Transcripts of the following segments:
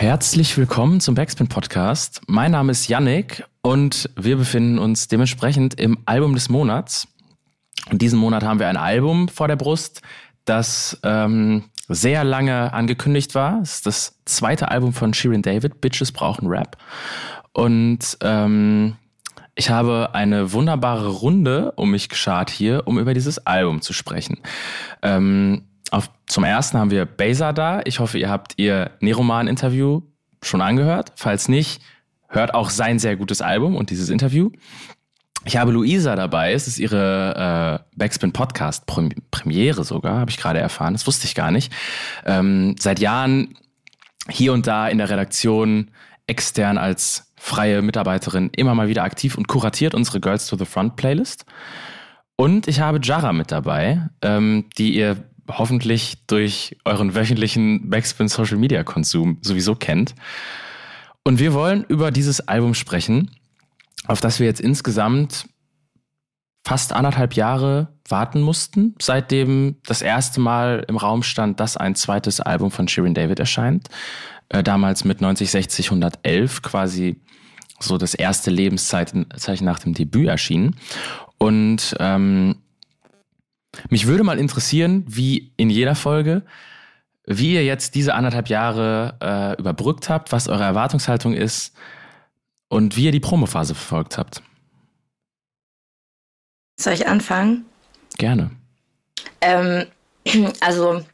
Herzlich willkommen zum Backspin Podcast. Mein Name ist Yannick und wir befinden uns dementsprechend im Album des Monats. Und diesen Monat haben wir ein Album vor der Brust, das ähm, sehr lange angekündigt war. Es ist das zweite Album von Shirin David, Bitches brauchen Rap. Und ähm, ich habe eine wunderbare Runde um mich geschart hier, um über dieses Album zu sprechen. Ähm, auf, zum ersten haben wir Beza da. Ich hoffe, ihr habt ihr Neroman-Interview schon angehört. Falls nicht, hört auch sein sehr gutes Album und dieses Interview. Ich habe Luisa dabei. Es ist ihre äh, Backspin Podcast Premiere sogar, habe ich gerade erfahren. Das wusste ich gar nicht. Ähm, seit Jahren hier und da in der Redaktion extern als freie Mitarbeiterin immer mal wieder aktiv und kuratiert unsere Girls to the Front Playlist. Und ich habe Jara mit dabei, ähm, die ihr hoffentlich durch euren wöchentlichen Backspin Social Media Konsum sowieso kennt. Und wir wollen über dieses Album sprechen, auf das wir jetzt insgesamt fast anderthalb Jahre warten mussten, seitdem das erste Mal im Raum stand, dass ein zweites Album von Shirin David erscheint. Äh, damals mit 90, 60, 111 quasi so das erste Lebenszeichen nach dem Debüt erschienen. Und ähm, mich würde mal interessieren, wie in jeder Folge, wie ihr jetzt diese anderthalb Jahre äh, überbrückt habt, was eure Erwartungshaltung ist und wie ihr die Promophase verfolgt habt. Soll ich anfangen? Gerne. Ähm, also,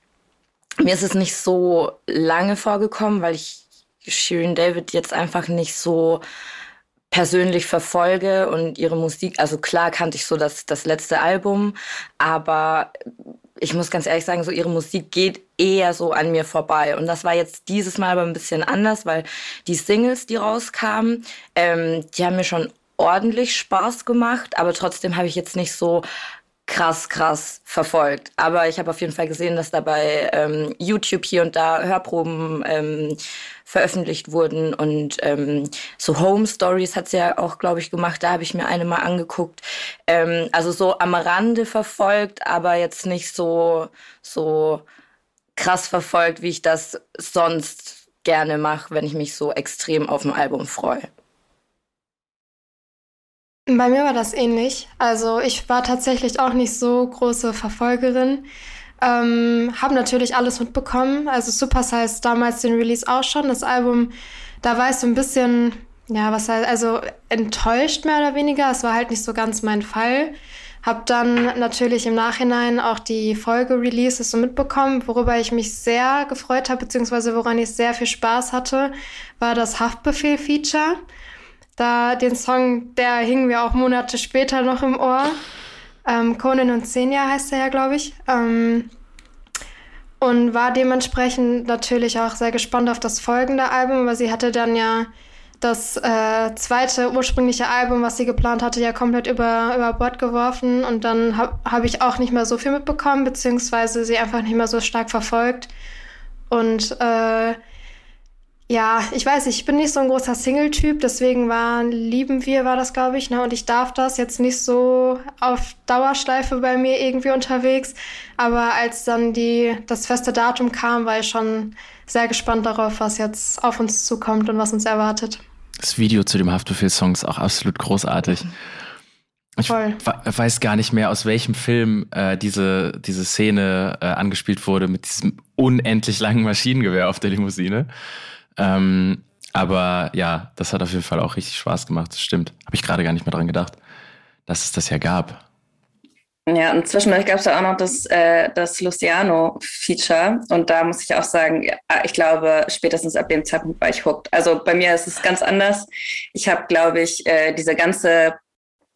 mir ist es nicht so lange vorgekommen, weil ich Shirin David jetzt einfach nicht so persönlich verfolge und ihre Musik, also klar kannte ich so das, das letzte Album, aber ich muss ganz ehrlich sagen, so ihre Musik geht eher so an mir vorbei. Und das war jetzt dieses Mal aber ein bisschen anders, weil die Singles, die rauskamen, ähm, die haben mir schon ordentlich Spaß gemacht, aber trotzdem habe ich jetzt nicht so krass, krass verfolgt. Aber ich habe auf jeden Fall gesehen, dass dabei ähm, YouTube hier und da Hörproben ähm, veröffentlicht wurden und ähm, so Home Stories hat sie ja auch, glaube ich, gemacht. Da habe ich mir eine mal angeguckt. Ähm, also so am Rande verfolgt, aber jetzt nicht so so krass verfolgt, wie ich das sonst gerne mache, wenn ich mich so extrem auf ein Album freue. Bei mir war das ähnlich. Also ich war tatsächlich auch nicht so große Verfolgerin. Ähm, habe natürlich alles mitbekommen. Also Super Size damals den Release auch schon. Das Album, da war ich so ein bisschen, ja, was heißt, also enttäuscht mehr oder weniger. Es war halt nicht so ganz mein Fall. Hab dann natürlich im Nachhinein auch die Folge-Releases so mitbekommen, worüber ich mich sehr gefreut habe, beziehungsweise woran ich sehr viel Spaß hatte, war das Haftbefehl-Feature. Da den Song, der hing mir auch Monate später noch im Ohr. Ähm, Conan und Senja heißt er ja, glaube ich. Ähm, und war dementsprechend natürlich auch sehr gespannt auf das folgende Album, weil sie hatte dann ja das äh, zweite ursprüngliche Album, was sie geplant hatte, ja komplett über, über Bord geworfen. Und dann habe hab ich auch nicht mehr so viel mitbekommen, beziehungsweise sie einfach nicht mehr so stark verfolgt. Und äh, ja, ich weiß, ich bin nicht so ein großer Single-Typ, deswegen war Lieben wir, war das, glaube ich, ne? Und ich darf das jetzt nicht so auf Dauerschleife bei mir irgendwie unterwegs. Aber als dann die, das feste Datum kam, war ich schon sehr gespannt darauf, was jetzt auf uns zukommt und was uns erwartet. Das Video zu dem Haftbefehl-Song ist auch absolut großartig. Ich Voll. weiß gar nicht mehr, aus welchem Film äh, diese, diese Szene äh, angespielt wurde mit diesem unendlich langen Maschinengewehr auf der Limousine. Ähm, aber ja, das hat auf jeden Fall auch richtig Spaß gemacht. Das stimmt. Habe ich gerade gar nicht mehr dran gedacht, dass es das ja gab. Ja, und zwischendurch gab es ja auch noch das, äh, das Luciano-Feature. Und da muss ich auch sagen, ich glaube, spätestens ab dem Zeitpunkt war ich hooked. Also bei mir ist es ganz anders. Ich habe, glaube ich, äh, diese ganze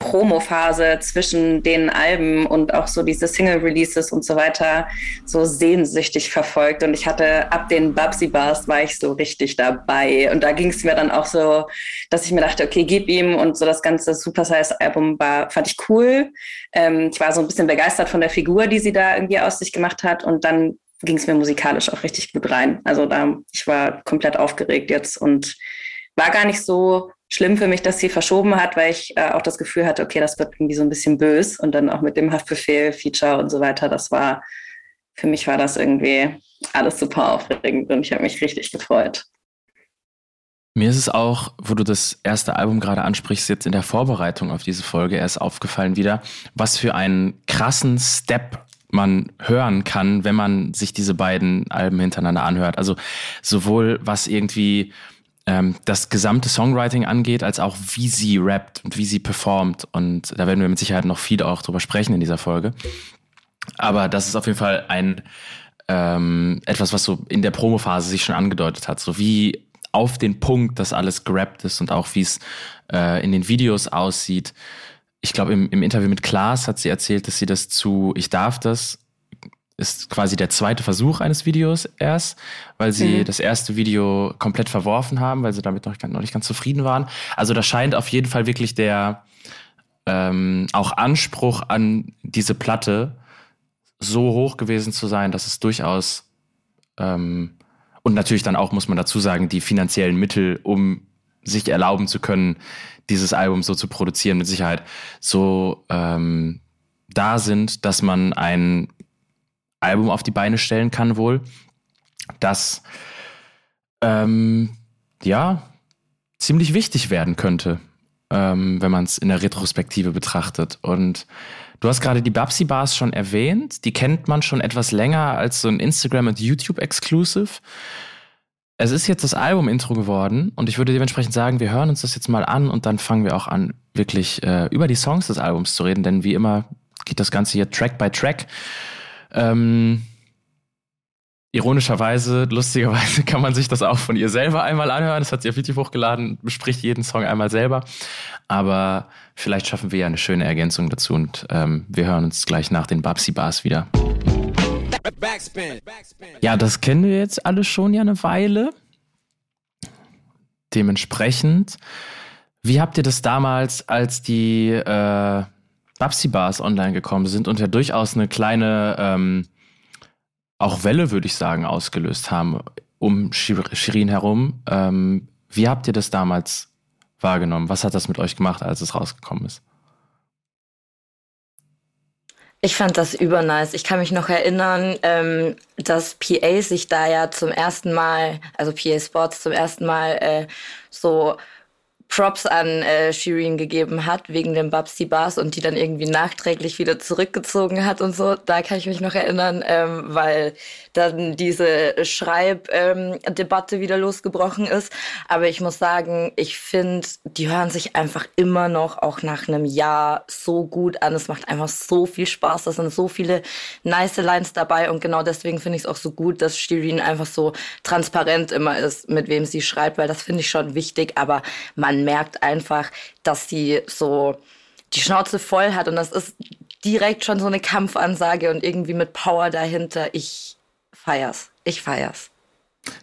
Promo-Phase zwischen den Alben und auch so diese Single-Releases und so weiter so sehnsüchtig verfolgt. Und ich hatte ab den Babsy Bars war ich so richtig dabei. Und da ging es mir dann auch so, dass ich mir dachte, okay, gib ihm. Und so das ganze Super Size-Album war, fand ich cool. Ähm, ich war so ein bisschen begeistert von der Figur, die sie da irgendwie aus sich gemacht hat. Und dann ging es mir musikalisch auch richtig gut rein. Also da, ich war komplett aufgeregt jetzt und war gar nicht so schlimm für mich, dass sie verschoben hat, weil ich äh, auch das Gefühl hatte, okay, das wird irgendwie so ein bisschen bös und dann auch mit dem Haftbefehl-Feature und so weiter, das war, für mich war das irgendwie alles super aufregend und ich habe mich richtig gefreut. Mir ist es auch, wo du das erste Album gerade ansprichst, jetzt in der Vorbereitung auf diese Folge erst aufgefallen wieder, was für einen krassen Step man hören kann, wenn man sich diese beiden Alben hintereinander anhört. Also sowohl was irgendwie ähm, das gesamte Songwriting angeht, als auch wie sie rappt und wie sie performt. Und da werden wir mit Sicherheit noch viel auch drüber sprechen in dieser Folge. Aber das ist auf jeden Fall ein ähm, etwas, was so in der Promophase sich schon angedeutet hat. So wie auf den Punkt, dass alles gerappt ist und auch wie es äh, in den Videos aussieht. Ich glaube, im, im Interview mit Klaas hat sie erzählt, dass sie das zu Ich darf das ist quasi der zweite Versuch eines Videos erst, weil sie mhm. das erste Video komplett verworfen haben, weil sie damit noch, noch nicht ganz zufrieden waren. Also da scheint auf jeden Fall wirklich der ähm, auch Anspruch an diese Platte so hoch gewesen zu sein, dass es durchaus ähm, und natürlich dann auch, muss man dazu sagen, die finanziellen Mittel, um sich erlauben zu können, dieses Album so zu produzieren, mit Sicherheit so ähm, da sind, dass man ein Album auf die Beine stellen kann wohl, das ähm, ja ziemlich wichtig werden könnte, ähm, wenn man es in der Retrospektive betrachtet. Und du hast gerade die Babsy Bars schon erwähnt. Die kennt man schon etwas länger als so ein Instagram- und YouTube-Exclusive. Es ist jetzt das Album-Intro geworden und ich würde dementsprechend sagen, wir hören uns das jetzt mal an und dann fangen wir auch an, wirklich äh, über die Songs des Albums zu reden, denn wie immer geht das Ganze hier Track by Track. Ähm, ironischerweise, lustigerweise kann man sich das auch von ihr selber einmal anhören. Das hat sie auf YouTube hochgeladen, bespricht jeden Song einmal selber. Aber vielleicht schaffen wir ja eine schöne Ergänzung dazu und ähm, wir hören uns gleich nach den Babsy Bars wieder. Ja, das kennen wir jetzt alle schon ja eine Weile. Dementsprechend, wie habt ihr das damals, als die äh, Babsi-Bars online gekommen sind und ja durchaus eine kleine ähm, auch Welle, würde ich sagen, ausgelöst haben um Shirin herum. Ähm, wie habt ihr das damals wahrgenommen? Was hat das mit euch gemacht, als es rausgekommen ist? Ich fand das übernice. Ich kann mich noch erinnern, ähm, dass PA sich da ja zum ersten Mal, also PA Sports zum ersten Mal äh, so Props an äh, Shireen gegeben hat wegen den Babsy Bars und die dann irgendwie nachträglich wieder zurückgezogen hat und so. Da kann ich mich noch erinnern, ähm, weil dann diese Schreibdebatte ähm, wieder losgebrochen ist. Aber ich muss sagen, ich finde, die hören sich einfach immer noch, auch nach einem Jahr, so gut an. Es macht einfach so viel Spaß. Da sind so viele nice Lines dabei und genau deswegen finde ich es auch so gut, dass Shireen einfach so transparent immer ist, mit wem sie schreibt, weil das finde ich schon wichtig. Aber man merkt einfach, dass sie so die Schnauze voll hat und das ist direkt schon so eine Kampfansage und irgendwie mit Power dahinter. Ich feier's. Ich feier's.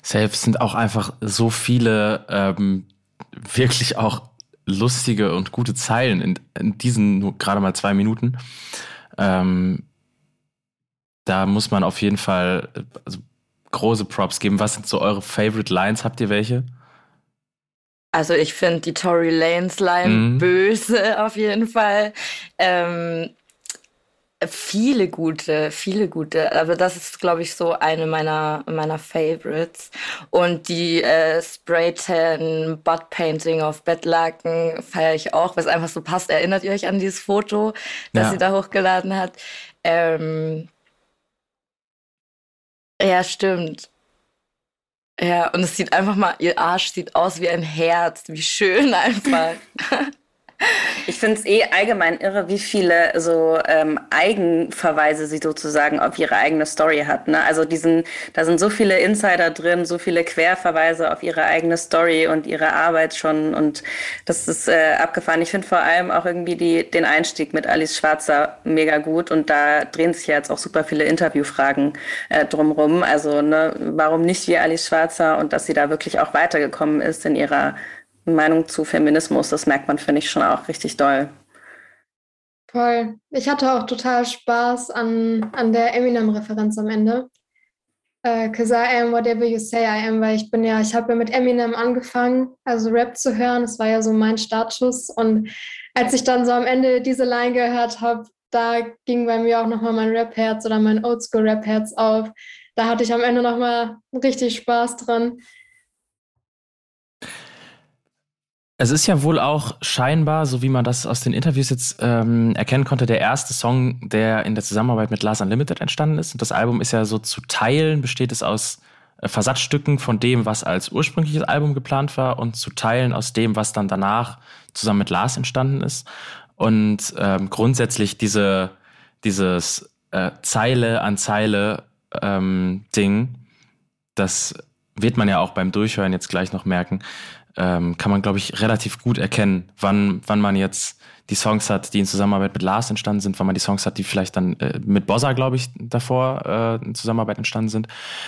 Selbst sind auch einfach so viele ähm, wirklich auch lustige und gute Zeilen in, in diesen nur gerade mal zwei Minuten. Ähm, da muss man auf jeden Fall also, große Props geben. Was sind so eure Favorite Lines? Habt ihr welche? Also ich finde die Tory Lanes Line mhm. böse auf jeden Fall. Ähm, viele gute, viele gute. Aber das ist, glaube ich, so eine meiner, meiner Favorites. Und die äh, Spray Tan Butt Painting auf Bettlaken feiere ich auch, was einfach so passt. Erinnert ihr euch an dieses Foto, das ja. sie da hochgeladen hat? Ähm, ja, stimmt. Ja, und es sieht einfach mal, ihr Arsch sieht aus wie ein Herz, wie schön einfach. Ich finde es eh allgemein irre, wie viele so ähm, Eigenverweise sie sozusagen auf ihre eigene Story hat. Ne? Also diesen, da sind so viele Insider drin, so viele Querverweise auf ihre eigene Story und ihre Arbeit schon. Und das ist äh, abgefahren. Ich finde vor allem auch irgendwie die, den Einstieg mit Alice Schwarzer mega gut. Und da drehen sich jetzt auch super viele Interviewfragen äh, drumrum. Also ne, warum nicht wie Alice Schwarzer und dass sie da wirklich auch weitergekommen ist in ihrer Meinung zu Feminismus, das merkt man, finde ich, schon auch richtig doll. Voll. Ich hatte auch total Spaß an, an der Eminem-Referenz am Ende. Because uh, I am whatever you say I am, weil ich bin ja, ich habe ja mit Eminem angefangen, also Rap zu hören. Das war ja so mein Startschuss. Und als ich dann so am Ende diese Line gehört habe, da ging bei mir auch nochmal mein Rap-Herz oder mein Oldschool-Rap-Herz auf. Da hatte ich am Ende nochmal richtig Spaß dran. Es ist ja wohl auch scheinbar, so wie man das aus den Interviews jetzt ähm, erkennen konnte, der erste Song, der in der Zusammenarbeit mit Lars Unlimited entstanden ist. Und das Album ist ja so zu Teilen, besteht es aus äh, Versatzstücken von dem, was als ursprüngliches Album geplant war und zu Teilen aus dem, was dann danach zusammen mit Lars entstanden ist. Und ähm, grundsätzlich diese, dieses äh, Zeile an Zeile ähm, Ding, das wird man ja auch beim Durchhören jetzt gleich noch merken, ähm, kann man, glaube ich, relativ gut erkennen, wann, wann man jetzt die Songs hat, die in Zusammenarbeit mit Lars entstanden sind, wann man die Songs hat, die vielleicht dann äh, mit Bossa, glaube ich, davor äh, in Zusammenarbeit entstanden sind.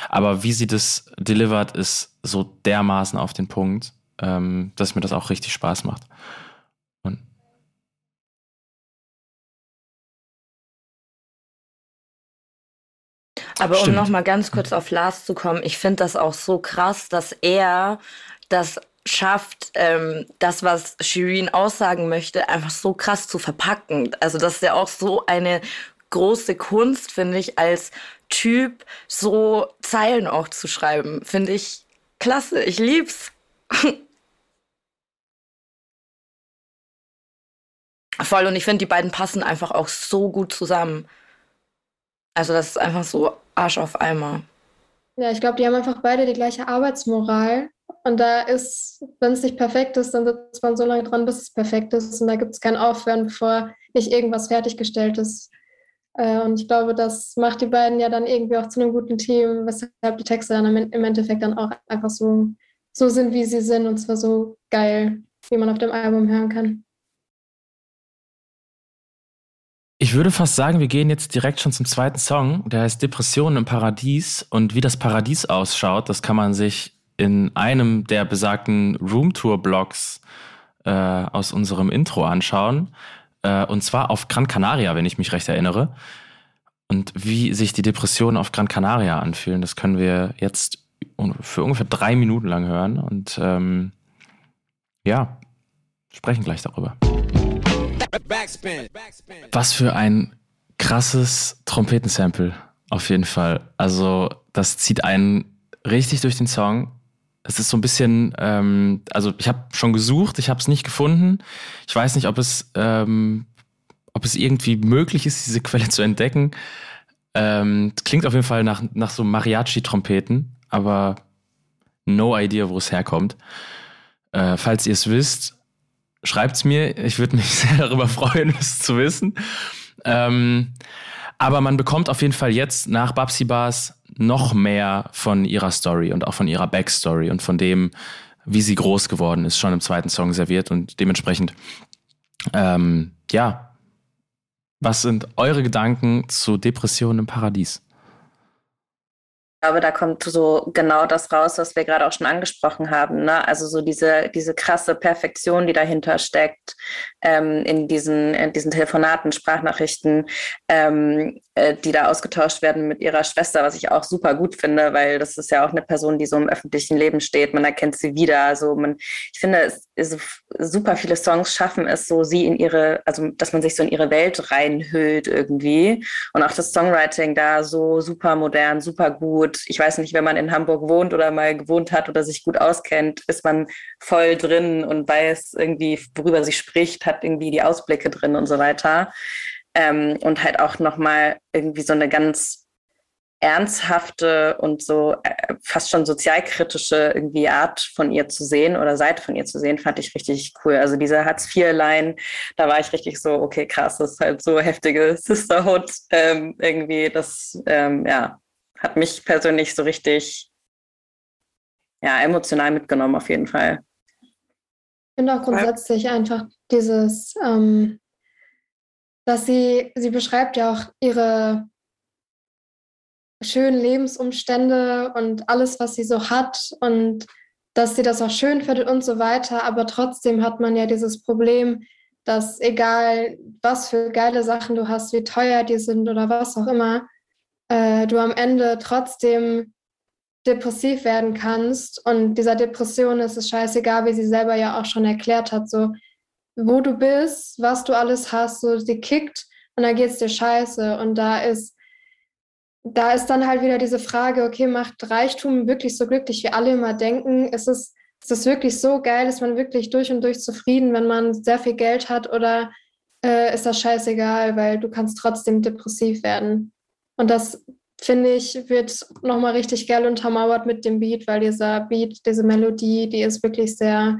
Aber wie sie das delivert, ist so dermaßen auf den Punkt, ähm, dass mir das auch richtig Spaß macht. Und Aber Stimmt. um nochmal ganz kurz auf Lars zu kommen, ich finde das auch so krass, dass er das schafft, ähm, das, was Shirin aussagen möchte, einfach so krass zu verpacken. Also das ist ja auch so eine große Kunst, finde ich, als Typ so Zeilen auch zu schreiben. Finde ich klasse. Ich lieb's. Voll. Und ich finde, die beiden passen einfach auch so gut zusammen. Also das ist einfach so Arsch auf Eimer. Ja, ich glaube, die haben einfach beide die gleiche Arbeitsmoral. Und da ist, wenn es nicht perfekt ist, dann sitzt man so lange dran, bis es perfekt ist. Und da gibt es kein Aufhören, bevor nicht irgendwas fertiggestellt ist. Äh, und ich glaube, das macht die beiden ja dann irgendwie auch zu einem guten Team, weshalb die Texte dann im Endeffekt dann auch einfach so, so sind, wie sie sind. Und zwar so geil, wie man auf dem Album hören kann. Ich würde fast sagen, wir gehen jetzt direkt schon zum zweiten Song. Der heißt Depressionen im Paradies. Und wie das Paradies ausschaut, das kann man sich in einem der besagten Roomtour-Blogs äh, aus unserem Intro anschauen. Äh, und zwar auf Gran Canaria, wenn ich mich recht erinnere. Und wie sich die Depressionen auf Gran Canaria anfühlen, das können wir jetzt für ungefähr drei Minuten lang hören. Und ähm, ja, sprechen gleich darüber. Was für ein krasses Trompetensample, auf jeden Fall. Also, das zieht einen richtig durch den Song es ist so ein bisschen, ähm, also ich habe schon gesucht, ich habe es nicht gefunden. Ich weiß nicht, ob es, ähm, ob es irgendwie möglich ist, diese Quelle zu entdecken. Ähm, klingt auf jeden Fall nach, nach so Mariachi-Trompeten, aber no idea, wo es herkommt. Äh, falls ihr es wisst, schreibt es mir. Ich würde mich sehr darüber freuen, es zu wissen. Ähm, aber man bekommt auf jeden Fall jetzt nach Babsi Bars noch mehr von ihrer Story und auch von ihrer Backstory und von dem, wie sie groß geworden ist, schon im zweiten Song serviert und dementsprechend, ähm, ja, was sind eure Gedanken zu Depressionen im Paradies? Ich glaube, da kommt so genau das raus, was wir gerade auch schon angesprochen haben. Ne? Also so diese, diese krasse Perfektion, die dahinter steckt ähm, in, diesen, in diesen Telefonaten, Sprachnachrichten, ähm, äh, die da ausgetauscht werden mit ihrer Schwester, was ich auch super gut finde, weil das ist ja auch eine Person, die so im öffentlichen Leben steht. Man erkennt sie wieder. Also man, ich finde, es, es, super viele Songs schaffen es so, sie in ihre, also dass man sich so in ihre Welt reinhüllt irgendwie. Und auch das Songwriting da so super modern, super gut. Ich weiß nicht, wenn man in Hamburg wohnt oder mal gewohnt hat oder sich gut auskennt, ist man voll drin und weiß irgendwie, worüber sie spricht, hat irgendwie die Ausblicke drin und so weiter ähm, und halt auch nochmal irgendwie so eine ganz ernsthafte und so äh, fast schon sozialkritische irgendwie Art von ihr zu sehen oder Seite von ihr zu sehen, fand ich richtig cool. Also diese Hartz-IV-Line, da war ich richtig so, okay, krass, das ist halt so heftige Sisterhood ähm, irgendwie. Das, ähm, ja, hat mich persönlich so richtig, ja, emotional mitgenommen auf jeden Fall. Ich finde auch grundsätzlich einfach dieses, ähm, dass sie, sie beschreibt ja auch ihre schönen Lebensumstände und alles, was sie so hat und dass sie das auch schön findet und so weiter. Aber trotzdem hat man ja dieses Problem, dass egal was für geile Sachen du hast, wie teuer die sind oder was auch immer, äh, du am Ende trotzdem depressiv werden kannst. Und dieser Depression ist es scheißegal, wie sie selber ja auch schon erklärt hat, so wo du bist, was du alles hast, so sie kickt und dann geht es dir scheiße. Und da ist da ist dann halt wieder diese Frage, okay, macht Reichtum wirklich so glücklich, wie alle immer denken? Ist es, ist es wirklich so geil, ist man wirklich durch und durch zufrieden, wenn man sehr viel Geld hat oder äh, ist das scheißegal, weil du kannst trotzdem depressiv werden? Und das, finde ich, wird nochmal richtig geil untermauert mit dem Beat, weil dieser Beat, diese Melodie, die ist wirklich sehr,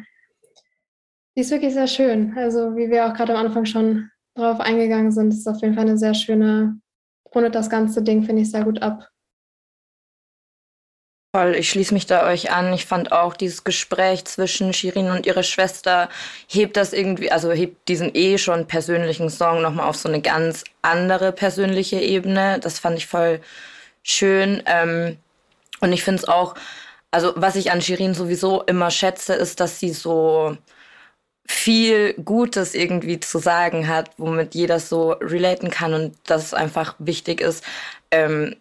die ist wirklich sehr schön. Also wie wir auch gerade am Anfang schon drauf eingegangen sind, ist auf jeden Fall eine sehr schöne rundet das ganze Ding, finde ich, sehr gut ab. Voll, ich schließe mich da euch an. Ich fand auch dieses Gespräch zwischen Shirin und ihrer Schwester hebt das irgendwie, also hebt diesen eh schon persönlichen Song nochmal auf so eine ganz andere persönliche Ebene. Das fand ich voll schön. Ähm, und ich finde es auch, also was ich an Shirin sowieso immer schätze, ist, dass sie so viel Gutes irgendwie zu sagen hat, womit jeder so relaten kann und dass es einfach wichtig ist, ähm,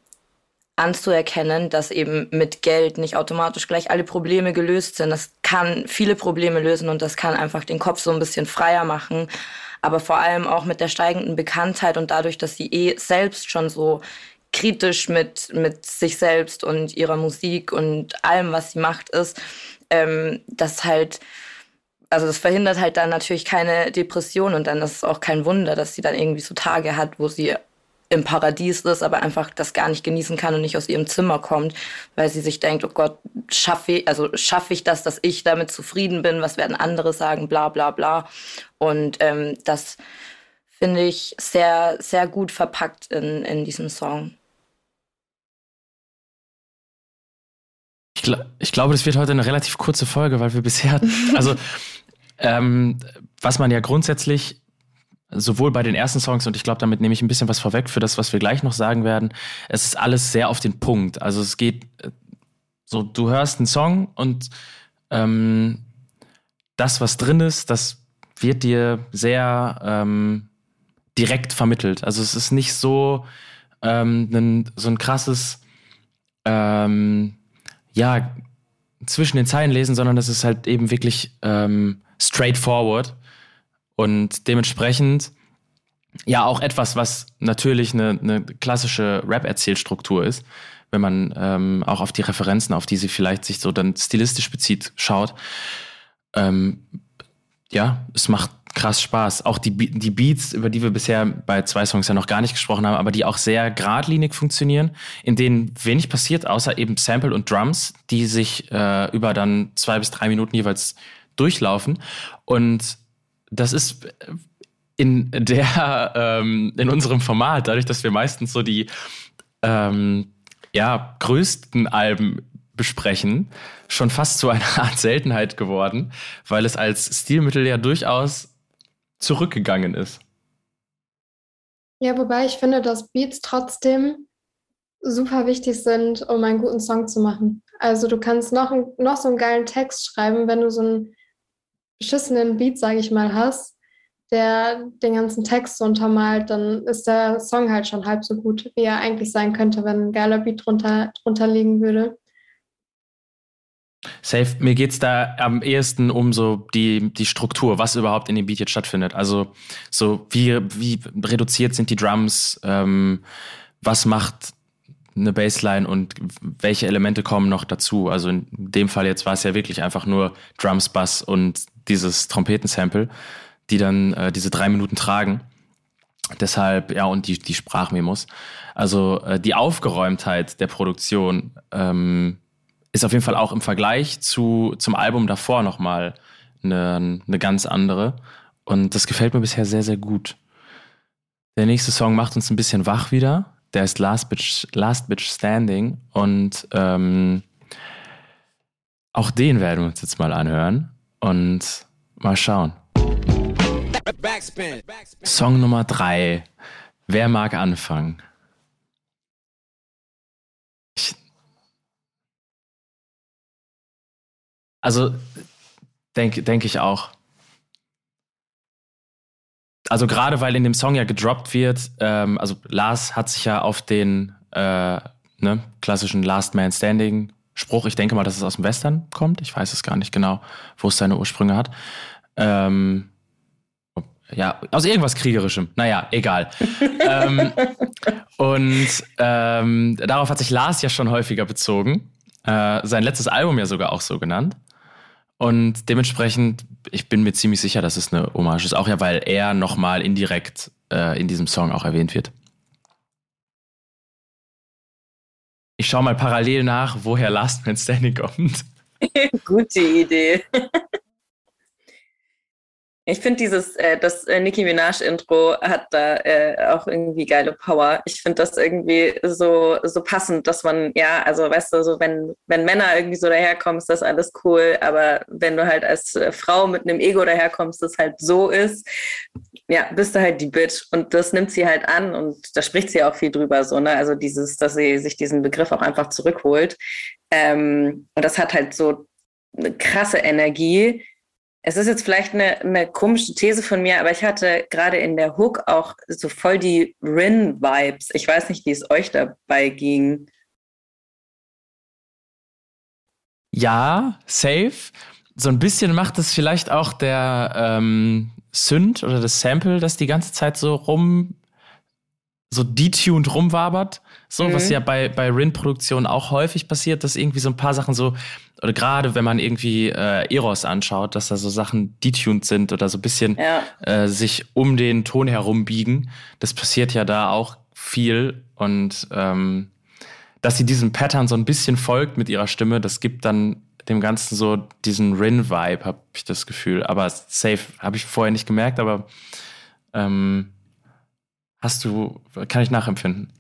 anzuerkennen, dass eben mit Geld nicht automatisch gleich alle Probleme gelöst sind. Das kann viele Probleme lösen und das kann einfach den Kopf so ein bisschen freier machen. Aber vor allem auch mit der steigenden Bekanntheit und dadurch, dass sie eh selbst schon so kritisch mit, mit sich selbst und ihrer Musik und allem, was sie macht, ist, ähm, dass halt also das verhindert halt dann natürlich keine Depression und dann ist es auch kein Wunder, dass sie dann irgendwie so Tage hat, wo sie im Paradies ist, aber einfach das gar nicht genießen kann und nicht aus ihrem Zimmer kommt, weil sie sich denkt, oh Gott, schaffe ich, also schaffe ich das, dass ich damit zufrieden bin, was werden andere sagen, bla bla bla. Und ähm, das finde ich sehr, sehr gut verpackt in, in diesem Song. Ich, gl ich glaube, das wird heute eine relativ kurze Folge, weil wir bisher, also ähm, was man ja grundsätzlich sowohl bei den ersten Songs und ich glaube, damit nehme ich ein bisschen was vorweg für das, was wir gleich noch sagen werden. Es ist alles sehr auf den Punkt. Also es geht äh, so, du hörst einen Song und ähm, das, was drin ist, das wird dir sehr ähm, direkt vermittelt. Also es ist nicht so ähm, ein, so ein krasses ähm, ja zwischen den Zeilen lesen, sondern es ist halt eben wirklich ähm, straightforward und dementsprechend ja auch etwas, was natürlich eine, eine klassische Rap-Erzählstruktur ist, wenn man ähm, auch auf die Referenzen, auf die sie vielleicht sich so dann stilistisch bezieht, schaut. Ähm, ja, es macht krass Spaß. Auch die, die Beats, über die wir bisher bei zwei Songs ja noch gar nicht gesprochen haben, aber die auch sehr geradlinig funktionieren, in denen wenig passiert, außer eben Sample und Drums, die sich äh, über dann zwei bis drei Minuten jeweils durchlaufen. Und das ist in der, ähm, in unserem Format, dadurch, dass wir meistens so die ähm, ja, größten Alben besprechen, schon fast zu einer Art Seltenheit geworden, weil es als Stilmittel ja durchaus zurückgegangen ist. Ja, wobei ich finde, dass Beats trotzdem super wichtig sind, um einen guten Song zu machen. Also du kannst noch, noch so einen geilen Text schreiben, wenn du so einen beschissenen Beat, sage ich mal, hast, der den ganzen Text untermalt, dann ist der Song halt schon halb so gut, wie er eigentlich sein könnte, wenn ein geiler Beat drunter, drunter liegen würde. Safe, mir geht es da am ehesten um so die, die Struktur, was überhaupt in dem Beat jetzt stattfindet. Also so wie, wie reduziert sind die Drums, ähm, was macht eine Bassline und welche Elemente kommen noch dazu. Also in dem Fall jetzt war es ja wirklich einfach nur Drums, Bass und dieses Trompetensample, die dann äh, diese drei Minuten tragen. Deshalb, ja, und die, die Sprachmemos. Also äh, die Aufgeräumtheit der Produktion ähm, ist auf jeden Fall auch im Vergleich zu, zum Album davor nochmal eine, eine ganz andere. Und das gefällt mir bisher sehr, sehr gut. Der nächste Song macht uns ein bisschen wach wieder. Der ist Last Bitch, Last Bitch Standing. Und ähm, auch den werden wir uns jetzt mal anhören und mal schauen. Backspin. Song Nummer drei. Wer mag anfangen? Ich also denke denk ich auch. Also gerade weil in dem Song ja gedroppt wird, ähm, also Lars hat sich ja auf den äh, ne, klassischen Last Man Standing Spruch, ich denke mal, dass es aus dem Western kommt, ich weiß es gar nicht genau, wo es seine Ursprünge hat. Ähm, ja, aus irgendwas Kriegerischem. Naja, egal. ähm, und ähm, darauf hat sich Lars ja schon häufiger bezogen. Äh, sein letztes Album ja sogar auch so genannt. Und dementsprechend, ich bin mir ziemlich sicher, dass es eine Hommage ist. Auch ja, weil er nochmal indirekt äh, in diesem Song auch erwähnt wird. Ich schaue mal parallel nach, woher Last Man Standing kommt. Gute Idee. Ich finde dieses, äh, das äh, Nicki Minaj-Intro hat da äh, auch irgendwie geile Power. Ich finde das irgendwie so, so passend, dass man, ja, also weißt du, so wenn, wenn Männer irgendwie so daherkommen, ist das alles cool, aber wenn du halt als äh, Frau mit einem Ego daherkommst, das halt so ist, ja, bist du halt die Bitch. Und das nimmt sie halt an und da spricht sie auch viel drüber, so, ne? Also dieses, dass sie sich diesen Begriff auch einfach zurückholt. Ähm, und das hat halt so eine krasse Energie es ist jetzt vielleicht eine, eine komische These von mir, aber ich hatte gerade in der Hook auch so voll die Rin-Vibes. Ich weiß nicht, wie es euch dabei ging. Ja, safe. So ein bisschen macht es vielleicht auch der ähm, Synth oder das Sample, das die ganze Zeit so rum, so detuned rumwabert. So, mhm. was ja bei, bei Rin-Produktionen auch häufig passiert, dass irgendwie so ein paar Sachen so, oder gerade wenn man irgendwie äh, Eros anschaut, dass da so Sachen detuned sind oder so ein bisschen ja. äh, sich um den Ton herum biegen. Das passiert ja da auch viel und ähm, dass sie diesem Pattern so ein bisschen folgt mit ihrer Stimme, das gibt dann dem Ganzen so diesen Rin-Vibe, habe ich das Gefühl. Aber safe habe ich vorher nicht gemerkt, aber ähm, hast du, kann ich nachempfinden.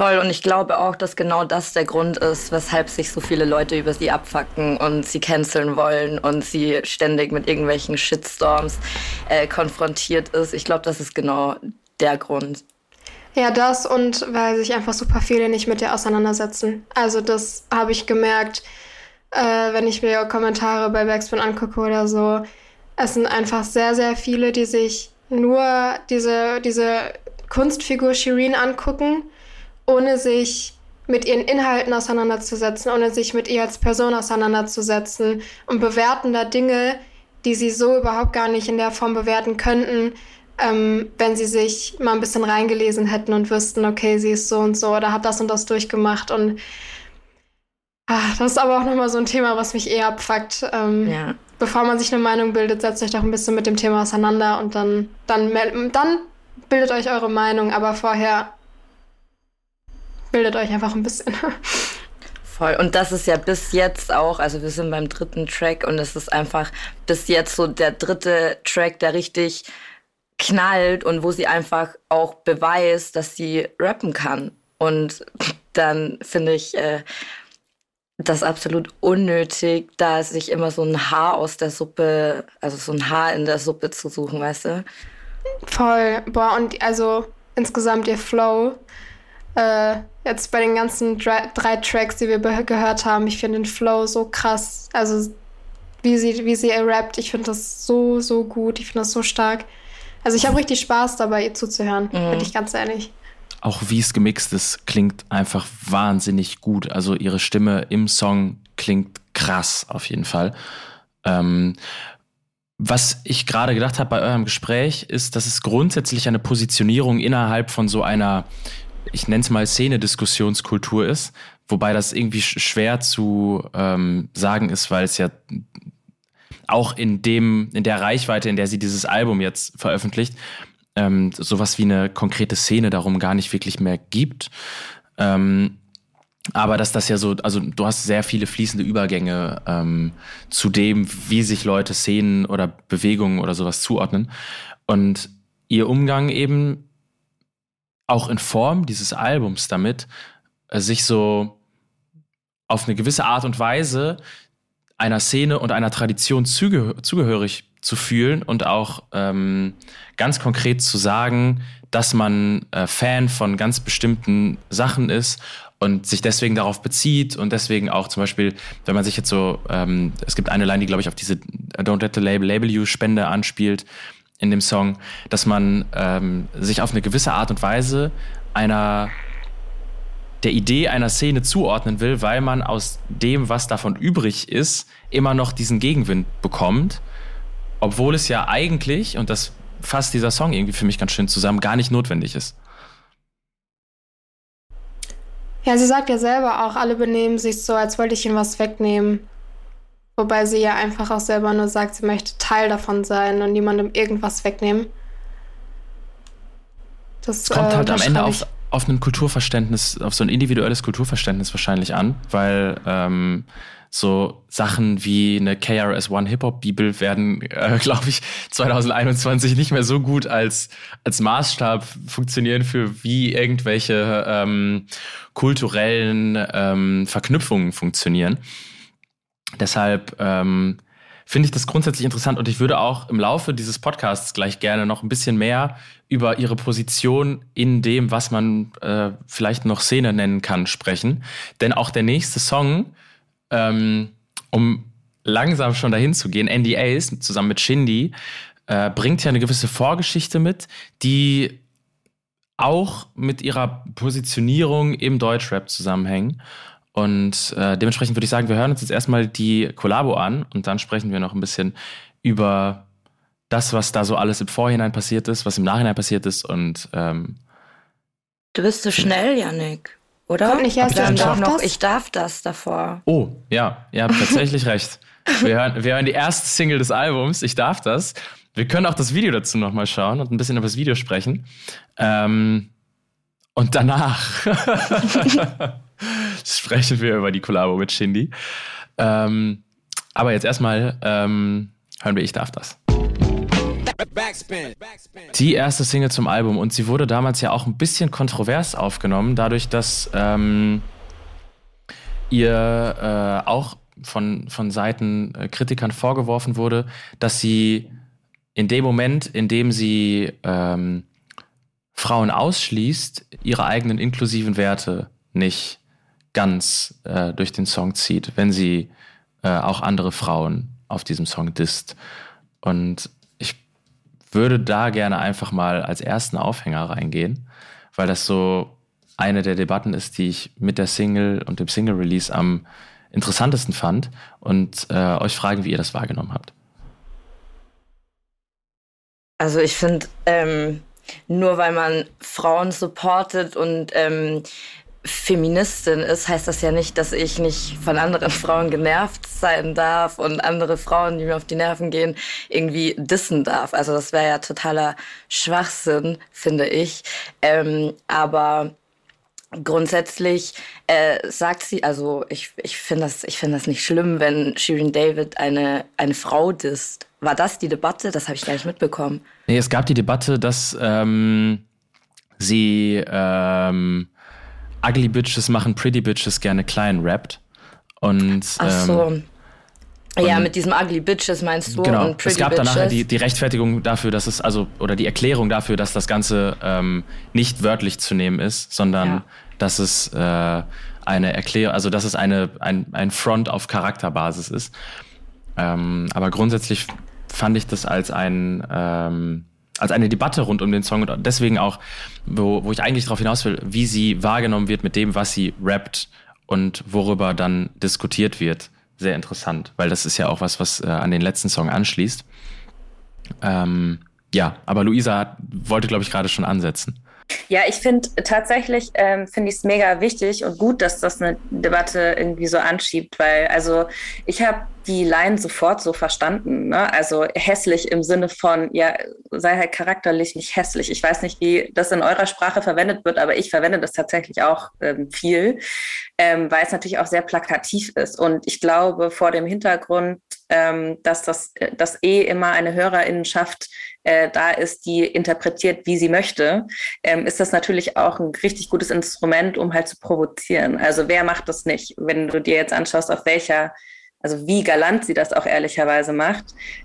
Voll, und ich glaube auch, dass genau das der Grund ist, weshalb sich so viele Leute über sie abfacken und sie canceln wollen und sie ständig mit irgendwelchen Shitstorms äh, konfrontiert ist. Ich glaube, das ist genau der Grund. Ja, das und weil sich einfach super viele nicht mit ihr auseinandersetzen. Also das habe ich gemerkt, äh, wenn ich mir Kommentare bei Backspin angucke oder so. Es sind einfach sehr, sehr viele, die sich nur diese, diese Kunstfigur Shireen angucken ohne sich mit ihren Inhalten auseinanderzusetzen, ohne sich mit ihr als Person auseinanderzusetzen und bewerten da Dinge, die sie so überhaupt gar nicht in der Form bewerten könnten, ähm, wenn sie sich mal ein bisschen reingelesen hätten und wüssten, okay, sie ist so und so oder hat das und das durchgemacht und ach, das ist aber auch nochmal so ein Thema, was mich eher abfuckt. Ähm, ja. Bevor man sich eine Meinung bildet, setzt euch doch ein bisschen mit dem Thema auseinander und dann, dann, dann bildet euch eure Meinung, aber vorher bildet euch einfach ein bisschen. Voll. Und das ist ja bis jetzt auch, also wir sind beim dritten Track und es ist einfach bis jetzt so der dritte Track, der richtig knallt und wo sie einfach auch beweist, dass sie rappen kann. Und dann finde ich äh, das absolut unnötig, da sich immer so ein Haar aus der Suppe, also so ein Haar in der Suppe zu suchen, weißt du? Voll. Boah, und also insgesamt ihr Flow äh, jetzt bei den ganzen drei, drei Tracks, die wir gehört haben, ich finde den Flow so krass. Also wie sie, wie sie rappt, ich finde das so, so gut. Ich finde das so stark. Also ich habe richtig Spaß dabei, ihr zuzuhören, mhm. bin ich ganz ehrlich. Auch wie es gemixt ist, klingt einfach wahnsinnig gut. Also ihre Stimme im Song klingt krass auf jeden Fall. Ähm, was ich gerade gedacht habe bei eurem Gespräch, ist, dass es grundsätzlich eine Positionierung innerhalb von so einer ich nenne es mal Szene-Diskussionskultur ist, wobei das irgendwie schwer zu ähm, sagen ist, weil es ja auch in dem, in der Reichweite, in der sie dieses Album jetzt veröffentlicht, ähm, sowas wie eine konkrete Szene darum gar nicht wirklich mehr gibt. Ähm, aber dass das ja so, also du hast sehr viele fließende Übergänge ähm, zu dem, wie sich Leute Szenen oder Bewegungen oder sowas zuordnen. Und ihr Umgang eben auch in Form dieses Albums damit, äh, sich so auf eine gewisse Art und Weise einer Szene und einer Tradition zugeh zugehörig zu fühlen und auch ähm, ganz konkret zu sagen, dass man äh, Fan von ganz bestimmten Sachen ist und sich deswegen darauf bezieht und deswegen auch zum Beispiel, wenn man sich jetzt so, ähm, es gibt eine Line, die glaube ich auf diese Don't Let the Label Label You Spende anspielt in dem Song, dass man ähm, sich auf eine gewisse Art und Weise einer der Idee einer Szene zuordnen will, weil man aus dem, was davon übrig ist, immer noch diesen Gegenwind bekommt, obwohl es ja eigentlich, und das fasst dieser Song irgendwie für mich ganz schön zusammen, gar nicht notwendig ist. Ja, sie sagt ja selber auch, alle benehmen sich so, als wollte ich ihnen was wegnehmen. Wobei sie ja einfach auch selber nur sagt, sie möchte Teil davon sein und niemandem irgendwas wegnehmen. Das es kommt äh, halt am Ende auf, auf ein Kulturverständnis, auf so ein individuelles Kulturverständnis wahrscheinlich an, weil ähm, so Sachen wie eine KRS One Hip Hop Bibel werden, äh, glaube ich, 2021 nicht mehr so gut als als Maßstab funktionieren für wie irgendwelche ähm, kulturellen ähm, Verknüpfungen funktionieren. Deshalb ähm, finde ich das grundsätzlich interessant und ich würde auch im Laufe dieses Podcasts gleich gerne noch ein bisschen mehr über ihre Position in dem, was man äh, vielleicht noch Szene nennen kann, sprechen. Denn auch der nächste Song ähm, um langsam schon dahin zu gehen, NDAs zusammen mit Shindy, äh, bringt ja eine gewisse Vorgeschichte mit, die auch mit ihrer Positionierung im Deutschrap zusammenhängen. Und äh, dementsprechend würde ich sagen, wir hören uns jetzt erstmal die Kollabo an und dann sprechen wir noch ein bisschen über das, was da so alles im Vorhinein passiert ist, was im Nachhinein passiert ist und ähm, Du bist so schnell, Janik. Oder? Kommt nicht erst dann darf noch, ich darf das davor. Oh, ja, ihr habt tatsächlich recht. Wir hören, wir hören die erste Single des Albums, Ich darf das. Wir können auch das Video dazu nochmal schauen und ein bisschen über das Video sprechen. Ähm, und danach sprechen wir über die Kollabo mit Shindy. Ähm, aber jetzt erstmal ähm, hören wir Ich darf das. Die erste Single zum Album und sie wurde damals ja auch ein bisschen kontrovers aufgenommen, dadurch, dass ähm, ihr äh, auch von, von Seiten äh, Kritikern vorgeworfen wurde, dass sie in dem Moment, in dem sie ähm, Frauen ausschließt, ihre eigenen inklusiven Werte nicht ganz äh, durch den Song zieht, wenn sie äh, auch andere Frauen auf diesem Song disst. Und würde da gerne einfach mal als ersten Aufhänger reingehen, weil das so eine der Debatten ist, die ich mit der Single und dem Single-Release am interessantesten fand und äh, euch fragen, wie ihr das wahrgenommen habt. Also ich finde, ähm, nur weil man Frauen supportet und ähm, Feministin ist, heißt das ja nicht, dass ich nicht von anderen Frauen genervt sein darf und andere Frauen, die mir auf die Nerven gehen, irgendwie dissen darf. Also das wäre ja totaler Schwachsinn, finde ich. Ähm, aber grundsätzlich äh, sagt sie, also ich, ich finde das, ich finde das nicht schlimm, wenn Shirin David eine, eine Frau disst. War das die Debatte? Das habe ich gar nicht mitbekommen. Nee, es gab die Debatte, dass ähm, sie ähm, Ugly Bitches machen Pretty Bitches gerne klein rappt. Und, Ach so. Ähm, ja, mit diesem Ugly Bitches meinst du? Genau. es gab dann nachher die, die Rechtfertigung dafür, dass es, also, oder die Erklärung dafür, dass das Ganze ähm, nicht wörtlich zu nehmen ist, sondern ja. dass es äh, eine Erklärung, also dass es eine, ein, ein Front auf Charakterbasis ist. Ähm, aber grundsätzlich fand ich das als ein ähm, als eine Debatte rund um den Song und deswegen auch, wo, wo ich eigentlich darauf hinaus will, wie sie wahrgenommen wird mit dem, was sie rappt und worüber dann diskutiert wird. Sehr interessant, weil das ist ja auch was, was äh, an den letzten Song anschließt. Ähm, ja, aber Luisa wollte, glaube ich, gerade schon ansetzen. Ja, ich finde tatsächlich, ähm, finde ich es mega wichtig und gut, dass das eine Debatte irgendwie so anschiebt, weil also ich habe die Line sofort so verstanden. Ne? Also hässlich im Sinne von, ja, sei halt charakterlich nicht hässlich. Ich weiß nicht, wie das in eurer Sprache verwendet wird, aber ich verwende das tatsächlich auch ähm, viel, ähm, weil es natürlich auch sehr plakativ ist. Und ich glaube, vor dem Hintergrund, ähm, dass das dass eh immer eine Hörerinnenschaft äh, da ist, die interpretiert, wie sie möchte, ähm, ist das natürlich auch ein richtig gutes Instrument, um halt zu provozieren. Also wer macht das nicht? Wenn du dir jetzt anschaust, auf welcher also wie galant sie das auch ehrlicherweise macht.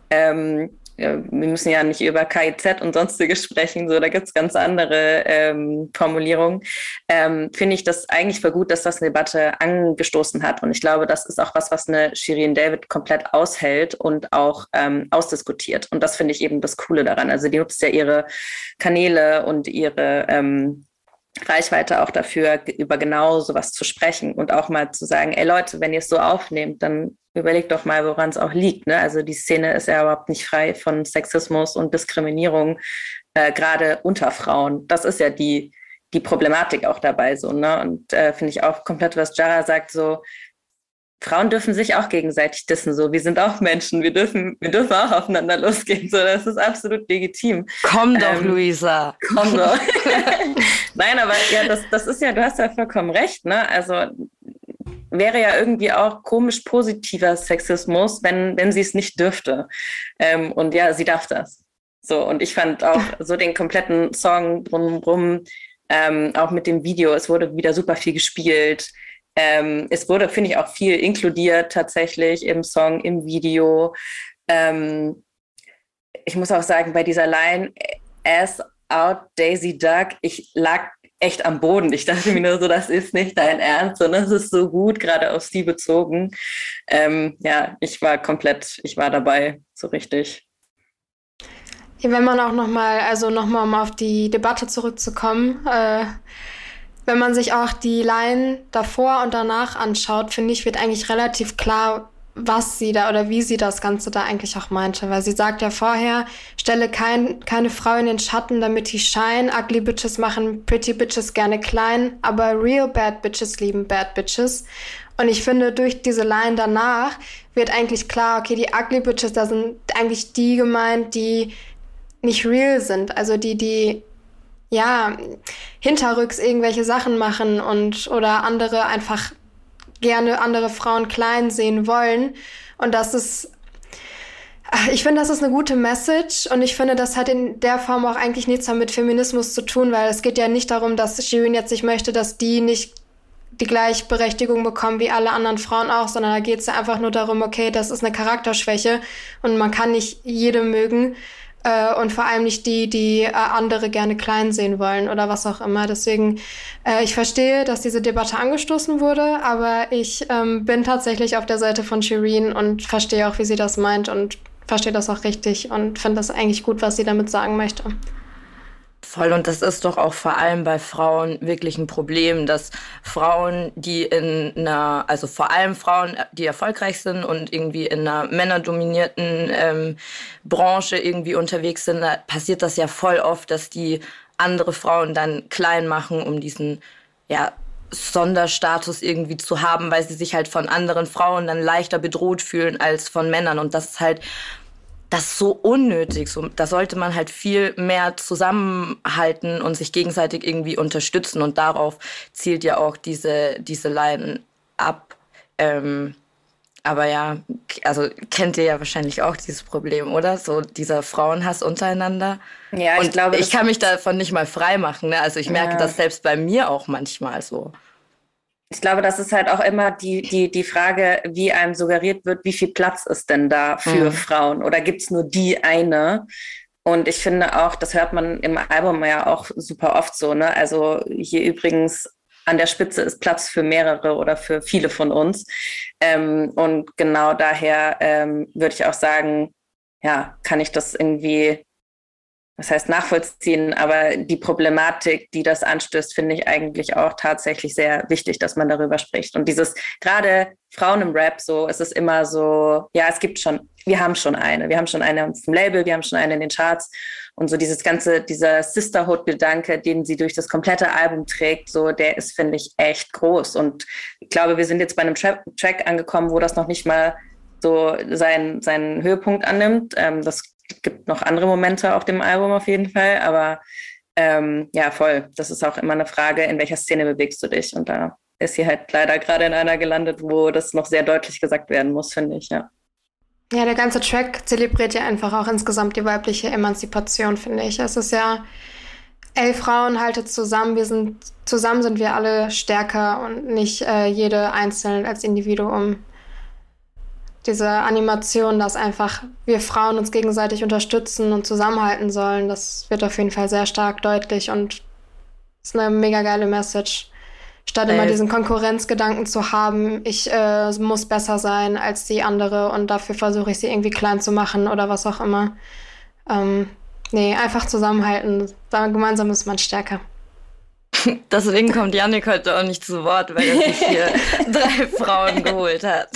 Ähm, wir müssen ja nicht über KIZ und sonstiges sprechen, so da gibt es ganz andere ähm, Formulierungen. Ähm, Finde ich das eigentlich voll gut, dass das eine Debatte angestoßen hat. Und ich glaube, das ist auch was, was eine Shirin David komplett aushält und auch ähm, ausdiskutiert. Und das finde ich eben das Coole daran. Also die nutzt ja ihre Kanäle und ihre ähm, Reichweite auch dafür, über genau sowas zu sprechen und auch mal zu sagen, ey Leute, wenn ihr es so aufnehmt, dann überlegt doch mal, woran es auch liegt. Ne? Also die Szene ist ja überhaupt nicht frei von Sexismus und Diskriminierung, äh, gerade unter Frauen. Das ist ja die, die Problematik auch dabei so. Ne? Und äh, finde ich auch komplett, was Jara sagt, so Frauen dürfen sich auch gegenseitig dissen, so. Wir sind auch Menschen. Wir dürfen, wir dürfen auch aufeinander losgehen, so. Das ist absolut legitim. Komm doch, ähm, Luisa. Komm doch. Nein, aber ja, das, das ist ja, du hast ja vollkommen recht, ne? Also, wäre ja irgendwie auch komisch positiver Sexismus, wenn, wenn sie es nicht dürfte. Ähm, und ja, sie darf das. So, und ich fand auch so den kompletten Song drumherum, ähm, auch mit dem Video, es wurde wieder super viel gespielt. Ähm, es wurde, finde ich, auch viel inkludiert tatsächlich im Song, im Video. Ähm, ich muss auch sagen, bei dieser Line, Ass out Daisy Duck, ich lag echt am Boden. Ich dachte mir nur so, das ist nicht dein Ernst, sondern es ist so gut, gerade auf sie bezogen. Ähm, ja, ich war komplett, ich war dabei, so richtig. Wenn man auch nochmal, also nochmal um auf die Debatte zurückzukommen, äh, wenn man sich auch die Line davor und danach anschaut, finde ich, wird eigentlich relativ klar, was sie da oder wie sie das Ganze da eigentlich auch meinte. Weil sie sagt ja vorher, stelle kein, keine Frau in den Schatten, damit die shine. Ugly Bitches machen Pretty Bitches gerne klein, aber real Bad Bitches lieben Bad Bitches. Und ich finde, durch diese Line danach wird eigentlich klar, okay, die Ugly Bitches, da sind eigentlich die gemeint, die nicht real sind. Also die, die ja, hinterrücks irgendwelche Sachen machen und oder andere einfach gerne andere Frauen klein sehen wollen. Und das ist, ich finde, das ist eine gute Message und ich finde, das hat in der Form auch eigentlich nichts mit Feminismus zu tun, weil es geht ja nicht darum, dass Shirin jetzt nicht möchte, dass die nicht die Gleichberechtigung bekommen wie alle anderen Frauen auch, sondern da geht es ja einfach nur darum, okay, das ist eine Charakterschwäche und man kann nicht jede mögen äh, und vor allem nicht die, die äh, andere gerne klein sehen wollen oder was auch immer. Deswegen, äh, ich verstehe, dass diese Debatte angestoßen wurde, aber ich ähm, bin tatsächlich auf der Seite von Shireen und verstehe auch, wie sie das meint und verstehe das auch richtig und finde das eigentlich gut, was sie damit sagen möchte. Voll, und das ist doch auch vor allem bei Frauen wirklich ein Problem, dass Frauen, die in einer, also vor allem Frauen, die erfolgreich sind und irgendwie in einer männerdominierten ähm, Branche irgendwie unterwegs sind, da passiert das ja voll oft, dass die andere Frauen dann klein machen, um diesen, ja, Sonderstatus irgendwie zu haben, weil sie sich halt von anderen Frauen dann leichter bedroht fühlen als von Männern. Und das ist halt das ist so unnötig. So, da sollte man halt viel mehr zusammenhalten und sich gegenseitig irgendwie unterstützen. Und darauf zielt ja auch diese, diese Line ab. Ähm, aber ja, also kennt ihr ja wahrscheinlich auch dieses Problem, oder? So dieser Frauenhass untereinander. Ja, ich und glaube. Ich kann mich davon nicht mal frei machen. Ne? Also ich merke ja. das selbst bei mir auch manchmal so ich glaube, das ist halt auch immer die, die, die Frage, wie einem suggeriert wird, wie viel Platz ist denn da für mhm. Frauen? Oder gibt es nur die eine? Und ich finde auch, das hört man im Album ja auch super oft so. Ne? Also hier übrigens an der Spitze ist Platz für mehrere oder für viele von uns. Ähm, und genau daher ähm, würde ich auch sagen, ja, kann ich das irgendwie was heißt nachvollziehen, aber die Problematik, die das anstößt, finde ich eigentlich auch tatsächlich sehr wichtig, dass man darüber spricht. Und dieses, gerade Frauen im Rap, so, es ist immer so, ja, es gibt schon, wir haben schon eine, wir haben schon eine auf dem Label, wir haben schon eine in den Charts. Und so dieses ganze, dieser Sisterhood-Gedanke, den sie durch das komplette Album trägt, so, der ist, finde ich, echt groß. Und ich glaube, wir sind jetzt bei einem Tra Track angekommen, wo das noch nicht mal so seinen, seinen Höhepunkt annimmt. Ähm, das gibt noch andere Momente auf dem Album auf jeden Fall, aber ähm, ja, voll. Das ist auch immer eine Frage, in welcher Szene bewegst du dich? Und da ist sie halt leider gerade in einer gelandet, wo das noch sehr deutlich gesagt werden muss, finde ich, ja. Ja, der ganze Track zelebriert ja einfach auch insgesamt die weibliche Emanzipation, finde ich. Es ist ja, ey, Frauen, haltet zusammen, wir sind, zusammen sind wir alle stärker und nicht äh, jede einzeln als Individuum. Diese Animation, dass einfach wir Frauen uns gegenseitig unterstützen und zusammenhalten sollen, das wird auf jeden Fall sehr stark deutlich und ist eine mega geile Message. Statt immer diesen Konkurrenzgedanken zu haben, ich äh, muss besser sein als die andere und dafür versuche ich sie irgendwie klein zu machen oder was auch immer. Ähm, nee, einfach zusammenhalten. Gemeinsam ist man stärker. Deswegen kommt Yannick heute auch nicht zu Wort, weil er sich hier drei Frauen geholt hat.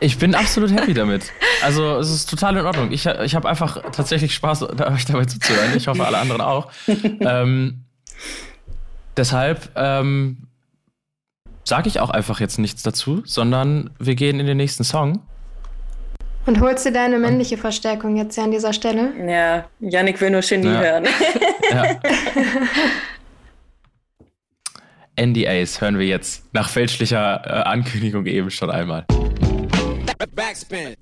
Ich bin absolut happy damit. Also es ist total in Ordnung. Ich, ich habe einfach tatsächlich Spaß, euch dabei zuzuhören. Ich hoffe, alle anderen auch. ähm, deshalb ähm, sage ich auch einfach jetzt nichts dazu, sondern wir gehen in den nächsten Song. Und holst dir deine männliche Verstärkung jetzt ja an dieser Stelle? Ja, Yannick will nur Genie ja. hören. Ja. NDAs hören wir jetzt nach fälschlicher äh, Ankündigung eben schon einmal. Backspin.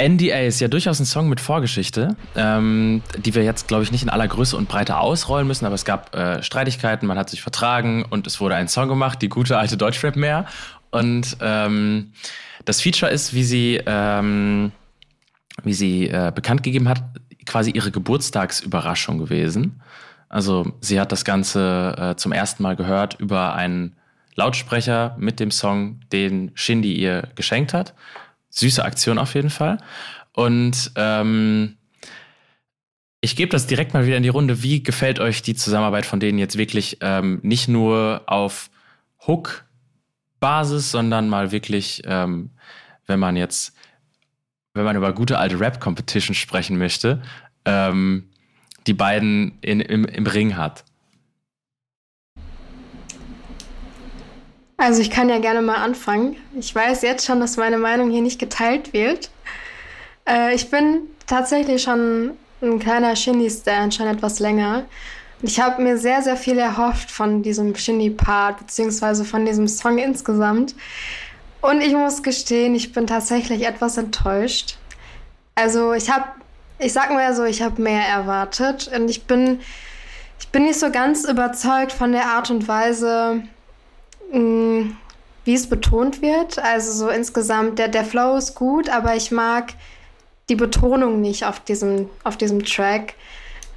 NDA ist ja durchaus ein Song mit Vorgeschichte, ähm, die wir jetzt, glaube ich, nicht in aller Größe und Breite ausrollen müssen, aber es gab äh, Streitigkeiten, man hat sich vertragen und es wurde ein Song gemacht, die gute alte Deutschrap mehr. Und ähm, das Feature ist, wie sie, ähm, wie sie äh, bekannt gegeben hat, quasi ihre Geburtstagsüberraschung gewesen. Also sie hat das Ganze äh, zum ersten Mal gehört über einen Lautsprecher mit dem Song, den Shindy ihr geschenkt hat süße Aktion auf jeden Fall. Und ähm, ich gebe das direkt mal wieder in die Runde. Wie gefällt euch die Zusammenarbeit von denen jetzt wirklich ähm, nicht nur auf Hook-Basis, sondern mal wirklich, ähm, wenn man jetzt, wenn man über gute alte Rap-Competition sprechen möchte, ähm, die beiden in, im, im Ring hat? Also ich kann ja gerne mal anfangen. Ich weiß jetzt schon, dass meine Meinung hier nicht geteilt wird. Äh, ich bin tatsächlich schon ein kleiner Shindy-Stan, schon etwas länger. Ich habe mir sehr, sehr viel erhofft von diesem Shindy-Part, beziehungsweise von diesem Song insgesamt. Und ich muss gestehen, ich bin tatsächlich etwas enttäuscht. Also ich habe, ich sag mal so, ich habe mehr erwartet. Und ich bin, ich bin nicht so ganz überzeugt von der Art und Weise, Mm, wie es betont wird. Also so insgesamt, der, der Flow ist gut, aber ich mag die Betonung nicht auf diesem, auf diesem Track.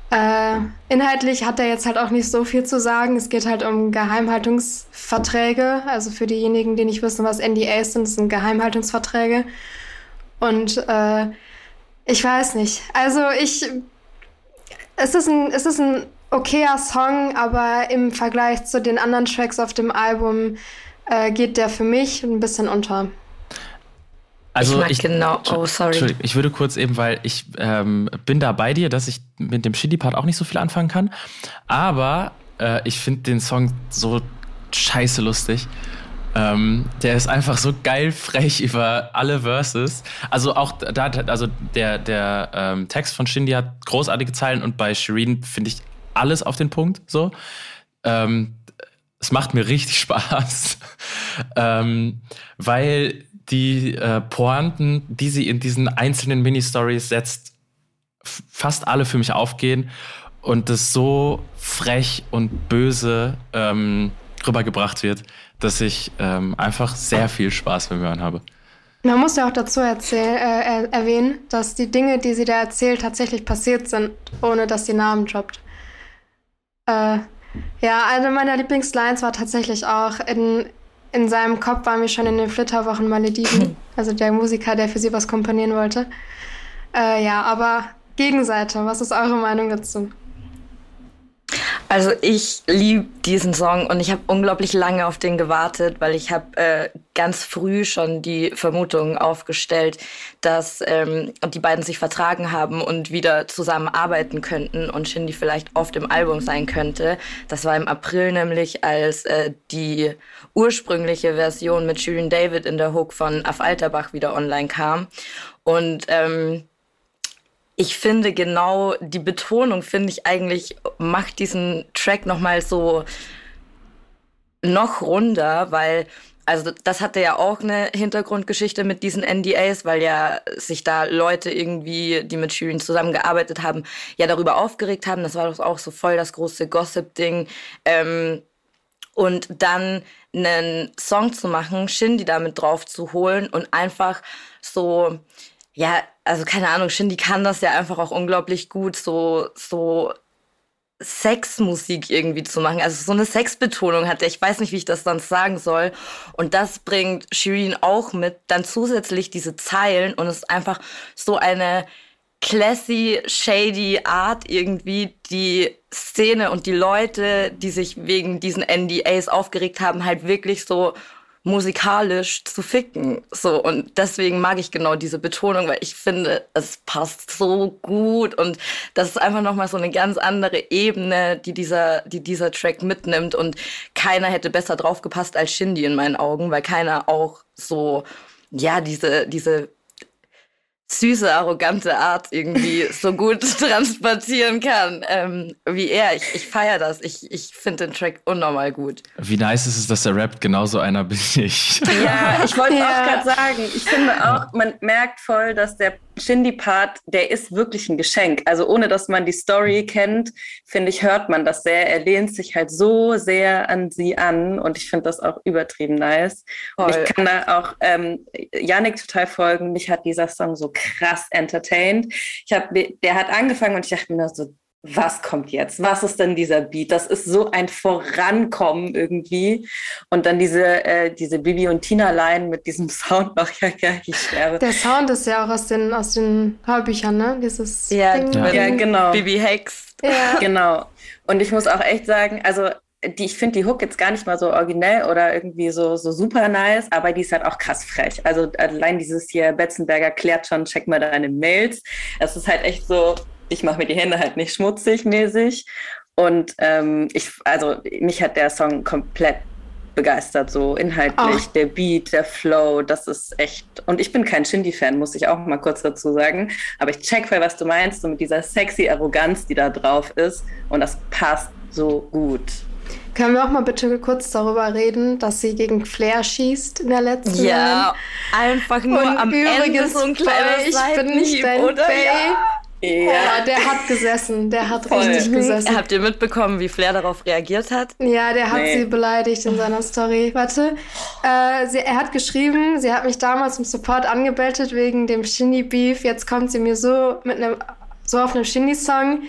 Äh, inhaltlich hat er jetzt halt auch nicht so viel zu sagen. Es geht halt um Geheimhaltungsverträge. Also für diejenigen, die nicht wissen, was NDAs sind, sind Geheimhaltungsverträge. Und äh, ich weiß nicht. Also ich. Es ist ein, es ist ein okayer Song, aber im Vergleich zu den anderen Tracks auf dem Album äh, geht der für mich ein bisschen unter. Also ich, ich genau, oh sorry. Ich würde kurz eben, weil ich ähm, bin da bei dir, dass ich mit dem Shitty-Part auch nicht so viel anfangen kann. Aber äh, ich finde den Song so scheiße lustig. Ähm, der ist einfach so geil frech über alle Verses. Also auch da, also der, der ähm, Text von Shindy hat großartige Zeilen und bei Shireen finde ich alles auf den Punkt. So. Ähm, es macht mir richtig Spaß, ähm, weil die äh, Pointen, die sie in diesen einzelnen Mini-Stories setzt, fast alle für mich aufgehen und das so frech und böse ähm, rübergebracht wird, dass ich ähm, einfach sehr viel Spaß beim Hören habe. Man muss ja auch dazu erzähl, äh, erwähnen, dass die Dinge, die sie da erzählt, tatsächlich passiert sind, ohne dass sie Namen droppt. Äh, ja, eine meiner Lieblingslines war tatsächlich auch, in, in seinem Kopf waren wir schon in den Flitterwochen Malediven. also der Musiker, der für sie was komponieren wollte. Äh, ja, aber Gegenseite, was ist eure Meinung dazu? Also ich liebe diesen Song und ich habe unglaublich lange auf den gewartet, weil ich habe äh, ganz früh schon die Vermutung aufgestellt, dass ähm, die beiden sich vertragen haben und wieder zusammen arbeiten könnten und Shindy vielleicht auf dem Album sein könnte. Das war im April nämlich, als äh, die ursprüngliche Version mit Shirin David in der Hook von Af Alterbach wieder online kam. Und ähm, ich finde genau die Betonung finde ich eigentlich macht diesen Track noch mal so noch runder, weil also das hatte ja auch eine Hintergrundgeschichte mit diesen NDAs, weil ja sich da Leute irgendwie, die mit Shirin zusammengearbeitet haben, ja darüber aufgeregt haben. Das war doch auch so voll das große Gossip-Ding. Ähm, und dann einen Song zu machen, Shindy damit drauf zu holen und einfach so ja, also keine Ahnung, Shindy kann das ja einfach auch unglaublich gut, so, so Sexmusik irgendwie zu machen. Also so eine Sexbetonung hat er. Ich weiß nicht, wie ich das dann sagen soll. Und das bringt Shirin auch mit. Dann zusätzlich diese Zeilen und es ist einfach so eine classy, shady Art irgendwie, die Szene und die Leute, die sich wegen diesen NDAs aufgeregt haben, halt wirklich so musikalisch zu ficken. So, und deswegen mag ich genau diese Betonung, weil ich finde, es passt so gut und das ist einfach nochmal so eine ganz andere Ebene, die dieser, die dieser Track mitnimmt und keiner hätte besser draufgepasst als Shindy in meinen Augen, weil keiner auch so, ja, diese, diese süße, arrogante Art irgendwie so gut transportieren kann ähm, wie er. Ich, ich feiere das. Ich, ich finde den Track unnormal gut. Wie nice ist es, dass er rappt? Genauso einer bin ich. Ja, ich wollte ja. auch gerade sagen, ich finde auch, man merkt voll, dass der Shindy-Part, der ist wirklich ein Geschenk. Also ohne, dass man die Story kennt, finde ich, hört man das sehr. Er lehnt sich halt so sehr an sie an und ich finde das auch übertrieben nice. Und ich kann da auch ähm, Yannick total folgen. Mich hat dieser Song so krass entertained. Ich hab, der hat angefangen und ich dachte mir so, was kommt jetzt? Was ist denn dieser Beat? Das ist so ein Vorankommen irgendwie. Und dann diese, äh, diese Bibi und Tina-Line mit diesem Sound noch, ja, ja, ich sterbe. Der Sound ist ja auch aus den, aus den Hörbüchern, ne? Dieses ja, Ding, ja. ja genau. Bibi Hex. Ja. Genau. Und ich muss auch echt sagen, also die, ich finde die Hook jetzt gar nicht mal so originell oder irgendwie so, so super nice, aber die ist halt auch krass frech. Also allein dieses hier, Betzenberger klärt schon, check mal deine Mails. Es ist halt echt so, ich mache mir die Hände halt nicht schmutzig mäßig. Und ähm, ich, also mich hat der Song komplett begeistert, so inhaltlich, oh. der Beat, der Flow, das ist echt. Und ich bin kein Shindy-Fan, muss ich auch mal kurz dazu sagen. Aber ich check voll, was du meinst, so mit dieser sexy Arroganz, die da drauf ist. Und das passt so gut. Können wir auch mal bitte kurz darüber reden, dass sie gegen Flair schießt in der letzten Ja, einfach nur Und am Ende so ein kleiner Ich bin nicht dein? Faye. Ja. Ja. Oh, der hat gesessen. Der hat Voll. richtig gesessen. Habt ihr mitbekommen, wie Flair darauf reagiert hat? Ja, der hat nee. sie beleidigt in seiner Story. Warte. Äh, sie, er hat geschrieben, sie hat mich damals im Support angebettet wegen dem Shindy-Beef. Jetzt kommt sie mir so mit einem so auf einem Shindy-Song.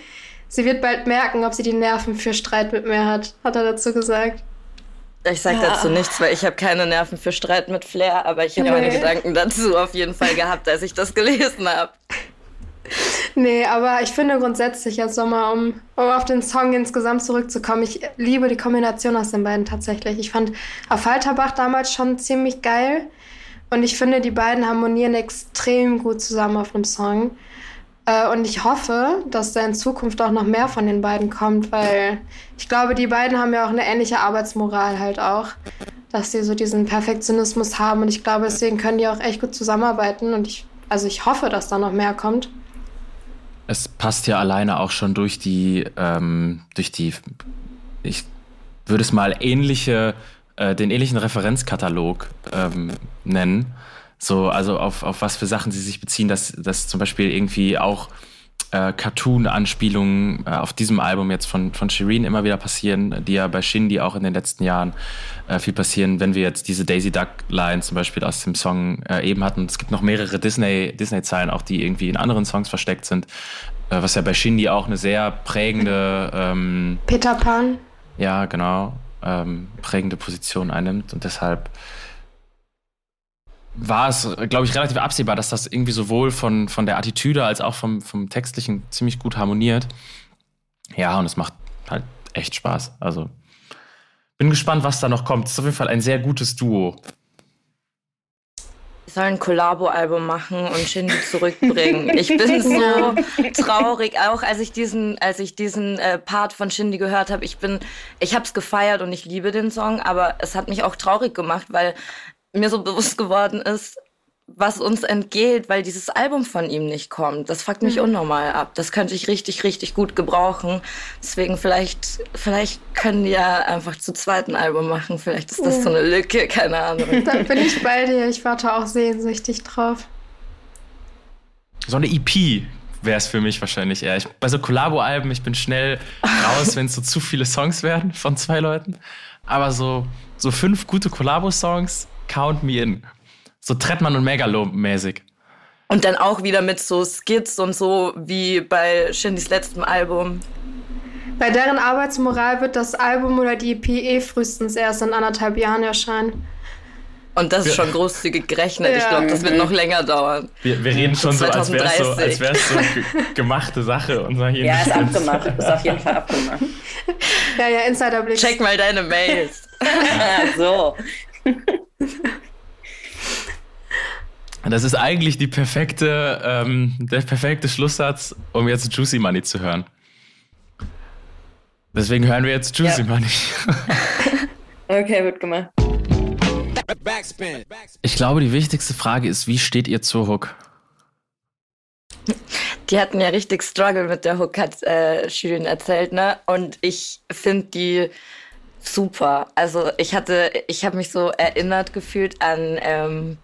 Sie wird bald merken, ob sie die Nerven für Streit mit mir hat, hat er dazu gesagt. Ich sag dazu ah. nichts, weil ich habe keine Nerven für Streit mit Flair, aber ich habe nee. meine Gedanken dazu auf jeden Fall gehabt, als ich das gelesen habe. Nee, aber ich finde grundsätzlich jetzt nochmal, um, um auf den Song insgesamt zurückzukommen, ich liebe die Kombination aus den beiden tatsächlich. Ich fand Affalterbach damals schon ziemlich geil und ich finde, die beiden harmonieren extrem gut zusammen auf einem Song. Äh, und ich hoffe, dass da in Zukunft auch noch mehr von den beiden kommt, weil ich glaube, die beiden haben ja auch eine ähnliche Arbeitsmoral halt auch, dass sie so diesen Perfektionismus haben und ich glaube, deswegen können die auch echt gut zusammenarbeiten und ich, also ich hoffe, dass da noch mehr kommt. Es passt ja alleine auch schon durch die, ähm, durch die, ich würde es mal ähnliche, äh, den ähnlichen Referenzkatalog ähm, nennen. So, also auf, auf was für Sachen sie sich beziehen, dass, dass zum Beispiel irgendwie auch äh, Cartoon-Anspielungen äh, auf diesem Album jetzt von, von Shireen immer wieder passieren, die ja bei Shindy auch in den letzten Jahren äh, viel passieren, wenn wir jetzt diese Daisy Duck-Line zum Beispiel aus dem Song äh, eben hatten. Es gibt noch mehrere Disney-Zeilen, Disney auch, die irgendwie in anderen Songs versteckt sind, äh, was ja bei Shindy auch eine sehr prägende ähm, Peter Pan. Ja, genau. Ähm, prägende Position einnimmt und deshalb war es, glaube ich, relativ absehbar, dass das irgendwie sowohl von, von der Attitüde als auch vom, vom Textlichen ziemlich gut harmoniert. Ja, und es macht halt echt Spaß. Also bin gespannt, was da noch kommt. Es ist auf jeden Fall ein sehr gutes Duo. Ich soll ein Collabo-Album machen und Shindy zurückbringen. Ich bin so traurig, auch als ich diesen, als ich diesen äh, Part von Shindy gehört habe. Ich bin, ich habe es gefeiert und ich liebe den Song, aber es hat mich auch traurig gemacht, weil mir so bewusst geworden ist, was uns entgeht, weil dieses Album von ihm nicht kommt. Das fuckt mich mhm. unnormal ab. Das könnte ich richtig, richtig gut gebrauchen. Deswegen vielleicht, vielleicht können die ja einfach zu zweiten Album machen. Vielleicht ist das ja. so eine Lücke, keine Ahnung. Dann bin ich bei dir. Ich warte auch sehnsüchtig drauf. So eine EP wäre es für mich wahrscheinlich eher. Ich, bei so Collabo-Alben, ich bin schnell raus, wenn es so zu viele Songs werden von zwei Leuten. Aber so, so fünf gute Collabo-Songs, count me in. So Trettmann und Megalo mäßig. Und dann auch wieder mit so Skits und so wie bei Shindys letztem Album. Bei deren Arbeitsmoral wird das Album oder die EP eh frühestens erst in anderthalb Jahren erscheinen. Und das ist schon großzügig gerechnet. Ja. Ich glaube, das wird noch länger dauern. Wir, wir reden schon so, als wäre es so, als wär's so gemachte Sache. Unser hier ja, ist abgemacht. Ist auf jeden Fall abgemacht. ja, ja, Insiderblick. Check mal deine Mails. so. Das ist eigentlich die perfekte, ähm, der perfekte Schlusssatz, um jetzt Juicy Money zu hören. Deswegen hören wir jetzt Juicy ja. Money. okay, wird gemacht. Ich glaube, die wichtigste Frage ist, wie steht ihr zur Hook? Die hatten ja richtig Struggle mit der Hook, hat äh, Shirin erzählt, ne? Und ich finde die super. Also ich hatte, ich habe mich so erinnert gefühlt an ähm,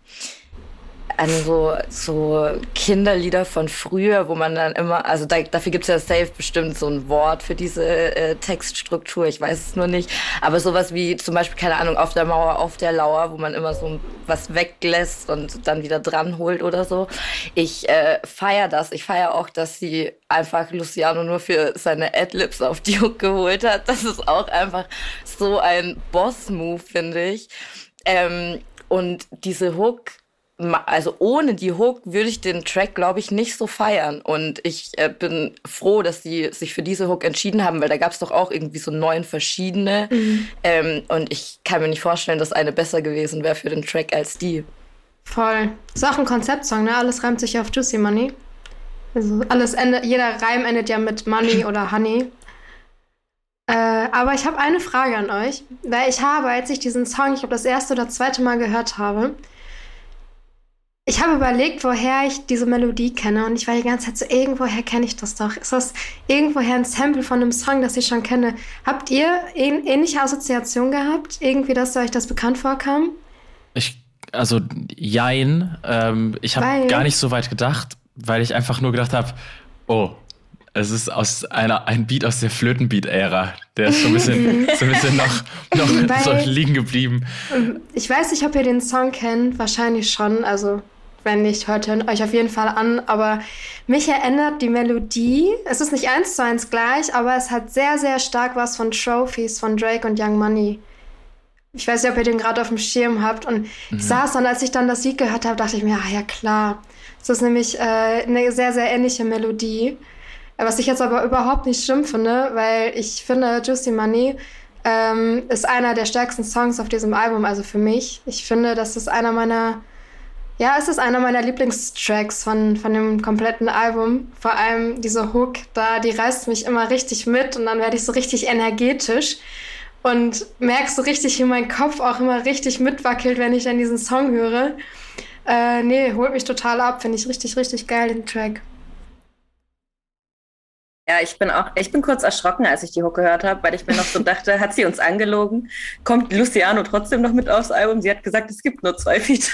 an so, so Kinderlieder von früher, wo man dann immer, also da, dafür gibt's ja safe bestimmt so ein Wort für diese äh, Textstruktur, ich weiß es nur nicht. Aber sowas wie zum Beispiel, keine Ahnung, auf der Mauer, auf der Lauer, wo man immer so was weglässt und dann wieder dran holt oder so. Ich äh, feier das. Ich feier auch, dass sie einfach Luciano nur für seine Adlibs auf die Hook geholt hat. Das ist auch einfach so ein Boss-Move, finde ich. Ähm, und diese Hook also ohne die Hook würde ich den Track, glaube ich, nicht so feiern. Und ich äh, bin froh, dass sie sich für diese Hook entschieden haben, weil da gab es doch auch irgendwie so neun verschiedene. Mhm. Ähm, und ich kann mir nicht vorstellen, dass eine besser gewesen wäre für den Track als die. Voll. Ist auch ein Konzeptsong, ne? Alles reimt sich auf Juicy Money. Also alles endet, jeder Reim endet ja mit Money oder Honey. Äh, aber ich habe eine Frage an euch, weil ich habe, als ich diesen Song, ich glaube, das erste oder zweite Mal gehört habe, ich habe überlegt, woher ich diese Melodie kenne und ich war die ganze Zeit so, irgendwoher kenne ich das doch. Ist das irgendwoher ein Sample von einem Song, das ich schon kenne? Habt ihr ähnliche Assoziationen gehabt? Irgendwie, dass euch das bekannt vorkam? Ich, also, jein. Ähm, ich habe gar nicht so weit gedacht, weil ich einfach nur gedacht habe, oh, es ist aus einer, ein Beat aus der Flötenbeat-Ära. Der ist so ein bisschen, so ein bisschen noch, noch so liegen geblieben. Ich weiß nicht, ob ihr den Song kennt. Wahrscheinlich schon. Also wenn nicht, hört euch auf jeden Fall an. Aber mich erinnert die Melodie. Es ist nicht eins zu eins gleich, aber es hat sehr, sehr stark was von Trophies von Drake und Young Money. Ich weiß nicht, ob ihr den gerade auf dem Schirm habt. Und mhm. ich saß dann, als ich dann das Lied gehört habe, dachte ich mir, ah ja klar. Es ist nämlich äh, eine sehr, sehr ähnliche Melodie. Was ich jetzt aber überhaupt nicht schlimm finde, weil ich finde, Juicy Money ähm, ist einer der stärksten Songs auf diesem Album, also für mich. Ich finde, das ist einer meiner ja, es ist einer meiner Lieblingstracks von, von dem kompletten Album. Vor allem diese Hook, da, die reißt mich immer richtig mit und dann werde ich so richtig energetisch und merkst so richtig, wie mein Kopf auch immer richtig mitwackelt, wenn ich dann diesen Song höre. Äh, nee, holt mich total ab, finde ich richtig, richtig geil, den Track. Ja, ich bin auch, ich bin kurz erschrocken, als ich die Hook gehört habe, weil ich mir noch so dachte, hat sie uns angelogen? Kommt Luciano trotzdem noch mit aufs Album? Sie hat gesagt, es gibt nur zwei Features.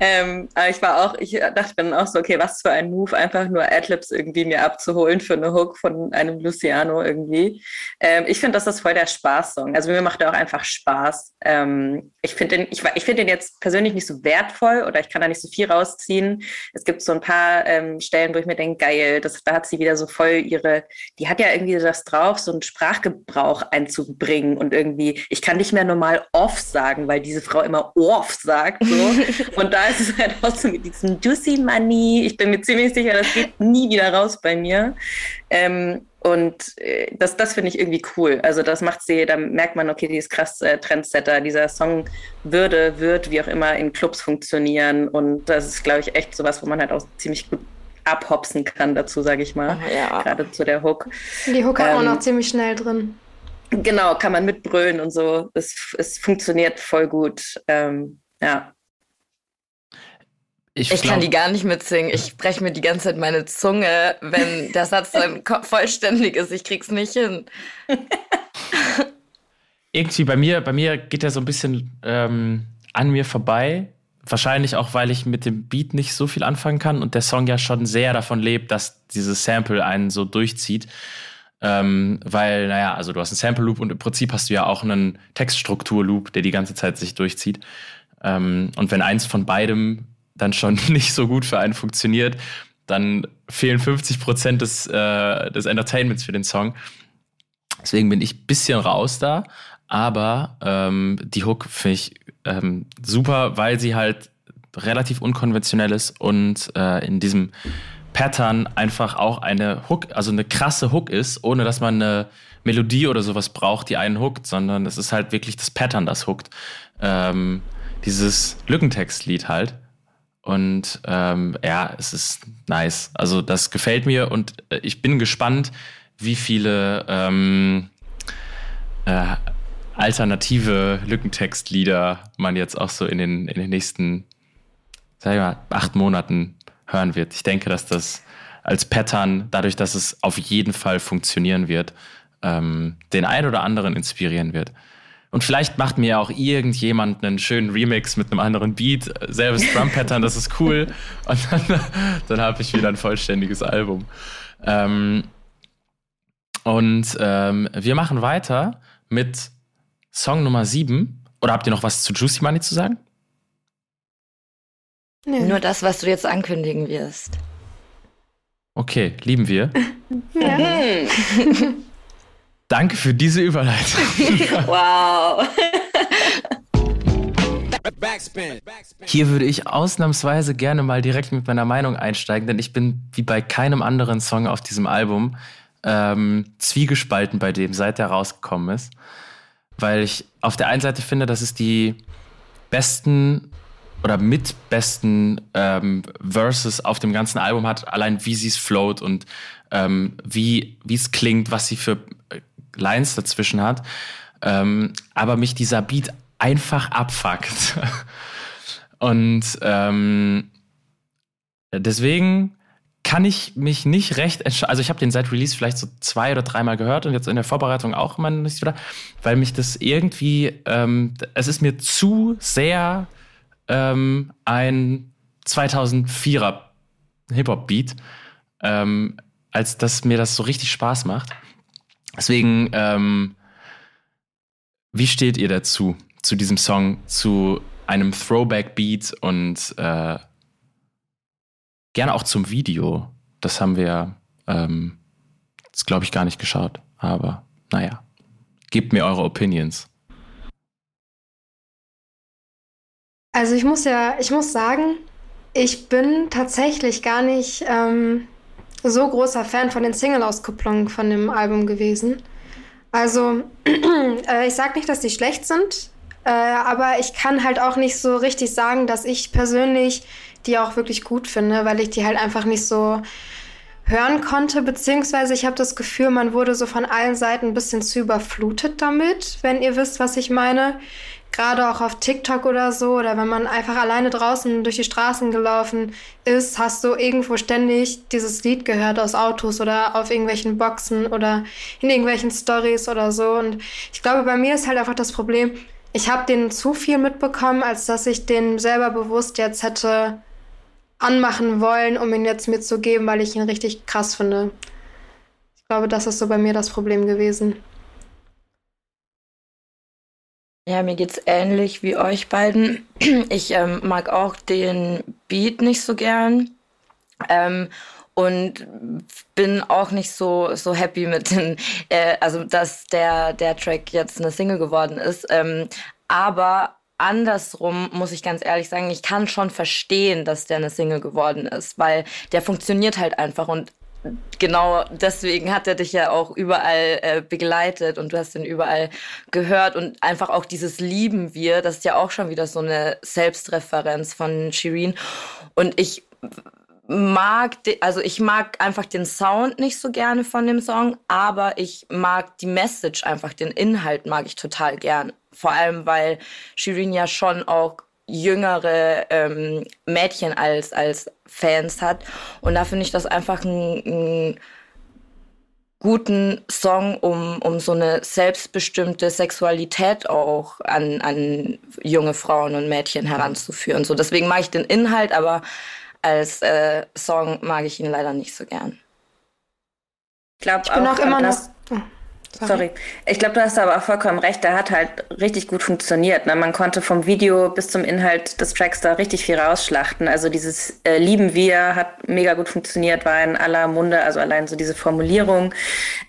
ähm, aber ich war auch, ich dachte dann auch so, okay, was für ein Move, einfach nur Adlibs irgendwie mir abzuholen für eine Hook von einem Luciano irgendwie. Ähm, ich finde, das ist voll der Spaß-Song. Also mir macht er auch einfach Spaß. Ähm, ich finde den, ich, ich finde den jetzt persönlich nicht so wertvoll oder ich kann da nicht so viel rausziehen. Es gibt so ein paar ähm, Stellen, wo ich mir denke, geil, das, da hat sie wieder so voll ihre, die hat ja irgendwie das drauf, so einen Sprachgebrauch einzubringen und irgendwie, ich kann nicht mehr normal off sagen, weil diese Frau immer off sagt. So. Und da es ist halt auch so mit diesem Juicy Money. Ich bin mir ziemlich sicher, das geht nie wieder raus bei mir. Ähm, und äh, das, das finde ich irgendwie cool. Also das macht sie, da merkt man, okay, die ist krass äh, Trendsetter. Dieser Song würde, wird, wie auch immer, in Clubs funktionieren. Und das ist, glaube ich, echt sowas, wo man halt auch ziemlich gut abhopsen kann dazu, sage ich mal. Ja. Gerade zu der Hook. Die Hook hat ähm, auch noch ziemlich schnell drin. Genau, kann man mitbrüllen und so. Es, es funktioniert voll gut. Ähm, ja. Ich, ich kann die gar nicht mitsingen. Ich breche mir die ganze Zeit meine Zunge, wenn der Satz dann vollständig ist. Ich krieg's nicht hin. Irgendwie bei mir, bei mir geht er so ein bisschen ähm, an mir vorbei. Wahrscheinlich auch, weil ich mit dem Beat nicht so viel anfangen kann und der Song ja schon sehr davon lebt, dass dieses Sample einen so durchzieht. Ähm, weil, naja, also du hast einen Sample-Loop und im Prinzip hast du ja auch einen Textstruktur-Loop, der die ganze Zeit sich durchzieht. Ähm, und wenn eins von beidem dann schon nicht so gut für einen funktioniert, dann fehlen 50 Prozent des, äh, des Entertainments für den Song. Deswegen bin ich ein bisschen raus da. Aber ähm, die Hook finde ich ähm, super, weil sie halt relativ unkonventionell ist und äh, in diesem Pattern einfach auch eine Hook, also eine krasse Hook ist, ohne dass man eine Melodie oder sowas braucht, die einen hookt, sondern es ist halt wirklich das Pattern, das hookt. Ähm, dieses Lückentextlied halt. Und ähm, ja, es ist nice. Also das gefällt mir und äh, ich bin gespannt, wie viele ähm, äh, alternative Lückentextlieder man jetzt auch so in den, in den nächsten, sag ich mal, acht Monaten hören wird. Ich denke, dass das als Pattern, dadurch, dass es auf jeden Fall funktionieren wird, ähm, den einen oder anderen inspirieren wird. Und vielleicht macht mir auch irgendjemand einen schönen Remix mit einem anderen Beat, selbes Drum-Pattern, das ist cool. Und dann, dann habe ich wieder ein vollständiges Album. Ähm, und ähm, wir machen weiter mit Song Nummer 7. Oder habt ihr noch was zu Juicy Money zu sagen? Nee. Nur das, was du jetzt ankündigen wirst. Okay, lieben wir. ja. Danke für diese Überleitung. wow. Hier würde ich ausnahmsweise gerne mal direkt mit meiner Meinung einsteigen, denn ich bin wie bei keinem anderen Song auf diesem Album ähm, zwiegespalten bei dem, seit der rausgekommen ist. Weil ich auf der einen Seite finde, dass es die besten oder mit besten ähm, Verses auf dem ganzen Album hat, allein wie sie es float und ähm, wie es klingt, was sie für Lines dazwischen hat. Ähm, aber mich dieser Beat einfach abfuckt. und ähm, deswegen kann ich mich nicht recht entscheiden. Also ich habe den seit Release vielleicht so zwei oder dreimal gehört und jetzt in der Vorbereitung auch immer nicht wieder, weil mich das irgendwie, ähm, es ist mir zu sehr ähm, ein 2004er Hip-Hop-Beat, ähm, als dass mir das so richtig Spaß macht. Deswegen, ähm, wie steht ihr dazu, zu diesem Song, zu einem Throwback-Beat und äh, gerne auch zum Video? Das haben wir, ähm, glaube ich, gar nicht geschaut. Aber naja, gebt mir eure Opinions. Also ich muss ja, ich muss sagen, ich bin tatsächlich gar nicht ähm, so großer Fan von den Single-Auskopplungen von dem Album gewesen. Also äh, ich sage nicht, dass die schlecht sind, äh, aber ich kann halt auch nicht so richtig sagen, dass ich persönlich die auch wirklich gut finde, weil ich die halt einfach nicht so hören konnte, beziehungsweise ich habe das Gefühl, man wurde so von allen Seiten ein bisschen zu überflutet damit, wenn ihr wisst, was ich meine gerade auch auf TikTok oder so, oder wenn man einfach alleine draußen durch die Straßen gelaufen ist, hast du irgendwo ständig dieses Lied gehört aus Autos oder auf irgendwelchen Boxen oder in irgendwelchen Stories oder so. Und ich glaube, bei mir ist halt einfach das Problem, ich habe den zu viel mitbekommen, als dass ich den selber bewusst jetzt hätte anmachen wollen, um ihn jetzt mitzugeben, weil ich ihn richtig krass finde. Ich glaube, das ist so bei mir das Problem gewesen. Ja, mir geht's ähnlich wie euch beiden. Ich ähm, mag auch den Beat nicht so gern. Ähm, und bin auch nicht so so happy mit den, äh, also dass der der Track jetzt eine Single geworden ist. Ähm, aber andersrum muss ich ganz ehrlich sagen, ich kann schon verstehen, dass der eine Single geworden ist, weil der funktioniert halt einfach und genau deswegen hat er dich ja auch überall äh, begleitet und du hast ihn überall gehört und einfach auch dieses Lieben wir, das ist ja auch schon wieder so eine Selbstreferenz von Shirin und ich mag, also ich mag einfach den Sound nicht so gerne von dem Song, aber ich mag die Message einfach, den Inhalt mag ich total gern. Vor allem, weil Shirin ja schon auch jüngere ähm, Mädchen als, als Fans hat. Und da finde ich das einfach einen guten Song, um, um so eine selbstbestimmte Sexualität auch an, an junge Frauen und Mädchen heranzuführen. So, deswegen mag ich den Inhalt, aber als äh, Song mag ich ihn leider nicht so gern. Ich glaube auch, auch immer noch. Sorry. Sorry. Ich glaube, du hast aber auch vollkommen recht. Der hat halt richtig gut funktioniert. Ne? Man konnte vom Video bis zum Inhalt des Tracks da richtig viel rausschlachten. Also dieses äh, Lieben wir hat mega gut funktioniert, war in aller Munde. Also allein so diese Formulierung.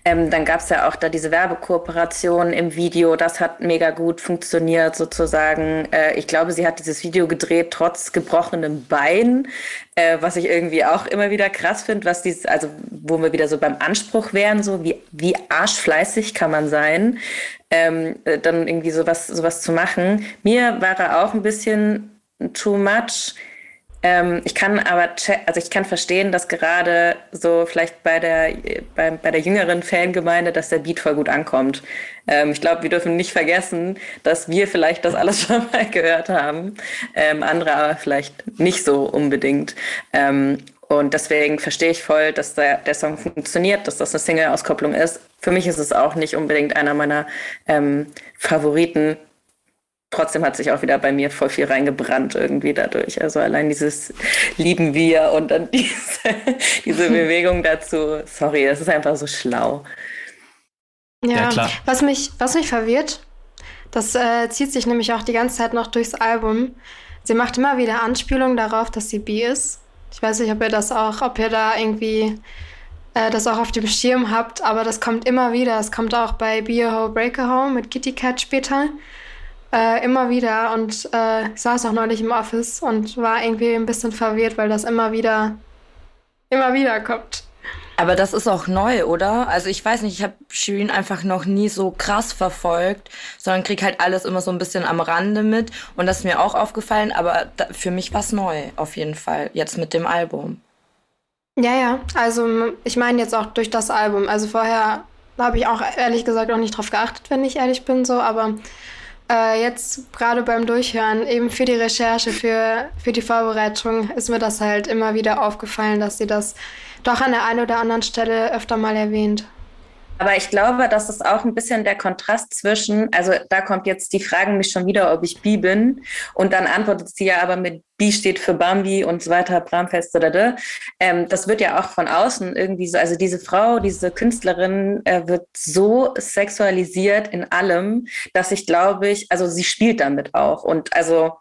Ähm, dann gab es ja auch da diese Werbekooperation im Video. Das hat mega gut funktioniert sozusagen. Äh, ich glaube, sie hat dieses Video gedreht trotz gebrochenem Bein äh, was ich irgendwie auch immer wieder krass finde, was dies, also wo wir wieder so beim Anspruch wären, so wie, wie arschfleißig kann man sein, ähm, äh, dann irgendwie sowas, sowas zu machen. Mir war er auch ein bisschen too much. Ähm, ich kann aber, also ich kann verstehen, dass gerade so vielleicht bei der, bei, bei der jüngeren Fangemeinde, dass der Beat voll gut ankommt. Ähm, ich glaube, wir dürfen nicht vergessen, dass wir vielleicht das alles schon mal gehört haben, ähm, andere aber vielleicht nicht so unbedingt. Ähm, und deswegen verstehe ich voll, dass der, der Song funktioniert, dass das eine Single-Auskopplung ist. Für mich ist es auch nicht unbedingt einer meiner ähm, Favoriten trotzdem hat sich auch wieder bei mir voll viel reingebrannt irgendwie dadurch. Also allein dieses Lieben wir und dann diese, diese Bewegung dazu. Sorry, es ist einfach so schlau. Ja, ja klar. Was mich, was mich verwirrt, das äh, zieht sich nämlich auch die ganze Zeit noch durchs Album. Sie macht immer wieder Anspielungen darauf, dass sie bi ist. Ich weiß nicht, ob ihr das auch, ob ihr da irgendwie äh, das auch auf dem Schirm habt, aber das kommt immer wieder. Es kommt auch bei Be a Ho, Break a Home mit Kitty Cat später. Äh, immer wieder und äh, ich saß auch neulich im Office und war irgendwie ein bisschen verwirrt, weil das immer wieder, immer wieder kommt. Aber das ist auch neu, oder? Also ich weiß nicht, ich habe Shirin einfach noch nie so krass verfolgt, sondern krieg halt alles immer so ein bisschen am Rande mit. Und das ist mir auch aufgefallen, aber da, für mich war es neu, auf jeden Fall, jetzt mit dem Album. Ja, ja, also ich meine jetzt auch durch das Album. Also vorher habe ich auch ehrlich gesagt auch nicht drauf geachtet, wenn ich ehrlich bin, so, aber äh, jetzt gerade beim Durchhören, eben für die Recherche, für, für die Vorbereitung, ist mir das halt immer wieder aufgefallen, dass sie das doch an der einen oder anderen Stelle öfter mal erwähnt. Aber ich glaube, das ist auch ein bisschen der Kontrast zwischen, also da kommt jetzt die Frage mich schon wieder, ob ich Bi bin. Und dann antwortet sie ja aber mit Bi steht für Bambi und so weiter, Bramfest, da, ähm, Das wird ja auch von außen irgendwie so, also diese Frau, diese Künstlerin äh, wird so sexualisiert in allem, dass ich glaube ich, also sie spielt damit auch. Und also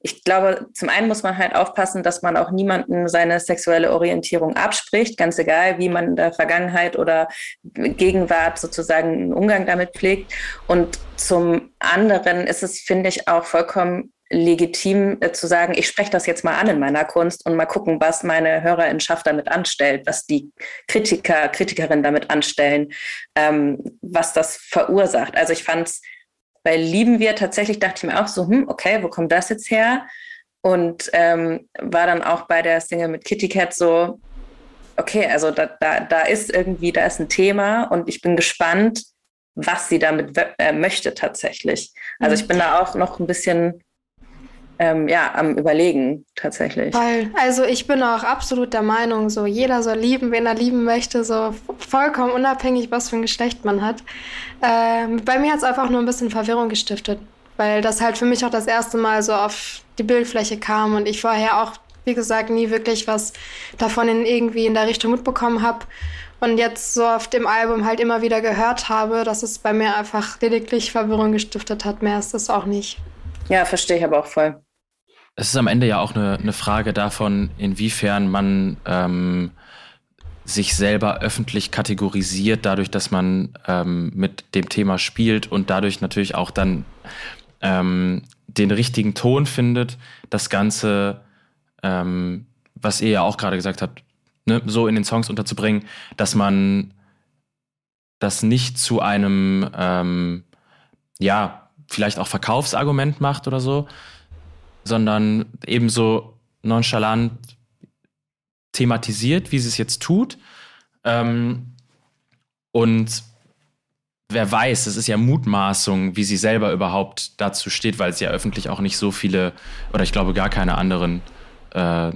ich glaube, zum einen muss man halt aufpassen, dass man auch niemanden seine sexuelle Orientierung abspricht, ganz egal, wie man in der Vergangenheit oder Gegenwart sozusagen einen Umgang damit pflegt. Und zum anderen ist es, finde ich, auch vollkommen legitim äh, zu sagen, ich spreche das jetzt mal an in meiner Kunst und mal gucken, was meine Hörerinschaft damit anstellt, was die Kritiker, Kritikerinnen damit anstellen, ähm, was das verursacht. Also ich fand es bei Lieben wir tatsächlich dachte ich mir auch so, hm, okay, wo kommt das jetzt her? Und ähm, war dann auch bei der Single mit Kitty Cat so, okay, also da, da, da ist irgendwie, da ist ein Thema und ich bin gespannt, was sie damit äh, möchte tatsächlich. Also ich bin da auch noch ein bisschen ähm, ja, am Überlegen tatsächlich. Weil, also ich bin auch absolut der Meinung, so jeder soll lieben, wen er lieben möchte, so vollkommen unabhängig, was für ein Geschlecht man hat. Ähm, bei mir hat es einfach nur ein bisschen Verwirrung gestiftet, weil das halt für mich auch das erste Mal so auf die Bildfläche kam und ich vorher auch, wie gesagt, nie wirklich was davon in irgendwie in der Richtung mitbekommen habe und jetzt so auf dem Album halt immer wieder gehört habe, dass es bei mir einfach lediglich Verwirrung gestiftet hat. Mehr ist es auch nicht. Ja, verstehe ich aber auch voll es ist am Ende ja auch eine, eine Frage davon, inwiefern man ähm, sich selber öffentlich kategorisiert, dadurch, dass man ähm, mit dem Thema spielt und dadurch natürlich auch dann ähm, den richtigen Ton findet, das Ganze, ähm, was ihr ja auch gerade gesagt habt, ne, so in den Songs unterzubringen, dass man das nicht zu einem, ähm, ja, vielleicht auch Verkaufsargument macht oder so, sondern ebenso nonchalant thematisiert, wie sie es jetzt tut. Ähm, und wer weiß, es ist ja Mutmaßung, wie sie selber überhaupt dazu steht, weil es ja öffentlich auch nicht so viele oder ich glaube gar keine anderen äh,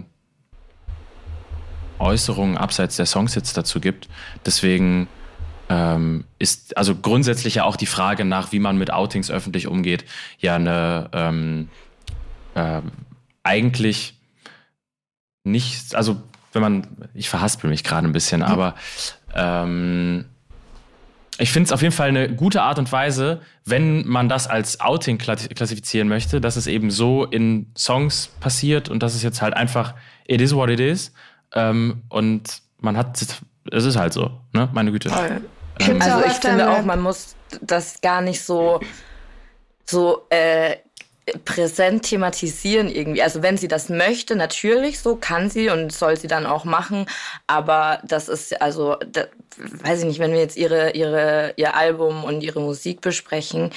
Äußerungen abseits der Songs jetzt dazu gibt. Deswegen ähm, ist also grundsätzlich ja auch die Frage nach, wie man mit Outings öffentlich umgeht, ja eine ähm, äh, eigentlich nicht, also wenn man, ich verhaspel mich gerade ein bisschen, aber ähm, ich finde es auf jeden Fall eine gute Art und Weise, wenn man das als Outing klassifizieren möchte, dass es eben so in Songs passiert und dass es jetzt halt einfach, it is what it is. Ähm, und man hat, es ist halt so, ne? Meine Güte. Ähm, also ich finde auch, man muss das gar nicht so, so äh, präsent thematisieren irgendwie. Also wenn sie das möchte, natürlich, so kann sie und soll sie dann auch machen. Aber das ist also, da, weiß ich nicht, wenn wir jetzt ihre, ihre, ihr Album und ihre Musik besprechen,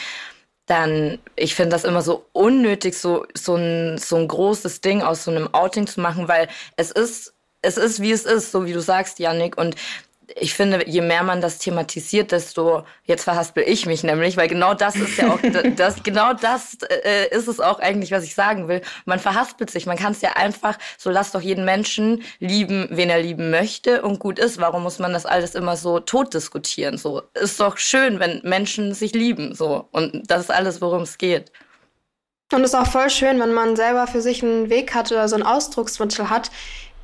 dann, ich finde das immer so unnötig, so, so, ein, so ein großes Ding aus so einem Outing zu machen, weil es ist, es ist, wie es ist, so wie du sagst, Yannick. Und ich finde, je mehr man das thematisiert, desto jetzt verhaspel ich mich nämlich, weil genau das ist ja auch das, genau das äh, ist es auch eigentlich, was ich sagen will. Man verhaspelt sich. Man kann es ja einfach so lass doch jeden Menschen lieben, wen er lieben möchte und gut ist. Warum muss man das alles immer so tot diskutieren? So ist doch schön, wenn Menschen sich lieben so und das ist alles, worum es geht. Und es ist auch voll schön, wenn man selber für sich einen Weg hat oder so ein Ausdrucksmittel hat,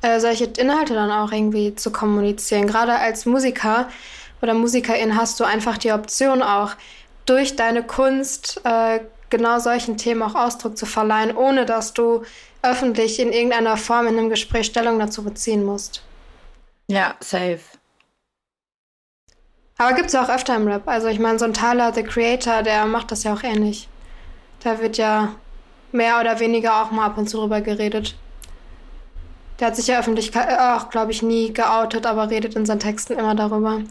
äh, solche Inhalte dann auch irgendwie zu kommunizieren. Gerade als Musiker oder Musikerin hast du einfach die Option auch durch deine Kunst äh, genau solchen Themen auch Ausdruck zu verleihen, ohne dass du öffentlich in irgendeiner Form in einem Gespräch Stellung dazu beziehen musst. Ja, safe. Aber gibt es ja auch öfter im Rap. Also ich meine, so ein Tyler, The Creator, der macht das ja auch ähnlich. Da wird ja mehr oder weniger auch mal ab und zu drüber geredet. Der hat sich ja öffentlich auch, glaube ich, nie geoutet, aber redet in seinen Texten immer darüber.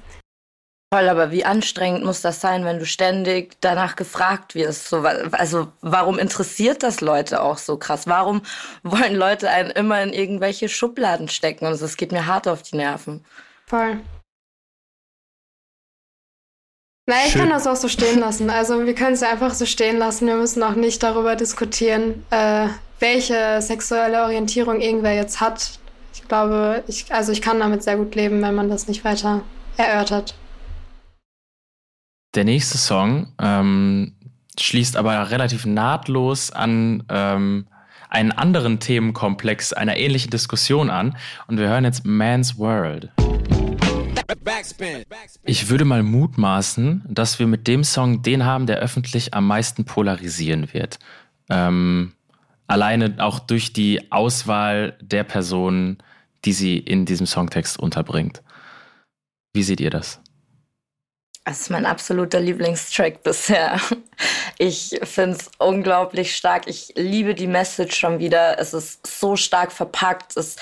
Toll, aber wie anstrengend muss das sein, wenn du ständig danach gefragt wirst? So, also warum interessiert das Leute auch so krass? Warum wollen Leute einen immer in irgendwelche Schubladen stecken? Und es geht mir hart auf die Nerven. Voll. Na, ich Schön. kann das auch so stehen lassen. Also wir können es einfach so stehen lassen. Wir müssen auch nicht darüber diskutieren, äh, welche sexuelle Orientierung irgendwer jetzt hat. Ich glaube, ich, also ich kann damit sehr gut leben, wenn man das nicht weiter erörtert. Der nächste Song ähm, schließt aber relativ nahtlos an ähm, einen anderen Themenkomplex einer ähnlichen Diskussion an. Und wir hören jetzt Man's World. Ich würde mal mutmaßen, dass wir mit dem Song den haben, der öffentlich am meisten polarisieren wird. Ähm, alleine auch durch die Auswahl der Personen, die sie in diesem Songtext unterbringt. Wie seht ihr das? Das ist mein absoluter Lieblingstrack bisher. Ich finde es unglaublich stark. Ich liebe die Message schon wieder. Es ist so stark verpackt. Es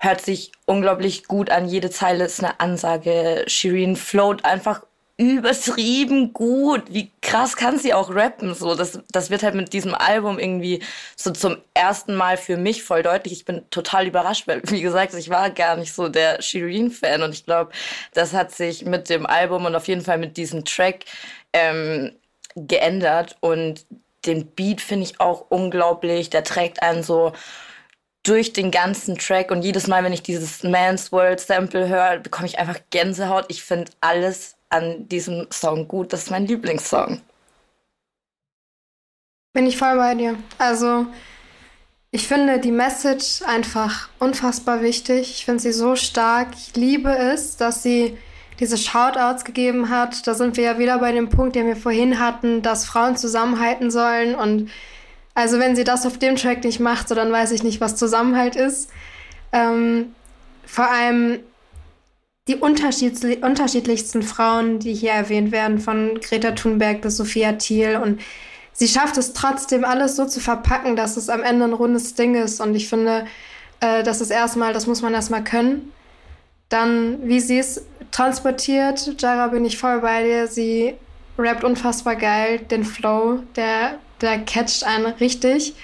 hört sich unglaublich gut an. Jede Zeile ist eine Ansage. Shireen float einfach übertrieben gut. Wie krass kann sie auch rappen? So, das, das wird halt mit diesem Album irgendwie so zum ersten Mal für mich voll deutlich. Ich bin total überrascht, weil, wie gesagt, ich war gar nicht so der Shireen-Fan und ich glaube, das hat sich mit dem Album und auf jeden Fall mit diesem Track ähm, geändert und den Beat finde ich auch unglaublich. Der trägt einen so durch den ganzen Track und jedes Mal, wenn ich dieses Man's World Sample höre, bekomme ich einfach Gänsehaut. Ich finde alles an diesem Song gut. Das ist mein Lieblingssong. Bin ich voll bei dir. Also, ich finde die Message einfach unfassbar wichtig. Ich finde sie so stark. Ich liebe es, dass sie diese Shoutouts gegeben hat. Da sind wir ja wieder bei dem Punkt, den wir vorhin hatten, dass Frauen zusammenhalten sollen und also wenn sie das auf dem Track nicht macht, so dann weiß ich nicht, was Zusammenhalt ist. Ähm, vor allem die unterschiedlichsten Frauen, die hier erwähnt werden, von Greta Thunberg bis Sophia Thiel und sie schafft es trotzdem alles so zu verpacken, dass es am Ende ein rundes Ding ist. Und ich finde, äh, das ist erstmal, das muss man erstmal können. Dann, wie sie es transportiert, Jara bin ich voll bei dir. Sie rappt unfassbar geil, den Flow, der, der catcht einen richtig.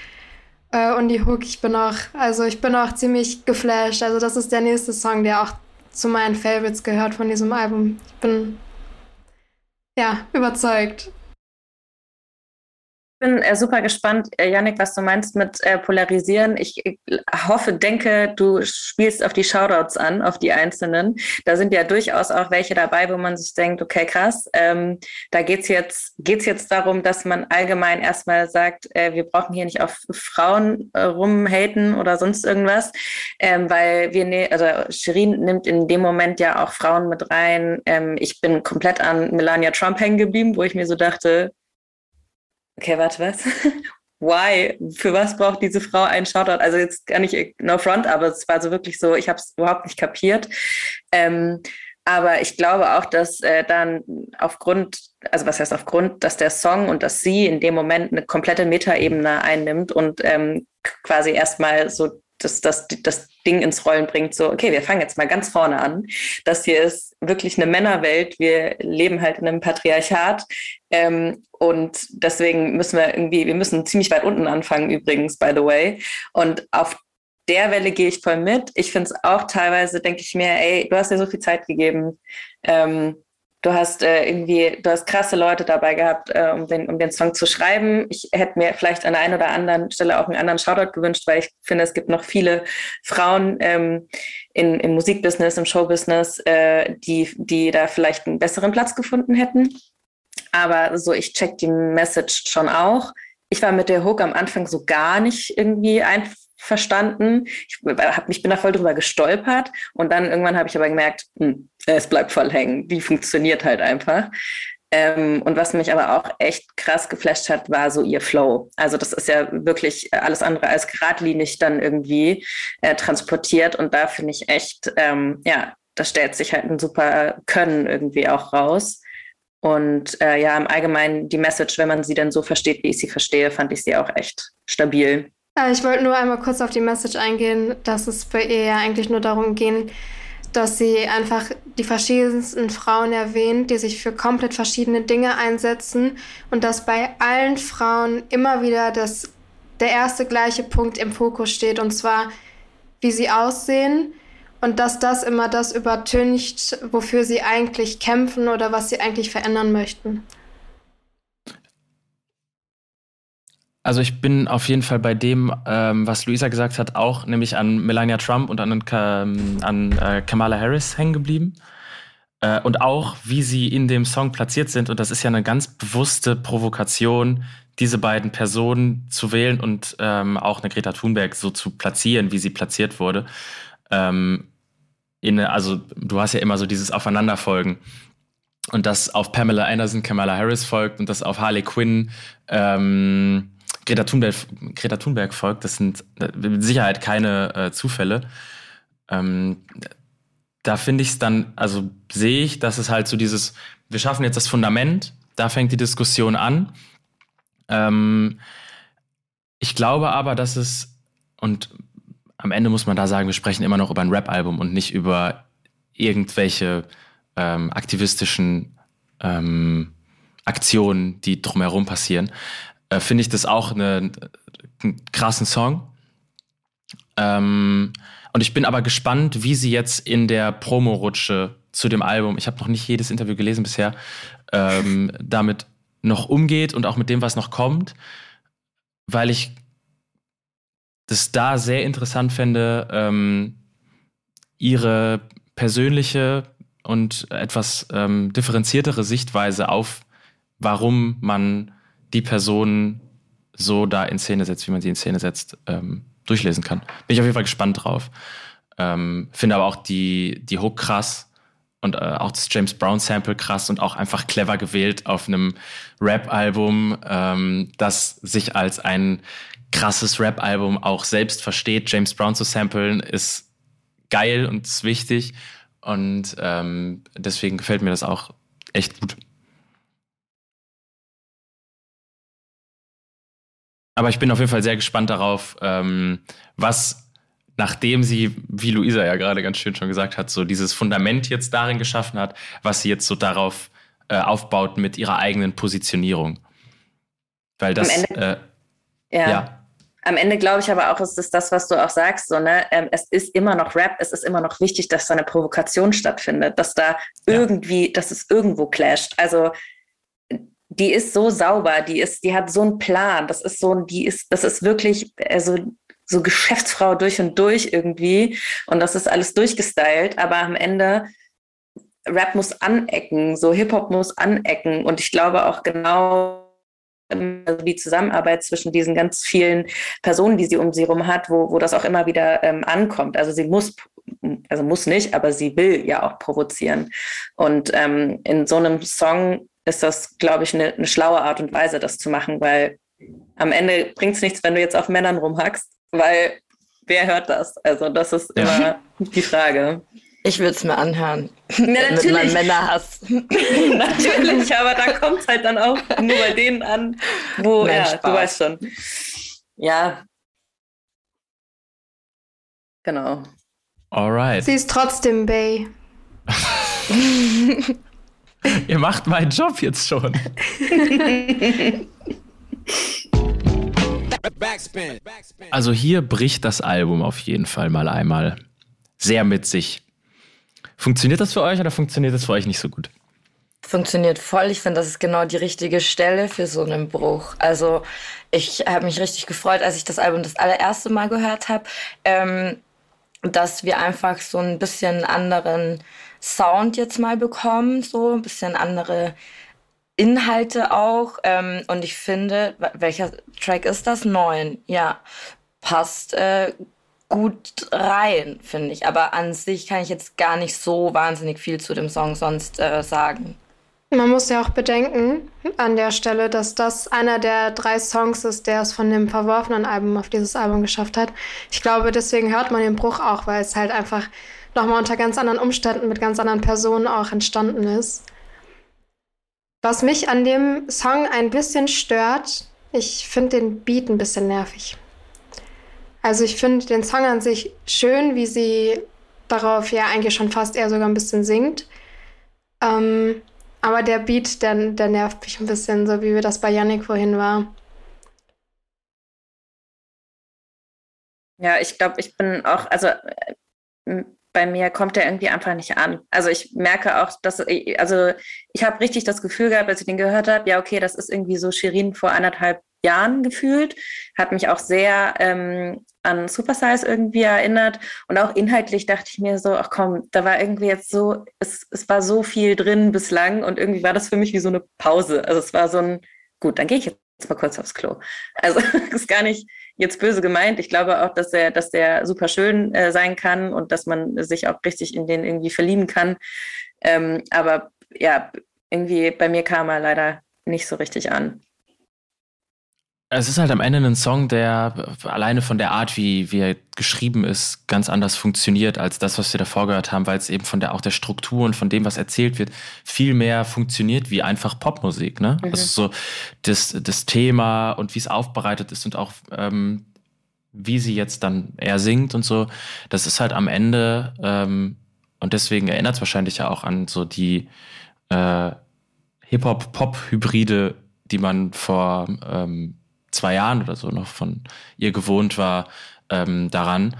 Äh, und die Hook, ich bin auch, also ich bin auch ziemlich geflasht. Also das ist der nächste Song, der auch zu meinen Favorites gehört von diesem Album. Ich bin ja überzeugt bin äh, super gespannt, äh, Yannick, was du meinst mit äh, Polarisieren. Ich äh, hoffe, denke, du spielst auf die Shoutouts an, auf die einzelnen. Da sind ja durchaus auch welche dabei, wo man sich denkt, okay, krass, ähm, da geht's jetzt, geht's jetzt darum, dass man allgemein erstmal sagt, äh, wir brauchen hier nicht auf Frauen äh, rumhaten oder sonst irgendwas, ähm, weil wir, ne also Shirin nimmt in dem Moment ja auch Frauen mit rein. Ähm, ich bin komplett an Melania Trump hängen geblieben, wo ich mir so dachte, okay, warte, was? Why? Für was braucht diese Frau einen Shoutout? Also jetzt gar nicht no front, aber es war so wirklich so, ich habe es überhaupt nicht kapiert. Ähm, aber ich glaube auch, dass äh, dann aufgrund, also was heißt aufgrund, dass der Song und dass sie in dem Moment eine komplette Metaebene einnimmt und ähm, quasi erstmal so das, das, das Ding ins Rollen bringt, so, okay, wir fangen jetzt mal ganz vorne an. Das hier ist wirklich eine Männerwelt. Wir leben halt in einem Patriarchat. Ähm, und deswegen müssen wir irgendwie, wir müssen ziemlich weit unten anfangen, übrigens, by the way. Und auf der Welle gehe ich voll mit. Ich finde es auch teilweise, denke ich mir, ey, du hast dir so viel Zeit gegeben. Ähm, du hast äh, irgendwie, du hast krasse Leute dabei gehabt, äh, um, den, um den Song zu schreiben. Ich hätte mir vielleicht an der einen oder anderen Stelle auch einen anderen Shoutout gewünscht, weil ich finde, es gibt noch viele Frauen ähm, in, im Musikbusiness, im Showbusiness, äh, die, die da vielleicht einen besseren Platz gefunden hätten. Aber so, ich check die Message schon auch. Ich war mit der Hook am Anfang so gar nicht irgendwie einfach verstanden. Ich, hab, ich bin da voll drüber gestolpert und dann irgendwann habe ich aber gemerkt, hm, es bleibt voll hängen. Die funktioniert halt einfach. Ähm, und was mich aber auch echt krass geflasht hat, war so ihr Flow. Also das ist ja wirklich alles andere als geradlinig dann irgendwie äh, transportiert. Und da finde ich echt, ähm, ja, da stellt sich halt ein super Können irgendwie auch raus. Und äh, ja, im Allgemeinen die Message, wenn man sie dann so versteht, wie ich sie verstehe, fand ich sie auch echt stabil. Äh, ich wollte nur einmal kurz auf die Message eingehen, dass es bei ihr ja eigentlich nur darum ging, dass sie einfach die verschiedensten Frauen erwähnt, die sich für komplett verschiedene Dinge einsetzen und dass bei allen Frauen immer wieder das, der erste gleiche Punkt im Fokus steht und zwar, wie sie aussehen und dass das immer das übertüncht, wofür sie eigentlich kämpfen oder was sie eigentlich verändern möchten. Also ich bin auf jeden Fall bei dem, ähm, was Luisa gesagt hat, auch nämlich an Melania Trump und an, an äh, Kamala Harris hängen geblieben. Äh, und auch, wie sie in dem Song platziert sind. Und das ist ja eine ganz bewusste Provokation, diese beiden Personen zu wählen und ähm, auch eine Greta Thunberg so zu platzieren, wie sie platziert wurde. Ähm, in, also du hast ja immer so dieses Aufeinanderfolgen und das auf Pamela Anderson, Kamala Harris folgt und das auf Harley Quinn ähm, Greta Thunberg, Greta Thunberg folgt, das sind mit Sicherheit keine äh, Zufälle. Ähm, da finde ich es dann, also sehe ich, dass es halt so dieses, wir schaffen jetzt das Fundament, da fängt die Diskussion an. Ähm, ich glaube aber, dass es, und am Ende muss man da sagen, wir sprechen immer noch über ein Rap-Album und nicht über irgendwelche ähm, aktivistischen ähm, Aktionen, die drumherum passieren äh, finde ich das auch eine, einen krassen Song. Ähm, und ich bin aber gespannt, wie sie jetzt in der Promo-Rutsche zu dem Album, ich habe noch nicht jedes Interview gelesen bisher, ähm, damit noch umgeht und auch mit dem, was noch kommt, weil ich das da sehr interessant fände, ähm, ihre persönliche und etwas ähm, differenziertere Sichtweise auf, warum man die Person so da in Szene setzt, wie man sie in Szene setzt, ähm, durchlesen kann. Bin ich auf jeden Fall gespannt drauf. Ähm, finde aber auch die, die Hook krass und äh, auch das James Brown Sample krass und auch einfach clever gewählt auf einem Rap-Album, ähm, das sich als ein krasses Rap-Album auch selbst versteht. James Brown zu samplen ist geil und ist wichtig und ähm, deswegen gefällt mir das auch echt gut. Aber ich bin auf jeden Fall sehr gespannt darauf, ähm, was, nachdem sie, wie Luisa ja gerade ganz schön schon gesagt hat, so dieses Fundament jetzt darin geschaffen hat, was sie jetzt so darauf äh, aufbaut mit ihrer eigenen Positionierung. Weil das, äh, ja. ja. Am Ende glaube ich aber auch, ist es das, was du auch sagst, so, ne? Ähm, es ist immer noch Rap, es ist immer noch wichtig, dass da eine Provokation stattfindet, dass da irgendwie, ja. dass es irgendwo clasht. Also die ist so sauber, die ist, die hat so einen Plan. Das ist so, die ist, das ist wirklich, also so Geschäftsfrau durch und durch irgendwie. Und das ist alles durchgestylt, aber am Ende Rap muss anecken, so Hip-Hop muss anecken. Und ich glaube auch genau also die Zusammenarbeit zwischen diesen ganz vielen Personen, die sie um sie herum hat, wo, wo das auch immer wieder ähm, ankommt. Also sie muss, also muss nicht, aber sie will ja auch provozieren. Und ähm, in so einem Song ist das, glaube ich, eine, eine schlaue Art und Weise, das zu machen, weil am Ende bringt es nichts, wenn du jetzt auf Männern rumhackst, weil wer hört das? Also das ist ja. immer die Frage. Ich würde es mir anhören. Ja, natürlich. Mit meinem Männerhass. natürlich, aber da kommt es halt dann auch nur bei denen an, wo, Nein, ja, Spaß. du weißt schon. Ja. Genau. Alright. Sie ist trotzdem Bay. Ihr macht meinen Job jetzt schon. Also hier bricht das Album auf jeden Fall mal einmal sehr mit sich. Funktioniert das für euch oder funktioniert das für euch nicht so gut? Funktioniert voll. Ich finde, das ist genau die richtige Stelle für so einen Bruch. Also ich habe mich richtig gefreut, als ich das Album das allererste Mal gehört habe, ähm, dass wir einfach so ein bisschen anderen Sound jetzt mal bekommen, so ein bisschen andere Inhalte auch. Ähm, und ich finde, welcher Track ist das? Neun. Ja, passt äh, gut rein, finde ich. Aber an sich kann ich jetzt gar nicht so wahnsinnig viel zu dem Song sonst äh, sagen. Man muss ja auch bedenken an der Stelle, dass das einer der drei Songs ist, der es von dem verworfenen Album auf dieses Album geschafft hat. Ich glaube, deswegen hört man den Bruch auch, weil es halt einfach nochmal unter ganz anderen Umständen mit ganz anderen Personen auch entstanden ist. Was mich an dem Song ein bisschen stört, ich finde den Beat ein bisschen nervig. Also ich finde den Song an sich schön, wie sie darauf ja eigentlich schon fast eher sogar ein bisschen singt. Ähm, aber der Beat, der, der nervt mich ein bisschen, so wie wir das bei Yannick vorhin war. Ja, ich glaube, ich bin auch, also äh, bei mir kommt der irgendwie einfach nicht an. Also ich merke auch, dass, also ich habe richtig das Gefühl gehabt, als ich den gehört habe, ja, okay, das ist irgendwie so Shirin vor anderthalb Jahren gefühlt, hat mich auch sehr ähm, an Super Size irgendwie erinnert und auch inhaltlich dachte ich mir so, ach komm, da war irgendwie jetzt so, es, es war so viel drin bislang und irgendwie war das für mich wie so eine Pause. Also es war so ein, gut, dann gehe ich jetzt mal kurz aufs Klo. Also ist gar nicht jetzt böse gemeint. Ich glaube auch, dass er, dass der super schön äh, sein kann und dass man sich auch richtig in den irgendwie verlieben kann. Ähm, aber ja, irgendwie bei mir kam er leider nicht so richtig an. Es ist halt am Ende ein Song, der alleine von der Art, wie, wie er geschrieben ist, ganz anders funktioniert als das, was wir davor gehört haben, weil es eben von der auch der Struktur und von dem, was erzählt wird, viel mehr funktioniert wie einfach Popmusik. Ne? Mhm. Also so das, das Thema und wie es aufbereitet ist und auch ähm, wie sie jetzt dann er singt und so, das ist halt am Ende ähm, und deswegen erinnert es wahrscheinlich ja auch an so die äh, Hip-Hop-Pop-Hybride, die man vor ähm, zwei Jahren oder so noch von ihr gewohnt war, ähm, daran.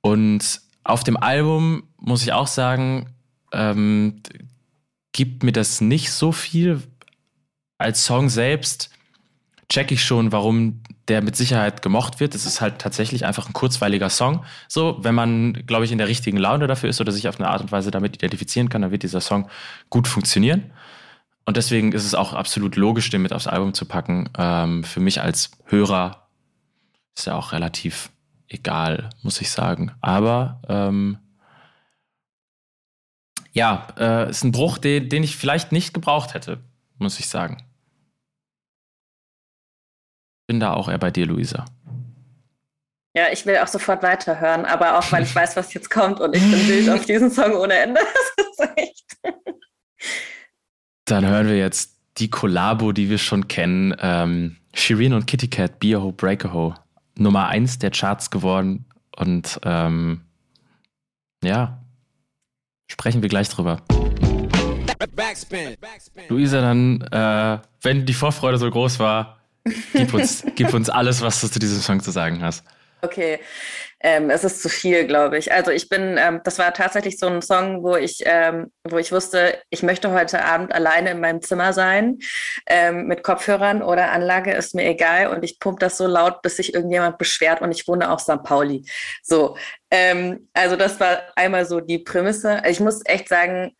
Und auf dem Album muss ich auch sagen, ähm, gibt mir das nicht so viel. Als Song selbst check ich schon, warum der mit Sicherheit gemocht wird. Es ist halt tatsächlich einfach ein kurzweiliger Song. So, wenn man, glaube ich, in der richtigen Laune dafür ist oder sich auf eine Art und Weise damit identifizieren kann, dann wird dieser Song gut funktionieren. Und deswegen ist es auch absolut logisch, den mit aufs Album zu packen. Ähm, für mich als Hörer ist ja auch relativ egal, muss ich sagen. Aber ähm, ja, äh, ist ein Bruch, den, den ich vielleicht nicht gebraucht hätte, muss ich sagen. Bin da auch eher bei dir, Luisa. Ja, ich will auch sofort weiterhören, aber auch weil ich weiß, was jetzt kommt und ich bin wild auf diesen Song ohne Ende. Das ist echt. Dann hören wir jetzt die Kollabo, die wir schon kennen. Ähm, Shireen und Kitty Cat, Be a Ho, Break a Ho. Nummer eins der Charts geworden. Und ähm, ja, sprechen wir gleich drüber. Luisa, dann, äh, wenn die Vorfreude so groß war, gib uns, gib uns alles, was du zu diesem Song zu sagen hast. Okay, ähm, es ist zu viel, glaube ich. Also ich bin, ähm, das war tatsächlich so ein Song, wo ich, ähm, wo ich wusste, ich möchte heute Abend alleine in meinem Zimmer sein, ähm, mit Kopfhörern oder Anlage, ist mir egal. Und ich pumpe das so laut, bis sich irgendjemand beschwert und ich wohne auf St. Pauli. So, ähm, also das war einmal so die Prämisse. Ich muss echt sagen,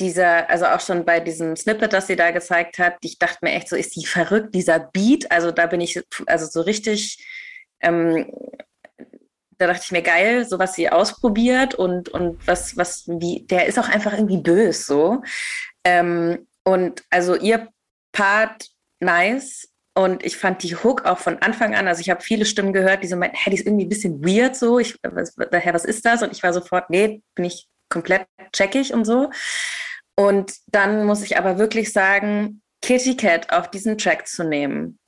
dieser, also auch schon bei diesem Snippet, das sie da gezeigt hat, ich dachte mir echt so, ist die verrückt, dieser Beat? Also da bin ich also so richtig, ähm, da dachte ich mir, geil, so was sie ausprobiert und, und was, was, wie, der ist auch einfach irgendwie bös so. Ähm, und also ihr Part nice. Und ich fand die Hook auch von Anfang an, also ich habe viele Stimmen gehört, die so meinten, hey, die ist irgendwie ein bisschen weird so. Ich, was, daher, was ist das? Und ich war sofort, nee, bin ich komplett checkig und so. Und dann muss ich aber wirklich sagen, Kitty Cat auf diesen Track zu nehmen.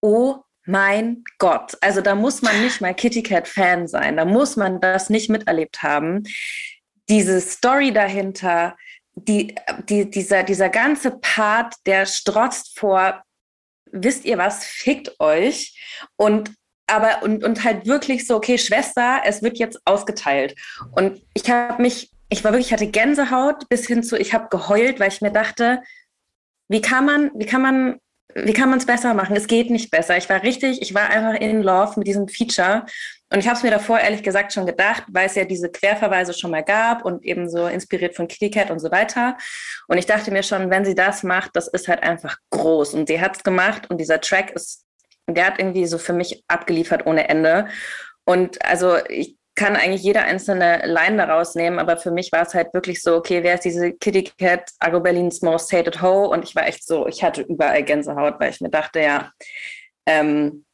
Oh mein Gott. Also da muss man nicht mal Kitty Cat Fan sein. Da muss man das nicht miterlebt haben. Diese Story dahinter, die, die, dieser, dieser ganze Part, der strotzt vor, wisst ihr was, fickt euch. Und aber und, und halt wirklich so, okay, Schwester, es wird jetzt ausgeteilt. Und ich habe mich ich war wirklich, ich hatte Gänsehaut bis hin zu, ich habe geheult, weil ich mir dachte, wie kann man, wie kann man, wie kann man es besser machen? Es geht nicht besser. Ich war richtig, ich war einfach in Love mit diesem Feature. Und ich habe es mir davor ehrlich gesagt schon gedacht, weil es ja diese Querverweise schon mal gab und eben so inspiriert von Kitty und so weiter. Und ich dachte mir schon, wenn sie das macht, das ist halt einfach groß. Und sie hat es gemacht und dieser Track ist, der hat irgendwie so für mich abgeliefert ohne Ende. Und also ich kann eigentlich jeder einzelne Line daraus nehmen, aber für mich war es halt wirklich so, okay, wer ist diese Kitty Cat, Argo Berlins Most Hated Ho? Und ich war echt so, ich hatte überall Gänsehaut, weil ich mir dachte, ja, ähm,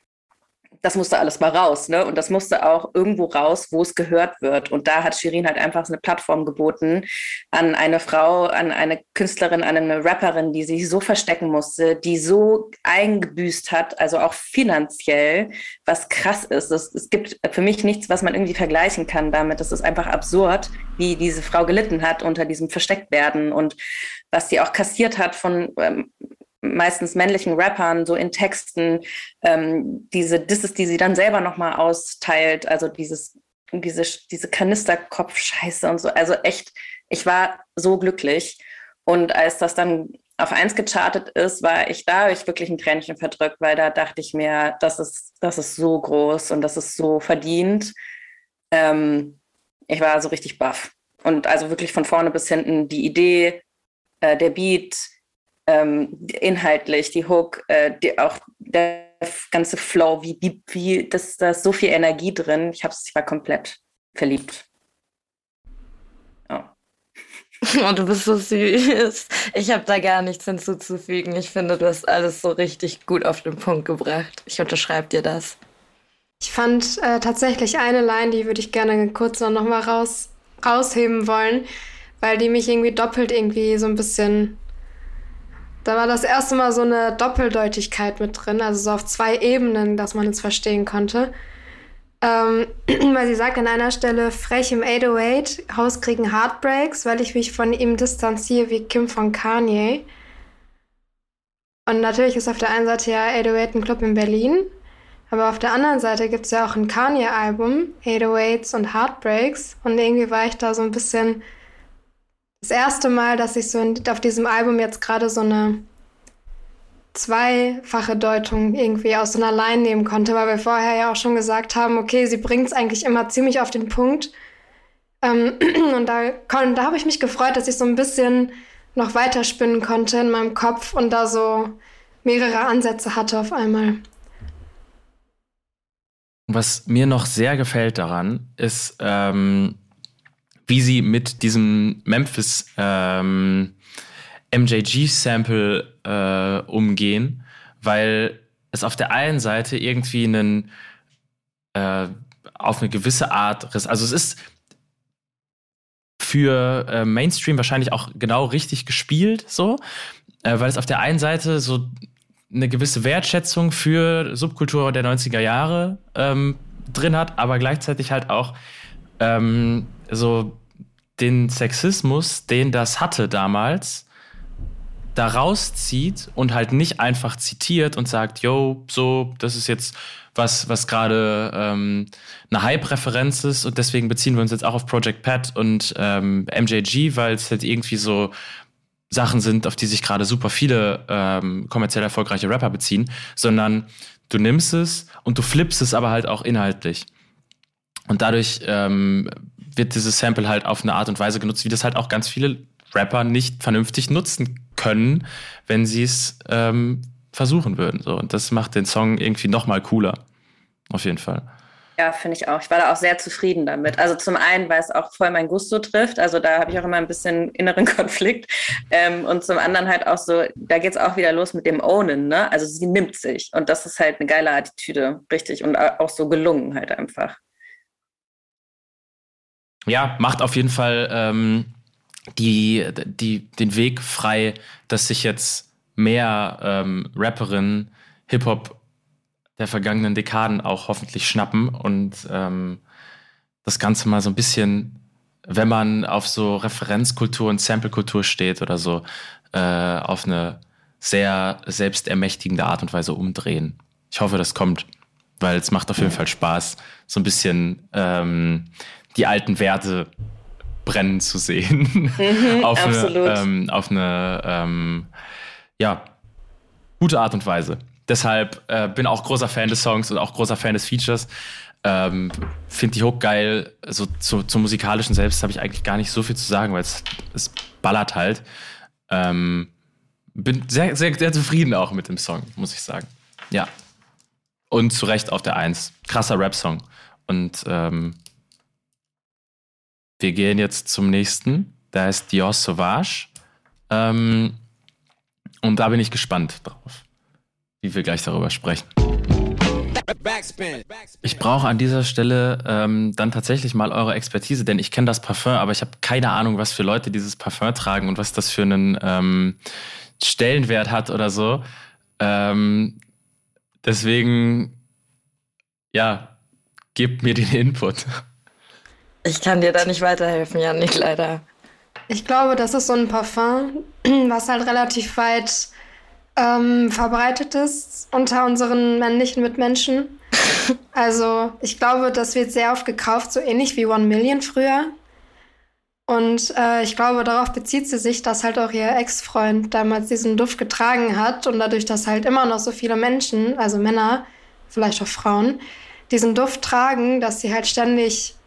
das musste alles mal raus, ne? Und das musste auch irgendwo raus, wo es gehört wird. Und da hat Shirin halt einfach eine Plattform geboten an eine Frau, an eine Künstlerin, an eine Rapperin, die sich so verstecken musste, die so eingebüßt hat, also auch finanziell, was krass ist. Es, es gibt für mich nichts, was man irgendwie vergleichen kann damit. Es ist einfach absurd, wie diese Frau gelitten hat unter diesem Verstecktwerden und was sie auch kassiert hat von ähm, meistens männlichen Rappern so in Texten ähm, diese Disses, die sie dann selber nochmal austeilt, also dieses, diese, diese Kanisterkopf-Scheiße und so. Also echt, ich war so glücklich. Und als das dann auf eins gechartet ist, war ich da, ich wirklich ein Tränchen verdrückt, weil da dachte ich mir, das ist, das ist so groß und das ist so verdient. Ähm, ich war so richtig baff. Und also wirklich von vorne bis hinten die Idee, äh, der Beat, ähm, inhaltlich, die Hook, äh, die, auch der ganze Flow, wie, wie, wie das, da ist so viel Energie drin. Ich, hab's, ich war komplett verliebt. Oh. oh, du bist so süß. Ich habe da gar nichts hinzuzufügen. Ich finde, du hast alles so richtig gut auf den Punkt gebracht. Ich unterschreibe dir das. Ich fand äh, tatsächlich eine Line, die würde ich gerne kurz noch mal raus, rausheben wollen, weil die mich irgendwie doppelt irgendwie so ein bisschen da war das erste Mal so eine Doppeldeutigkeit mit drin, also so auf zwei Ebenen, dass man es verstehen konnte. Ähm, weil sie sagt an einer Stelle, frech im 808, Haus kriegen Heartbreaks, weil ich mich von ihm distanziere wie Kim von Kanye. Und natürlich ist auf der einen Seite ja 808 ein Club in Berlin, aber auf der anderen Seite gibt es ja auch ein Kanye-Album, 808s und Heartbreaks. Und irgendwie war ich da so ein bisschen das erste Mal, dass ich so in, auf diesem Album jetzt gerade so eine zweifache Deutung irgendwie aus einer Line nehmen konnte, weil wir vorher ja auch schon gesagt haben, okay, sie bringt es eigentlich immer ziemlich auf den Punkt. Ähm, und da, da habe ich mich gefreut, dass ich so ein bisschen noch weiter spinnen konnte in meinem Kopf und da so mehrere Ansätze hatte auf einmal. Was mir noch sehr gefällt daran, ist, ähm, wie sie mit diesem Memphis ähm, MJG-Sample äh, umgehen, weil es auf der einen Seite irgendwie einen äh, auf eine gewisse Art, also es ist für äh, Mainstream wahrscheinlich auch genau richtig gespielt, so. äh, weil es auf der einen Seite so eine gewisse Wertschätzung für Subkultur der 90er Jahre ähm, drin hat, aber gleichzeitig halt auch ähm, so den Sexismus, den das hatte damals, da rauszieht und halt nicht einfach zitiert und sagt, yo, so, das ist jetzt was, was gerade ähm, eine Hype-Referenz ist und deswegen beziehen wir uns jetzt auch auf Project Pat und ähm, MJG, weil es halt irgendwie so Sachen sind, auf die sich gerade super viele ähm, kommerziell erfolgreiche Rapper beziehen, sondern du nimmst es und du flippst es aber halt auch inhaltlich. Und dadurch ähm, wird dieses Sample halt auf eine Art und Weise genutzt, wie das halt auch ganz viele Rapper nicht vernünftig nutzen können, wenn sie es ähm, versuchen würden. So. Und das macht den Song irgendwie noch mal cooler. Auf jeden Fall. Ja, finde ich auch. Ich war da auch sehr zufrieden damit. Also zum einen, weil es auch voll mein Gusto trifft. Also da habe ich auch immer ein bisschen inneren Konflikt. Ähm, und zum anderen halt auch so, da geht es auch wieder los mit dem Ownen. Ne? Also sie nimmt sich. Und das ist halt eine geile Attitüde. Richtig. Und auch so gelungen halt einfach. Ja, macht auf jeden Fall ähm, die, die, den Weg frei, dass sich jetzt mehr ähm, Rapperinnen Hip-Hop der vergangenen Dekaden auch hoffentlich schnappen und ähm, das Ganze mal so ein bisschen, wenn man auf so Referenzkultur und Samplekultur steht oder so, äh, auf eine sehr selbstermächtigende Art und Weise umdrehen. Ich hoffe, das kommt, weil es macht auf jeden Fall Spaß, so ein bisschen ähm, die alten Werte brennen zu sehen. Mhm, auf, eine, ähm, auf eine, ähm, ja, gute Art und Weise. Deshalb äh, bin auch großer Fan des Songs und auch großer Fan des Features. Ähm, Finde die Hook geil. So zu, zum musikalischen selbst habe ich eigentlich gar nicht so viel zu sagen, weil es, es ballert halt. Ähm, bin sehr, sehr, sehr zufrieden auch mit dem Song, muss ich sagen. Ja. Und zu Recht auf der Eins. Krasser Rap-Song. Und ähm, wir gehen jetzt zum nächsten. Da ist Dior Sauvage. Ähm, und da bin ich gespannt drauf wie wir gleich darüber sprechen. Ich brauche an dieser Stelle ähm, dann tatsächlich mal eure Expertise, denn ich kenne das Parfum, aber ich habe keine Ahnung, was für Leute dieses Parfum tragen und was das für einen ähm, Stellenwert hat oder so. Ähm, deswegen, ja, gebt mir den Input. Ich kann dir da nicht weiterhelfen, Janik, leider. Ich glaube, das ist so ein Parfum, was halt relativ weit ähm, verbreitet ist unter unseren männlichen Mitmenschen. also ich glaube, das wird sehr oft gekauft, so ähnlich wie One Million früher. Und äh, ich glaube, darauf bezieht sie sich, dass halt auch ihr Ex-Freund damals diesen Duft getragen hat und dadurch, dass halt immer noch so viele Menschen, also Männer, vielleicht auch Frauen, diesen Duft tragen, dass sie halt ständig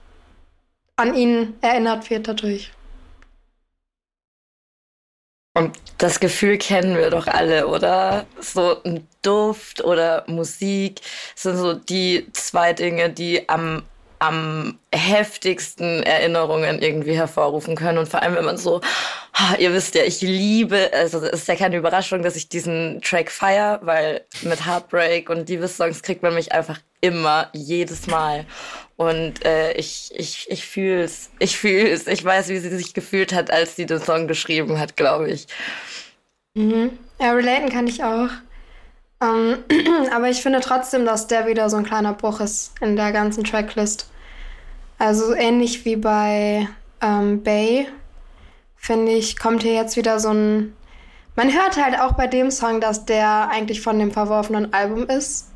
an ihn erinnert wird dadurch. Und das Gefühl kennen wir doch alle, oder? So ein Duft oder Musik sind so die zwei Dinge, die am, am heftigsten Erinnerungen irgendwie hervorrufen können. Und vor allem, wenn man so, ihr wisst ja, ich liebe, also es ist ja keine Überraschung, dass ich diesen Track feier, weil mit Heartbreak und Liebessongs kriegt man mich einfach immer, jedes Mal. Und äh, ich, ich, ich fühle es. Ich fühle es. Ich weiß, wie sie sich gefühlt hat, als sie den Song geschrieben hat, glaube ich. Mhm. Ja, relaten kann ich auch. Ähm, aber ich finde trotzdem, dass der wieder so ein kleiner Bruch ist in der ganzen Tracklist. Also ähnlich wie bei ähm, Bay, finde ich, kommt hier jetzt wieder so ein. Man hört halt auch bei dem Song, dass der eigentlich von dem verworfenen Album ist.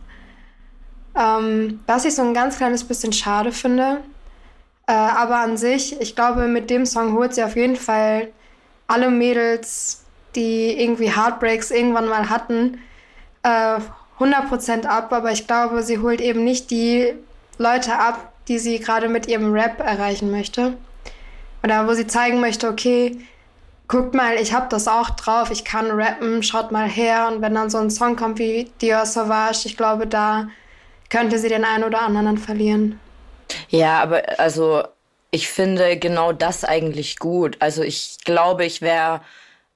Ähm, was ich so ein ganz kleines bisschen schade finde. Äh, aber an sich, ich glaube, mit dem Song holt sie auf jeden Fall alle Mädels, die irgendwie Heartbreaks irgendwann mal hatten, äh, 100% ab. Aber ich glaube, sie holt eben nicht die Leute ab, die sie gerade mit ihrem Rap erreichen möchte. Oder wo sie zeigen möchte, okay, guckt mal, ich hab das auch drauf, ich kann rappen, schaut mal her. Und wenn dann so ein Song kommt wie Dior Sauvage, ich glaube, da könnte sie den einen oder anderen verlieren. Ja, aber also ich finde genau das eigentlich gut. Also ich glaube, ich wäre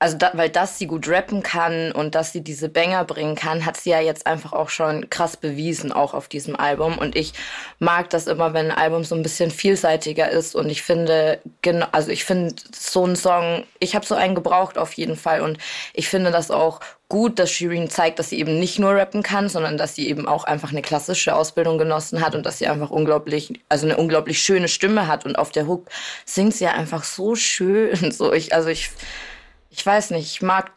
also da, weil dass sie gut rappen kann und dass sie diese Banger bringen kann, hat sie ja jetzt einfach auch schon krass bewiesen, auch auf diesem Album. Und ich mag das immer, wenn ein Album so ein bisschen vielseitiger ist. Und ich finde, genau, also ich finde so einen Song, ich habe so einen gebraucht auf jeden Fall. Und ich finde das auch gut, dass Shirin zeigt, dass sie eben nicht nur rappen kann, sondern dass sie eben auch einfach eine klassische Ausbildung genossen hat und dass sie einfach unglaublich, also eine unglaublich schöne Stimme hat. Und auf der Hook singt sie ja einfach so schön. So ich, also ich ich weiß nicht, ich mag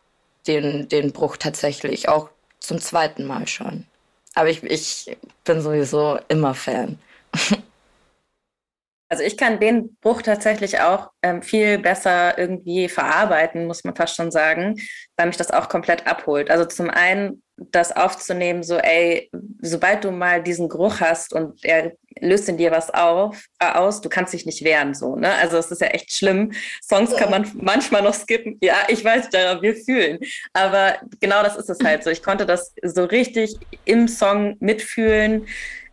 den, den Bruch tatsächlich, auch zum zweiten Mal schon. Aber ich, ich bin sowieso immer Fan. Also ich kann den Bruch tatsächlich auch ähm, viel besser irgendwie verarbeiten, muss man fast schon sagen, weil mich das auch komplett abholt. Also zum einen das aufzunehmen, so ey, sobald du mal diesen Geruch hast und er löst in dir was auf, äh, aus, du kannst dich nicht wehren, so, ne? Also es ist ja echt schlimm. Songs kann man manchmal noch skippen. Ja, ich weiß, wir fühlen. Aber genau das ist es halt so. Ich konnte das so richtig im Song mitfühlen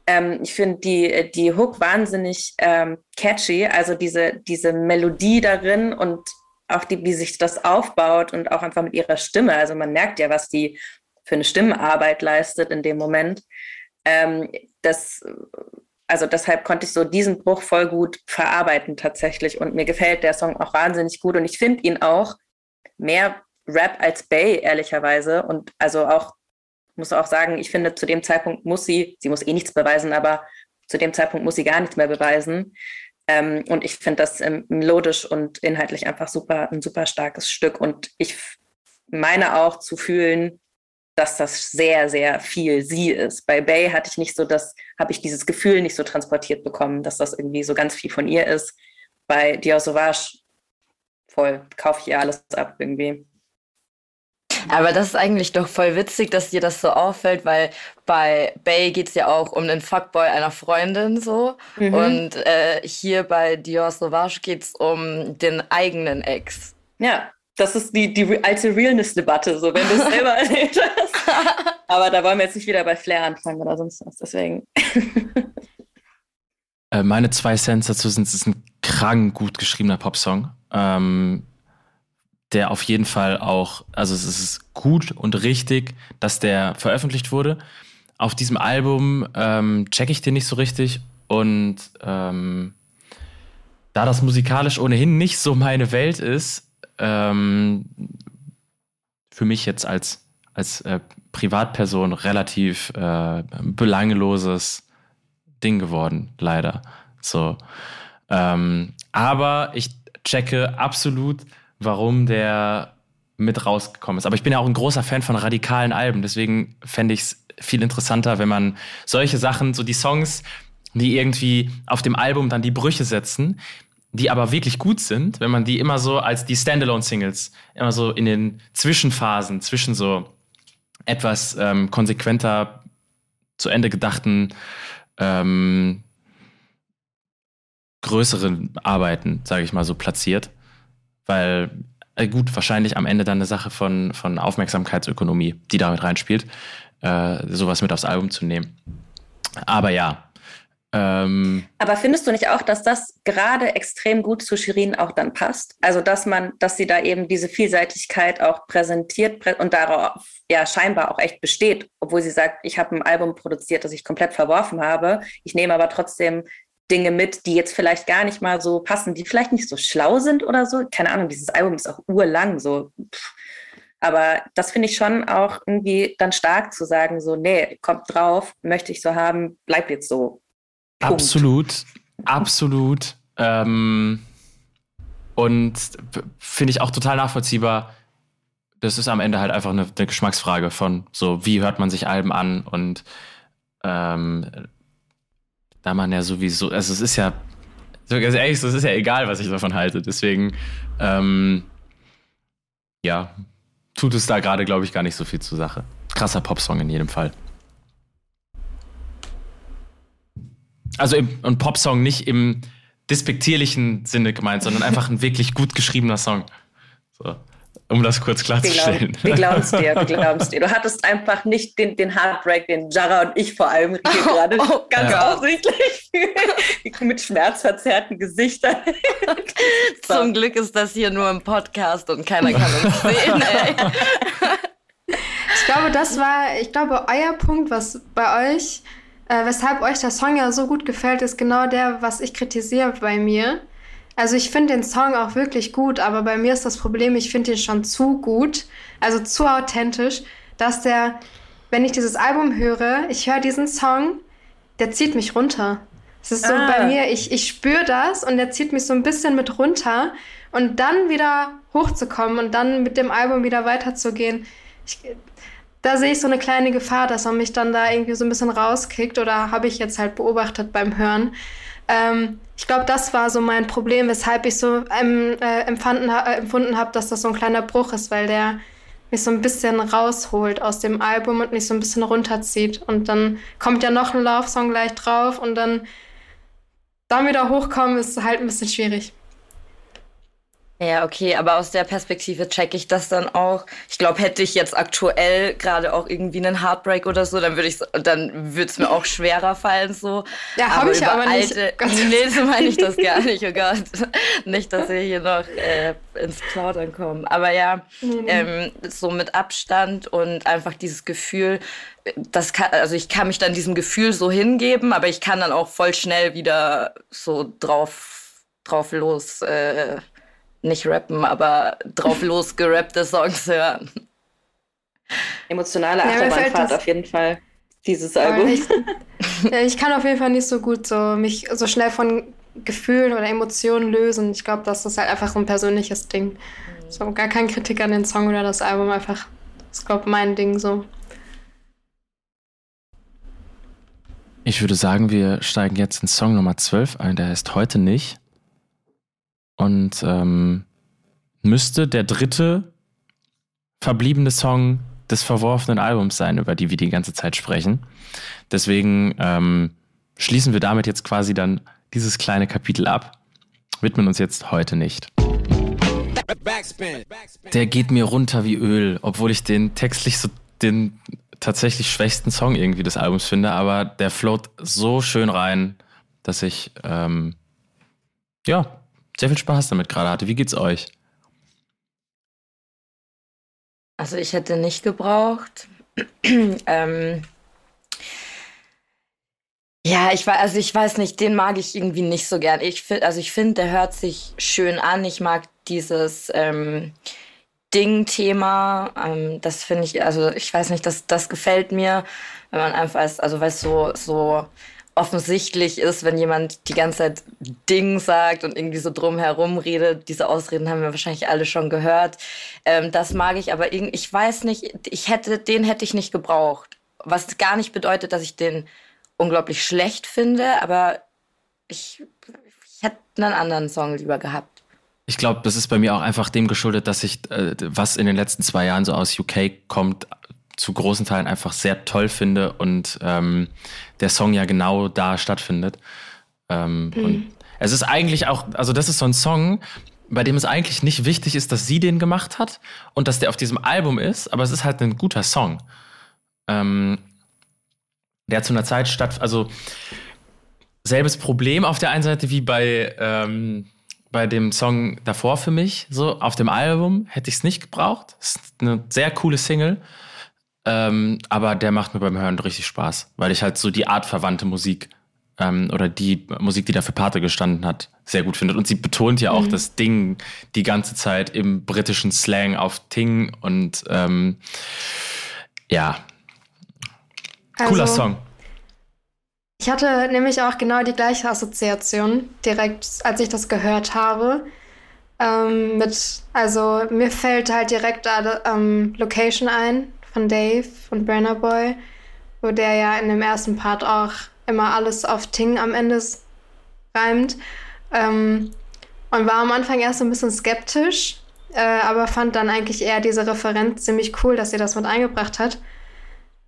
ähm, ich finde die, die Hook wahnsinnig ähm, catchy, also diese, diese Melodie darin und auch die, wie sich das aufbaut und auch einfach mit ihrer Stimme. Also man merkt ja, was die für eine Stimmarbeit leistet in dem Moment. Ähm, das, also deshalb konnte ich so diesen Bruch voll gut verarbeiten tatsächlich und mir gefällt der Song auch wahnsinnig gut und ich finde ihn auch mehr Rap als Bay, ehrlicherweise. Und also auch muss auch sagen, ich finde, zu dem Zeitpunkt muss sie, sie muss eh nichts beweisen, aber zu dem Zeitpunkt muss sie gar nichts mehr beweisen. Ähm, und ich finde das ähm, melodisch und inhaltlich einfach super, ein super starkes Stück. Und ich meine auch zu fühlen, dass das sehr, sehr viel sie ist. Bei Bay hatte ich nicht so das, habe ich dieses Gefühl nicht so transportiert bekommen, dass das irgendwie so ganz viel von ihr ist. Bei Dior Sauvage voll, kaufe ich ihr alles ab irgendwie. Aber das ist eigentlich doch voll witzig, dass dir das so auffällt, weil bei Bay geht es ja auch um den Fuckboy einer Freundin so. Mhm. Und äh, hier bei Dior Sauvage geht es um den eigenen Ex. Ja, das ist die, die alte Realness-Debatte, so wenn du es selber erlebt hast. Aber da wollen wir jetzt nicht wieder bei Flair anfangen oder sonst was, deswegen. Äh, meine zwei Cents dazu sind, es ist ein krank gut geschriebener Popsong. Ähm, der auf jeden Fall auch, also es ist gut und richtig, dass der veröffentlicht wurde. Auf diesem Album ähm, checke ich den nicht so richtig und ähm, da das musikalisch ohnehin nicht so meine Welt ist, ähm, für mich jetzt als, als äh, Privatperson relativ äh, belangloses Ding geworden, leider. So. Ähm, aber ich checke absolut, warum der mit rausgekommen ist. Aber ich bin ja auch ein großer Fan von radikalen Alben, deswegen fände ich es viel interessanter, wenn man solche Sachen, so die Songs, die irgendwie auf dem Album dann die Brüche setzen, die aber wirklich gut sind, wenn man die immer so als die Standalone-Singles, immer so in den Zwischenphasen, zwischen so etwas ähm, konsequenter zu Ende gedachten ähm, größeren Arbeiten, sage ich mal so, platziert weil äh, gut, wahrscheinlich am Ende dann eine Sache von, von Aufmerksamkeitsökonomie, die damit reinspielt, äh, sowas mit aufs Album zu nehmen. Aber ja. Ähm, Aber findest du nicht auch, dass das gerade extrem gut zu Shirin auch dann passt? Also, dass man, dass sie da eben diese Vielseitigkeit auch präsentiert und darauf ja scheinbar auch echt besteht, obwohl sie sagt, ich habe ein Album produziert, das ich komplett verworfen habe. Ich nehme aber trotzdem Dinge mit, die jetzt vielleicht gar nicht mal so passen, die vielleicht nicht so schlau sind oder so. Keine Ahnung, dieses Album ist auch urlang so. Aber das finde ich schon auch irgendwie dann stark zu sagen, so, nee, kommt drauf, möchte ich so haben, bleibt jetzt so. Absolut, absolut. Ähm, und finde ich auch total nachvollziehbar. Das ist am Ende halt einfach eine, eine Geschmacksfrage von so, wie hört man sich Alben an und ähm, da man ja sowieso, also es ist ja, ganz ehrlich, es ist ja egal, was ich davon halte. Deswegen, ähm, ja, tut es da gerade, glaube ich, gar nicht so viel zur Sache. Krasser Popsong in jedem Fall. Also im, ein Popsong nicht im despektierlichen Sinne gemeint, sondern einfach ein wirklich gut geschriebener Song. So. um das kurz klarzustellen. Wir glauben es dir, wir glauben es dir. Du hattest einfach nicht den, den Heartbreak, den Jara und ich vor allem hier oh, gerade oh, ganz ja. offensichtlich mit schmerzverzerrten Gesichtern. Zum Glück ist das hier nur im Podcast und keiner kann uns sehen. Ey. Ich glaube, das war, ich glaube, euer Punkt, was bei euch, äh, weshalb euch der Song ja so gut gefällt, ist genau der, was ich kritisiere bei mir. Also ich finde den Song auch wirklich gut, aber bei mir ist das Problem, ich finde ihn schon zu gut, also zu authentisch, dass der, wenn ich dieses Album höre, ich höre diesen Song, der zieht mich runter. Es ist so ah. bei mir, ich, ich spüre das und der zieht mich so ein bisschen mit runter und dann wieder hochzukommen und dann mit dem Album wieder weiterzugehen. Ich, da sehe ich so eine kleine Gefahr, dass er mich dann da irgendwie so ein bisschen rauskickt oder habe ich jetzt halt beobachtet beim Hören. Ähm, ich glaube, das war so mein Problem, weshalb ich so ähm, äh, empfanden, äh, empfunden habe, dass das so ein kleiner Bruch ist, weil der mich so ein bisschen rausholt aus dem Album und mich so ein bisschen runterzieht. Und dann kommt ja noch ein Love-Song gleich drauf und dann dann wieder hochkommen ist halt ein bisschen schwierig. Ja, okay, aber aus der Perspektive checke ich das dann auch. Ich glaube, hätte ich jetzt aktuell gerade auch irgendwie einen Heartbreak oder so, dann würde ich dann würde es mir auch schwerer fallen so. Ja, habe ich aber nicht. nee, so meine ich das gar nicht, oh Gott. Nicht, dass wir hier noch äh, ins Plaudern kommen. Aber ja, nee. Ähm, so mit Abstand und einfach dieses Gefühl, das kann, also ich kann mich dann diesem Gefühl so hingeben, aber ich kann dann auch voll schnell wieder so drauf, drauf los äh, nicht rappen, aber drauf losgerappte Songs hören. Emotionale Achterbahnfahrt ja, auf jeden Fall, dieses Album. Ich, ich, kann auf jeden Fall nicht so gut so mich so schnell von Gefühlen oder Emotionen lösen. Ich glaube, das ist halt einfach so ein persönliches Ding. Mhm. So gar kein Kritik an den Song oder das Album, einfach, das ist, glaube mein Ding so. Ich würde sagen, wir steigen jetzt in Song Nummer 12 ein, der heißt heute nicht und ähm, müsste der dritte verbliebene Song des verworfenen Albums sein, über die wir die ganze Zeit sprechen. Deswegen ähm, schließen wir damit jetzt quasi dann dieses kleine Kapitel ab, widmen uns jetzt heute nicht. Der geht mir runter wie Öl, obwohl ich den textlich so den tatsächlich schwächsten Song irgendwie des Albums finde, aber der float so schön rein, dass ich ähm, ja sehr viel Spaß damit gerade hatte. Wie geht's euch? Also ich hätte nicht gebraucht. ähm, ja, ich weiß, also ich weiß nicht, den mag ich irgendwie nicht so gern. Ich finde, also ich finde, der hört sich schön an. Ich mag dieses ähm, Ding-Thema. Ähm, das finde ich, also ich weiß nicht, das, das gefällt mir, wenn man einfach, also weil es so, so offensichtlich ist, wenn jemand die ganze Zeit Ding sagt und irgendwie so drumherum redet. Diese Ausreden haben wir wahrscheinlich alle schon gehört. Ähm, das mag ich, aber irgendwie, ich weiß nicht, ich hätte, den hätte ich nicht gebraucht. Was gar nicht bedeutet, dass ich den unglaublich schlecht finde, aber ich, ich hätte einen anderen Song lieber gehabt. Ich glaube, das ist bei mir auch einfach dem geschuldet, dass ich, äh, was in den letzten zwei Jahren so aus UK kommt, zu großen Teilen einfach sehr toll finde und ähm, der Song ja genau da stattfindet. Ähm, mhm. Und es ist eigentlich auch, also das ist so ein Song, bei dem es eigentlich nicht wichtig ist, dass sie den gemacht hat und dass der auf diesem Album ist, aber es ist halt ein guter Song. Ähm, der zu einer Zeit statt, also selbes Problem auf der einen Seite wie bei, ähm, bei dem Song davor für mich. So, auf dem Album hätte ich es nicht gebraucht. Es ist eine sehr coole Single. Ähm, aber der macht mir beim Hören richtig Spaß, weil ich halt so die artverwandte Musik ähm, oder die Musik, die da für Pate gestanden hat, sehr gut finde. Und sie betont ja auch mhm. das Ding die ganze Zeit im britischen Slang auf Ting und ähm, ja, cooler also, Song. Ich hatte nämlich auch genau die gleiche Assoziation direkt, als ich das gehört habe. Ähm, mit, also mir fällt halt direkt da ähm, Location ein, von Dave und Brenner Boy, wo der ja in dem ersten Part auch immer alles auf Ting am Ende reimt. Ähm, und war am Anfang erst ein bisschen skeptisch, äh, aber fand dann eigentlich eher diese Referenz ziemlich cool, dass sie das mit eingebracht hat.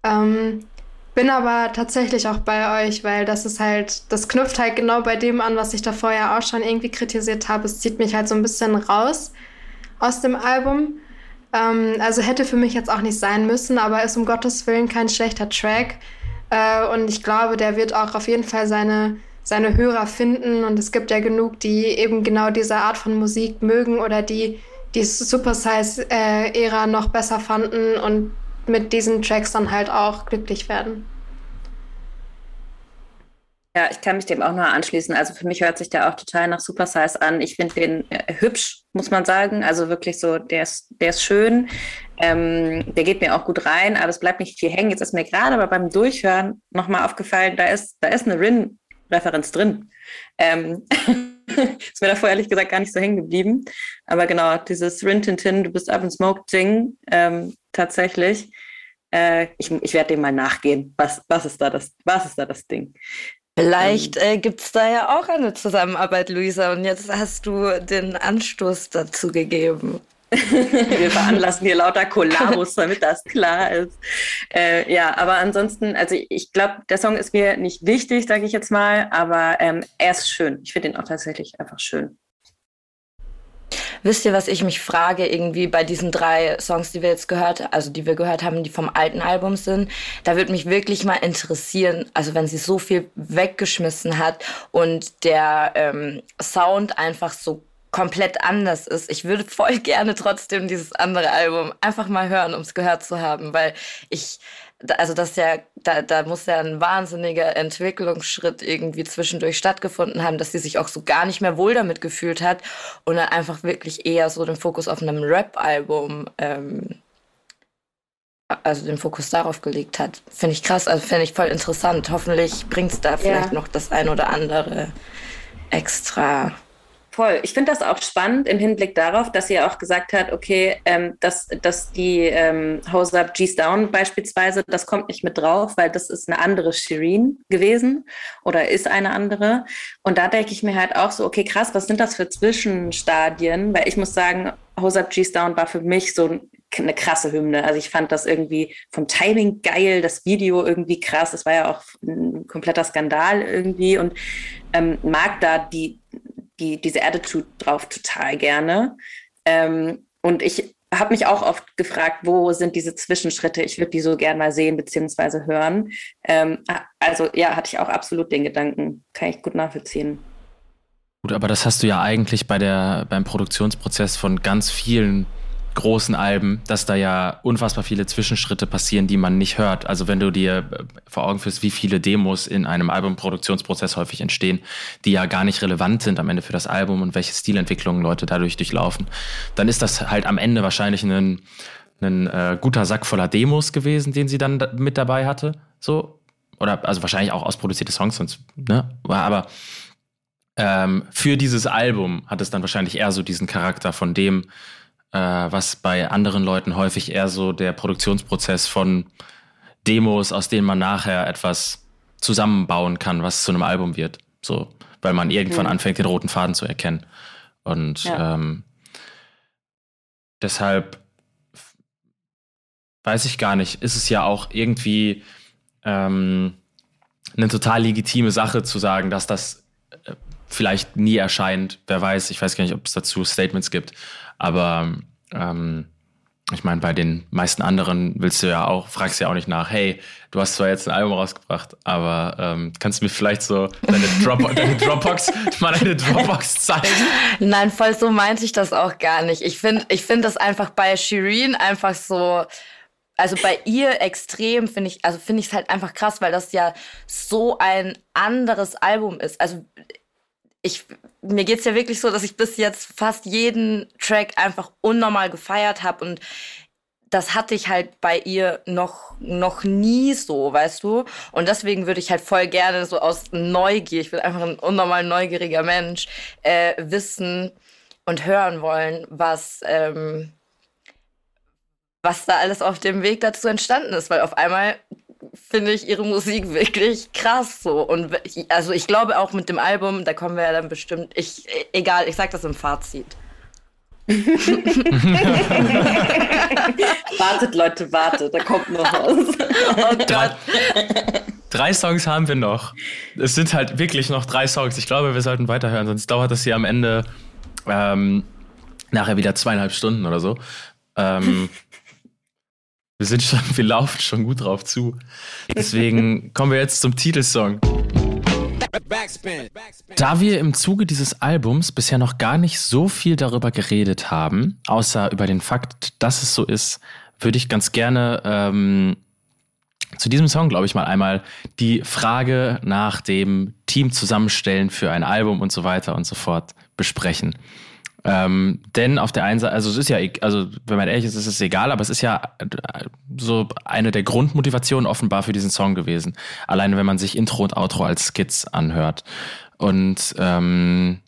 Ähm, bin aber tatsächlich auch bei euch, weil das ist halt, das knüpft halt genau bei dem an, was ich da vorher auch schon irgendwie kritisiert habe. Es zieht mich halt so ein bisschen raus aus dem Album. Ähm, also hätte für mich jetzt auch nicht sein müssen, aber ist um Gottes Willen kein schlechter Track. Äh, und ich glaube, der wird auch auf jeden Fall seine, seine Hörer finden. Und es gibt ja genug, die eben genau diese Art von Musik mögen oder die die Super Size-Ära äh, noch besser fanden und mit diesen Tracks dann halt auch glücklich werden. Ja, ich kann mich dem auch nur anschließen. Also für mich hört sich der auch total nach Super Size an. Ich finde den äh, hübsch, muss man sagen. Also wirklich so, der ist, der ist schön. Ähm, der geht mir auch gut rein, aber es bleibt nicht viel hängen. Jetzt ist mir gerade aber beim Durchhören nochmal aufgefallen, da ist, da ist eine Rin-Referenz drin. Ähm, ist mir davor ehrlich gesagt gar nicht so hängen geblieben. Aber genau, dieses Rin Tin, du bist up and smoke Ding, ähm, tatsächlich. Äh, ich ich werde dem mal nachgehen. Was, was, ist da das, was ist da das Ding? Vielleicht ähm, äh, gibt es da ja auch eine Zusammenarbeit, Luisa. Und jetzt hast du den Anstoß dazu gegeben. Wir veranlassen hier lauter Kollabos, damit das klar ist. Äh, ja, aber ansonsten, also ich glaube, der Song ist mir nicht wichtig, sage ich jetzt mal, aber ähm, er ist schön. Ich finde ihn auch tatsächlich einfach schön. Wisst ihr, was ich mich frage, irgendwie bei diesen drei Songs, die wir jetzt gehört, also die wir gehört haben, die vom alten Album sind? Da würde mich wirklich mal interessieren, also wenn sie so viel weggeschmissen hat und der ähm, Sound einfach so komplett anders ist. Ich würde voll gerne trotzdem dieses andere Album einfach mal hören, um es gehört zu haben, weil ich also das ja, da, da muss ja ein wahnsinniger Entwicklungsschritt irgendwie zwischendurch stattgefunden haben, dass sie sich auch so gar nicht mehr wohl damit gefühlt hat und dann einfach wirklich eher so den Fokus auf einem Rap-Album, ähm, also den Fokus darauf gelegt hat. Finde ich krass, also finde ich voll interessant. Hoffentlich bringt es da vielleicht ja. noch das ein oder andere extra Voll. Ich finde das auch spannend im Hinblick darauf, dass sie auch gesagt hat, okay, ähm, dass, dass die ähm, Hose Up, G's Down beispielsweise, das kommt nicht mit drauf, weil das ist eine andere Shireen gewesen oder ist eine andere. Und da denke ich mir halt auch so, okay, krass, was sind das für Zwischenstadien? Weil ich muss sagen, Hose Up, G's Down war für mich so eine krasse Hymne. Also ich fand das irgendwie vom Timing geil, das Video irgendwie krass. Es war ja auch ein kompletter Skandal irgendwie und ähm, mag da die die, diese Attitude drauf total gerne. Ähm, und ich habe mich auch oft gefragt, wo sind diese Zwischenschritte? Ich würde die so gern mal sehen bzw. hören. Ähm, also ja, hatte ich auch absolut den Gedanken. Kann ich gut nachvollziehen. Gut, aber das hast du ja eigentlich bei der, beim Produktionsprozess von ganz vielen großen Alben, dass da ja unfassbar viele Zwischenschritte passieren, die man nicht hört. Also wenn du dir äh, vor Augen führst, wie viele Demos in einem Albumproduktionsprozess häufig entstehen, die ja gar nicht relevant sind am Ende für das Album und welche Stilentwicklungen Leute dadurch durchlaufen, dann ist das halt am Ende wahrscheinlich ein, ein äh, guter Sack voller Demos gewesen, den sie dann da mit dabei hatte. So. Oder also wahrscheinlich auch ausproduzierte Songs, sonst, ne? Aber ähm, für dieses Album hat es dann wahrscheinlich eher so diesen Charakter von dem, äh, was bei anderen Leuten häufig eher so der Produktionsprozess von Demos, aus denen man nachher etwas zusammenbauen kann, was zu einem Album wird. So, weil man irgendwann mhm. anfängt, den roten Faden zu erkennen. Und ja. ähm, deshalb weiß ich gar nicht, ist es ja auch irgendwie ähm, eine total legitime Sache zu sagen, dass das äh, vielleicht nie erscheint. Wer weiß, ich weiß gar nicht, ob es dazu Statements gibt. Aber ähm, ich meine, bei den meisten anderen willst du ja auch, fragst ja auch nicht nach, hey, du hast zwar jetzt ein Album rausgebracht, aber ähm, kannst du mir vielleicht so deine, Drop deine Dropbox, mal deine Dropbox zeigen? Nein, voll so meinte ich das auch gar nicht. Ich finde ich find das einfach bei Shireen einfach so, also bei ihr extrem finde ich, also finde ich es halt einfach krass, weil das ja so ein anderes Album ist. Also ich, mir geht's ja wirklich so, dass ich bis jetzt fast jeden Track einfach unnormal gefeiert habe und das hatte ich halt bei ihr noch, noch nie so, weißt du? Und deswegen würde ich halt voll gerne so aus Neugier, ich bin einfach ein unnormal neugieriger Mensch, äh, wissen und hören wollen, was, ähm, was da alles auf dem Weg dazu entstanden ist, weil auf einmal finde ich ihre Musik wirklich krass so. Und also ich glaube auch mit dem Album, da kommen wir ja dann bestimmt, ich, egal, ich sag das im Fazit. wartet, Leute, wartet, da kommt noch was. Oh drei, drei Songs haben wir noch. Es sind halt wirklich noch drei Songs. Ich glaube, wir sollten weiterhören, sonst dauert das hier am Ende ähm, nachher wieder zweieinhalb Stunden oder so. Ähm, wir sind schon, wir laufen schon gut drauf zu. Deswegen kommen wir jetzt zum Titelsong. Da wir im Zuge dieses Albums bisher noch gar nicht so viel darüber geredet haben, außer über den Fakt, dass es so ist, würde ich ganz gerne ähm, zu diesem Song, glaube ich, mal einmal die Frage nach dem Team zusammenstellen für ein Album und so weiter und so fort besprechen. Ähm, denn auf der einen Seite, also es ist ja, e-, also wenn man ehrlich ist, ist es egal, aber es ist ja äh, so eine der Grundmotivationen offenbar für diesen Song gewesen. Alleine wenn man sich Intro und Outro als Skits anhört. Und ähm,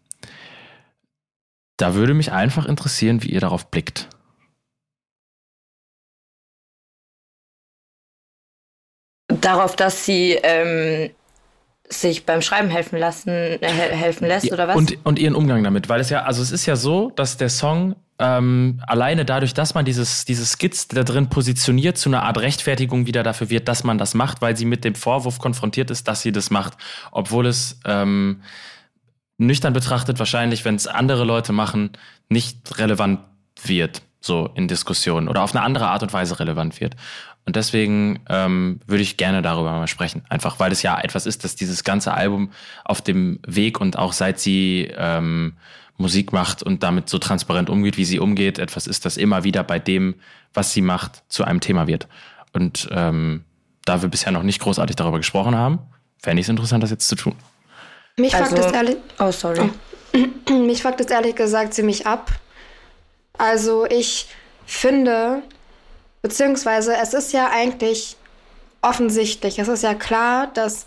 da würde mich einfach interessieren, wie ihr darauf blickt. Darauf, dass sie ähm, sich beim Schreiben helfen lassen, äh, helfen lässt oder was? Und, und ihren Umgang damit, weil es ja, also es ist ja so, dass der Song ähm, alleine dadurch, dass man dieses, dieses Skizz da drin positioniert, zu einer Art Rechtfertigung wieder dafür wird, dass man das macht, weil sie mit dem Vorwurf konfrontiert ist, dass sie das macht. Obwohl es ähm, nüchtern betrachtet wahrscheinlich, wenn es andere Leute machen, nicht relevant wird, so in Diskussionen oder auf eine andere Art und Weise relevant wird. Und deswegen ähm, würde ich gerne darüber mal sprechen. Einfach weil es ja etwas ist, dass dieses ganze Album auf dem Weg und auch seit sie ähm, Musik macht und damit so transparent umgeht, wie sie umgeht, etwas ist, das immer wieder bei dem, was sie macht, zu einem Thema wird. Und ähm, da wir bisher noch nicht großartig darüber gesprochen haben, fände ich es interessant, das jetzt zu tun. Mich also, fuckt es ehrlich. Oh, sorry. Oh. Mich fuckt es ehrlich gesagt ziemlich ab. Also ich finde, Beziehungsweise es ist ja eigentlich offensichtlich, es ist ja klar, dass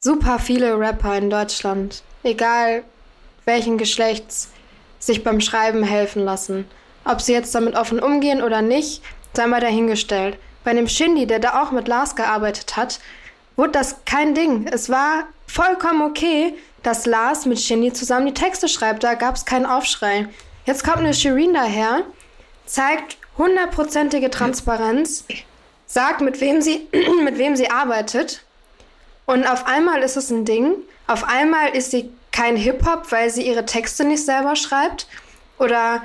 super viele Rapper in Deutschland, egal welchen Geschlechts, sich beim Schreiben helfen lassen. Ob sie jetzt damit offen umgehen oder nicht, sei mal dahingestellt. Bei dem Shindy, der da auch mit Lars gearbeitet hat, wurde das kein Ding. Es war vollkommen okay, dass Lars mit Shindy zusammen die Texte schreibt. Da gab es keinen Aufschrei. Jetzt kommt eine Shirin daher, zeigt hundertprozentige Transparenz, sagt, mit wem, sie, mit wem sie arbeitet. Und auf einmal ist es ein Ding. Auf einmal ist sie kein Hip-Hop, weil sie ihre Texte nicht selber schreibt. Oder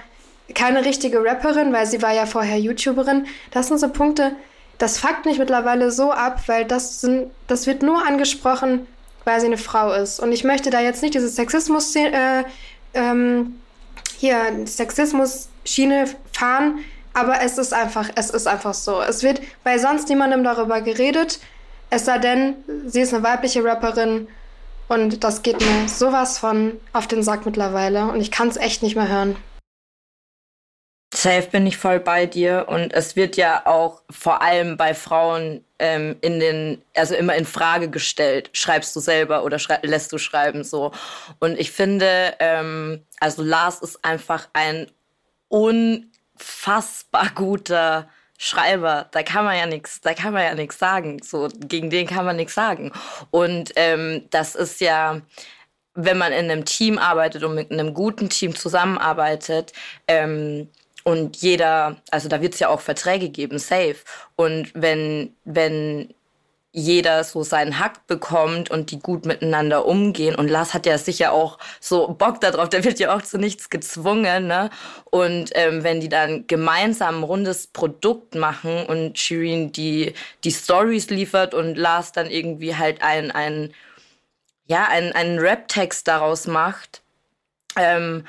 keine richtige Rapperin, weil sie war ja vorher YouTuberin. Das sind so Punkte, das fuckt mich mittlerweile so ab, weil das, sind, das wird nur angesprochen, weil sie eine Frau ist. Und ich möchte da jetzt nicht diese Sexismus, äh, ähm, hier, Sexismus-Schiene fahren, aber es ist einfach, es ist einfach so. Es wird bei sonst niemandem darüber geredet, es sei denn, sie ist eine weibliche Rapperin und das geht mir sowas von auf den Sack mittlerweile und ich kann es echt nicht mehr hören. Safe bin ich voll bei dir und es wird ja auch vor allem bei Frauen ähm, in den, also immer in Frage gestellt, schreibst du selber oder lässt du schreiben so. Und ich finde, ähm, also Lars ist einfach ein un unfassbar guter Schreiber, da kann man ja nichts, da kann man ja nichts sagen. So gegen den kann man nichts sagen. Und ähm, das ist ja, wenn man in einem Team arbeitet und mit einem guten Team zusammenarbeitet, ähm, und jeder, also da wird es ja auch Verträge geben, safe. Und wenn, wenn jeder so seinen Hack bekommt und die gut miteinander umgehen. Und Lars hat ja sicher auch so Bock darauf, der wird ja auch zu nichts gezwungen. Ne? Und ähm, wenn die dann gemeinsam ein rundes Produkt machen und Shirin die, die Stories liefert und Lars dann irgendwie halt ein, ein ja, einen, einen Rap-Text daraus macht, ähm,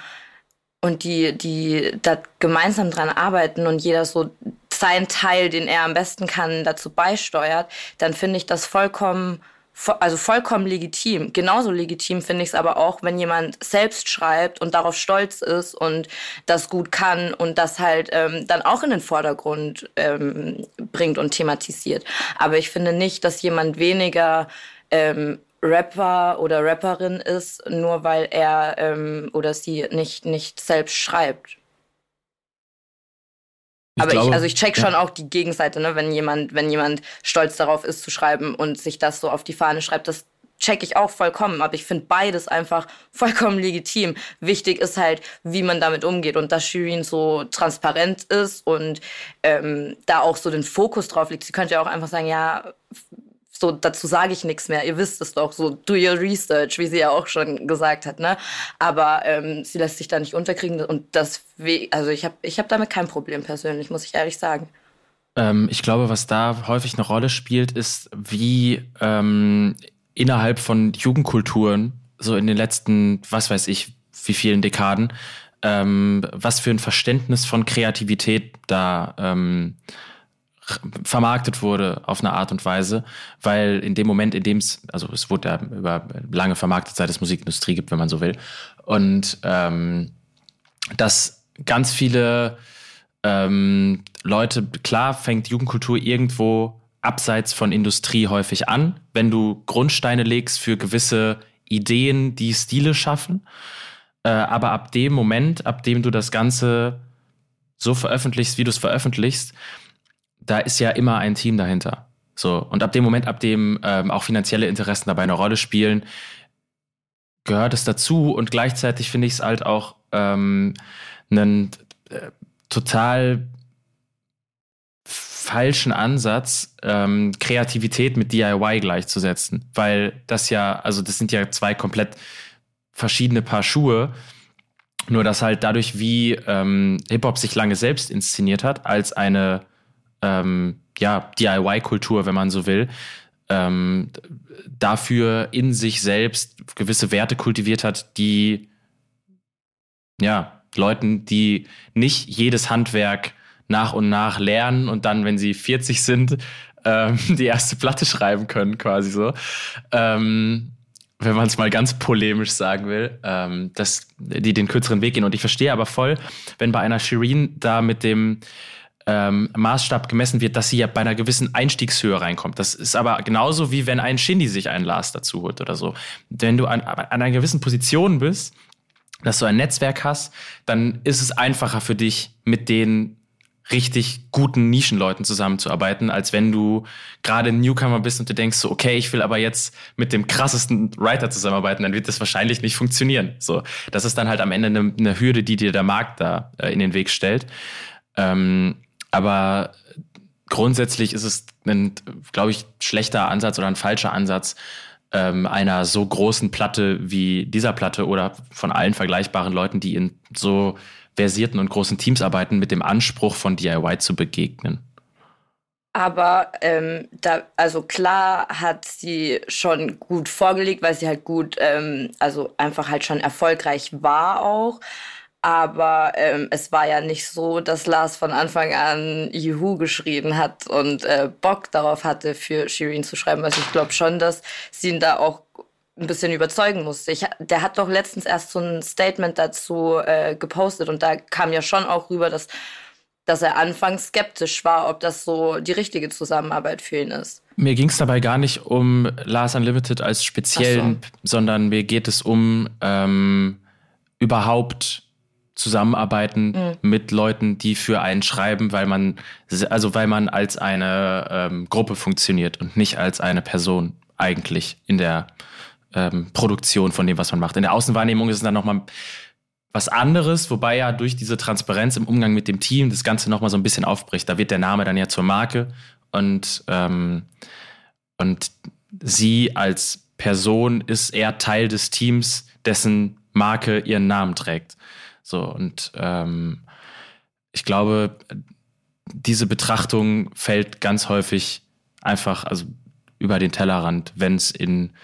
und die, die da gemeinsam dran arbeiten und jeder so seinen Teil, den er am besten kann, dazu beisteuert, dann finde ich das vollkommen also vollkommen legitim. Genauso legitim finde ich es aber auch, wenn jemand selbst schreibt und darauf stolz ist und das gut kann und das halt ähm, dann auch in den Vordergrund ähm, bringt und thematisiert. Aber ich finde nicht, dass jemand weniger ähm, Rapper oder Rapperin ist, nur weil er ähm, oder sie nicht, nicht selbst schreibt. Ich aber glaube, ich, also ich check schon auch die Gegenseite, ne? wenn jemand, wenn jemand stolz darauf ist zu schreiben und sich das so auf die Fahne schreibt, das check ich auch vollkommen. Aber ich finde beides einfach vollkommen legitim. Wichtig ist halt, wie man damit umgeht und dass Shirin so transparent ist und ähm, da auch so den Fokus drauf liegt. Sie könnte ja auch einfach sagen, ja, so, dazu sage ich nichts mehr. Ihr wisst es doch, so do your research, wie sie ja auch schon gesagt hat, ne? Aber ähm, sie lässt sich da nicht unterkriegen und das, also ich habe ich hab damit kein Problem persönlich, muss ich ehrlich sagen. Ähm, ich glaube, was da häufig eine Rolle spielt, ist, wie ähm, innerhalb von Jugendkulturen, so in den letzten, was weiß ich, wie vielen Dekaden, ähm, was für ein Verständnis von Kreativität da ähm, vermarktet wurde auf eine Art und Weise, weil in dem Moment, in dem es, also es wurde ja über lange vermarktet, seit es Musikindustrie gibt, wenn man so will, und ähm, dass ganz viele ähm, Leute, klar fängt Jugendkultur irgendwo abseits von Industrie häufig an, wenn du Grundsteine legst für gewisse Ideen, die Stile schaffen. Äh, aber ab dem Moment, ab dem du das Ganze so veröffentlichst, wie du es veröffentlichst, da ist ja immer ein Team dahinter. So, und ab dem Moment, ab dem ähm, auch finanzielle Interessen dabei eine Rolle spielen, gehört es dazu. Und gleichzeitig finde ich es halt auch ähm, einen äh, total falschen Ansatz, ähm, Kreativität mit DIY gleichzusetzen. Weil das ja, also das sind ja zwei komplett verschiedene Paar Schuhe. Nur dass halt dadurch, wie ähm, Hip-Hop sich lange selbst inszeniert hat, als eine ähm, ja, DIY-Kultur, wenn man so will, ähm, dafür in sich selbst gewisse Werte kultiviert hat, die ja, Leuten, die nicht jedes Handwerk nach und nach lernen und dann, wenn sie 40 sind, ähm, die erste Platte schreiben können, quasi so. Ähm, wenn man es mal ganz polemisch sagen will, ähm, dass die den kürzeren Weg gehen. Und ich verstehe aber voll, wenn bei einer Shireen da mit dem ähm, Maßstab gemessen wird, dass sie ja bei einer gewissen Einstiegshöhe reinkommt. Das ist aber genauso wie wenn ein Shindy sich einen Lars dazu holt oder so. Wenn du an, an einer gewissen Position bist, dass du ein Netzwerk hast, dann ist es einfacher für dich, mit den richtig guten Nischenleuten zusammenzuarbeiten, als wenn du gerade ein Newcomer bist und du denkst so, okay, ich will aber jetzt mit dem krassesten Writer zusammenarbeiten, dann wird das wahrscheinlich nicht funktionieren. So, das ist dann halt am Ende eine, eine Hürde, die dir der Markt da äh, in den Weg stellt. Ähm, aber grundsätzlich ist es ein, glaube ich, schlechter Ansatz oder ein falscher Ansatz, ähm, einer so großen Platte wie dieser Platte oder von allen vergleichbaren Leuten, die in so versierten und großen Teams arbeiten, mit dem Anspruch von DIY zu begegnen. Aber ähm, da, also klar hat sie schon gut vorgelegt, weil sie halt gut, ähm, also einfach halt schon erfolgreich war auch. Aber ähm, es war ja nicht so, dass Lars von Anfang an Juhu geschrieben hat und äh, Bock darauf hatte, für Shirin zu schreiben. Also ich glaube schon, dass sie ihn da auch ein bisschen überzeugen musste. Ich, der hat doch letztens erst so ein Statement dazu äh, gepostet und da kam ja schon auch rüber, dass, dass er anfangs skeptisch war, ob das so die richtige Zusammenarbeit für ihn ist. Mir ging es dabei gar nicht um Lars Unlimited als speziellen, so. sondern mir geht es um ähm, überhaupt zusammenarbeiten mhm. mit Leuten, die für einen schreiben, weil man, also weil man als eine ähm, Gruppe funktioniert und nicht als eine Person eigentlich in der ähm, Produktion von dem, was man macht. In der Außenwahrnehmung ist es dann nochmal was anderes, wobei ja durch diese Transparenz im Umgang mit dem Team das Ganze nochmal so ein bisschen aufbricht. Da wird der Name dann ja zur Marke und, ähm, und sie als Person ist eher Teil des Teams, dessen Marke ihren Namen trägt. So, und ähm, ich glaube, diese Betrachtung fällt ganz häufig einfach also über den Tellerrand, wenn es in,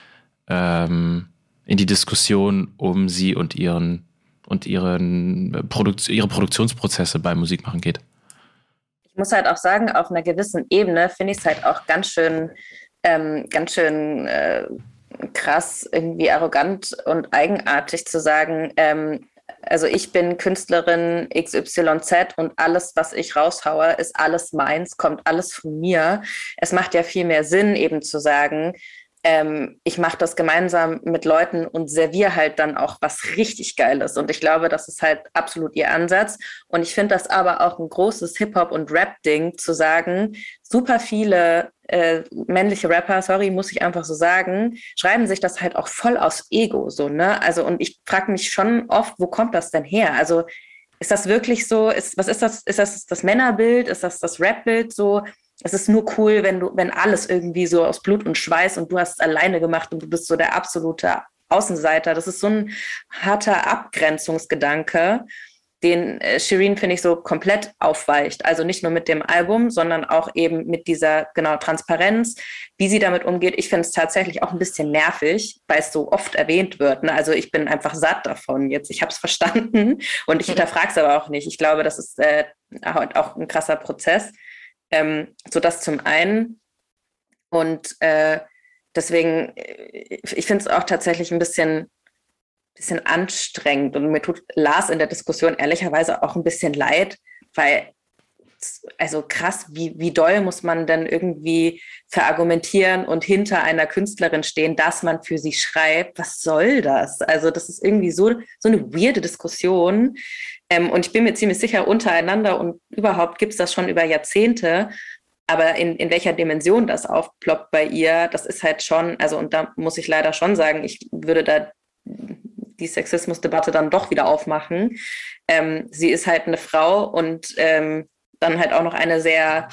ähm, in die Diskussion um sie und ihren und ihren Produkt ihre Produktionsprozesse beim Musikmachen geht. Ich muss halt auch sagen, auf einer gewissen Ebene finde ich es halt auch ganz schön, ähm, ganz schön äh, krass, irgendwie arrogant und eigenartig zu sagen, ähm, also ich bin Künstlerin XYZ und alles, was ich raushaue, ist alles meins, kommt alles von mir. Es macht ja viel mehr Sinn, eben zu sagen, ähm, ich mache das gemeinsam mit Leuten und serviere halt dann auch was richtig Geiles. Und ich glaube, das ist halt absolut ihr Ansatz. Und ich finde das aber auch ein großes Hip-Hop- und Rap-Ding zu sagen, super viele äh, männliche Rapper, sorry, muss ich einfach so sagen, schreiben sich das halt auch voll aus Ego, so, ne? Also, und ich frage mich schon oft, wo kommt das denn her? Also, ist das wirklich so? Ist, was ist das? Ist das das Männerbild? Ist das das Rap-Bild so? Es ist nur cool, wenn du, wenn alles irgendwie so aus Blut und Schweiß und du hast es alleine gemacht und du bist so der absolute Außenseiter. Das ist so ein harter Abgrenzungsgedanke den äh, Shireen, finde ich, so komplett aufweicht. Also nicht nur mit dem Album, sondern auch eben mit dieser, genau, Transparenz, wie sie damit umgeht. Ich finde es tatsächlich auch ein bisschen nervig, weil es so oft erwähnt wird. Ne? Also ich bin einfach satt davon jetzt. Ich habe es verstanden und ich hinterfrage es aber auch nicht. Ich glaube, das ist äh, auch ein krasser Prozess. Ähm, so das zum einen. Und äh, deswegen, äh, ich finde es auch tatsächlich ein bisschen bisschen anstrengend und mir tut Lars in der Diskussion ehrlicherweise auch ein bisschen leid, weil also krass, wie, wie doll muss man denn irgendwie verargumentieren und hinter einer Künstlerin stehen, dass man für sie schreibt? Was soll das? Also das ist irgendwie so, so eine weirde Diskussion. Ähm, und ich bin mir ziemlich sicher, untereinander und überhaupt gibt es das schon über Jahrzehnte. Aber in, in welcher Dimension das aufploppt bei ihr, das ist halt schon, also und da muss ich leider schon sagen, ich würde da die Sexismusdebatte dann doch wieder aufmachen. Ähm, sie ist halt eine Frau und ähm, dann halt auch noch eine sehr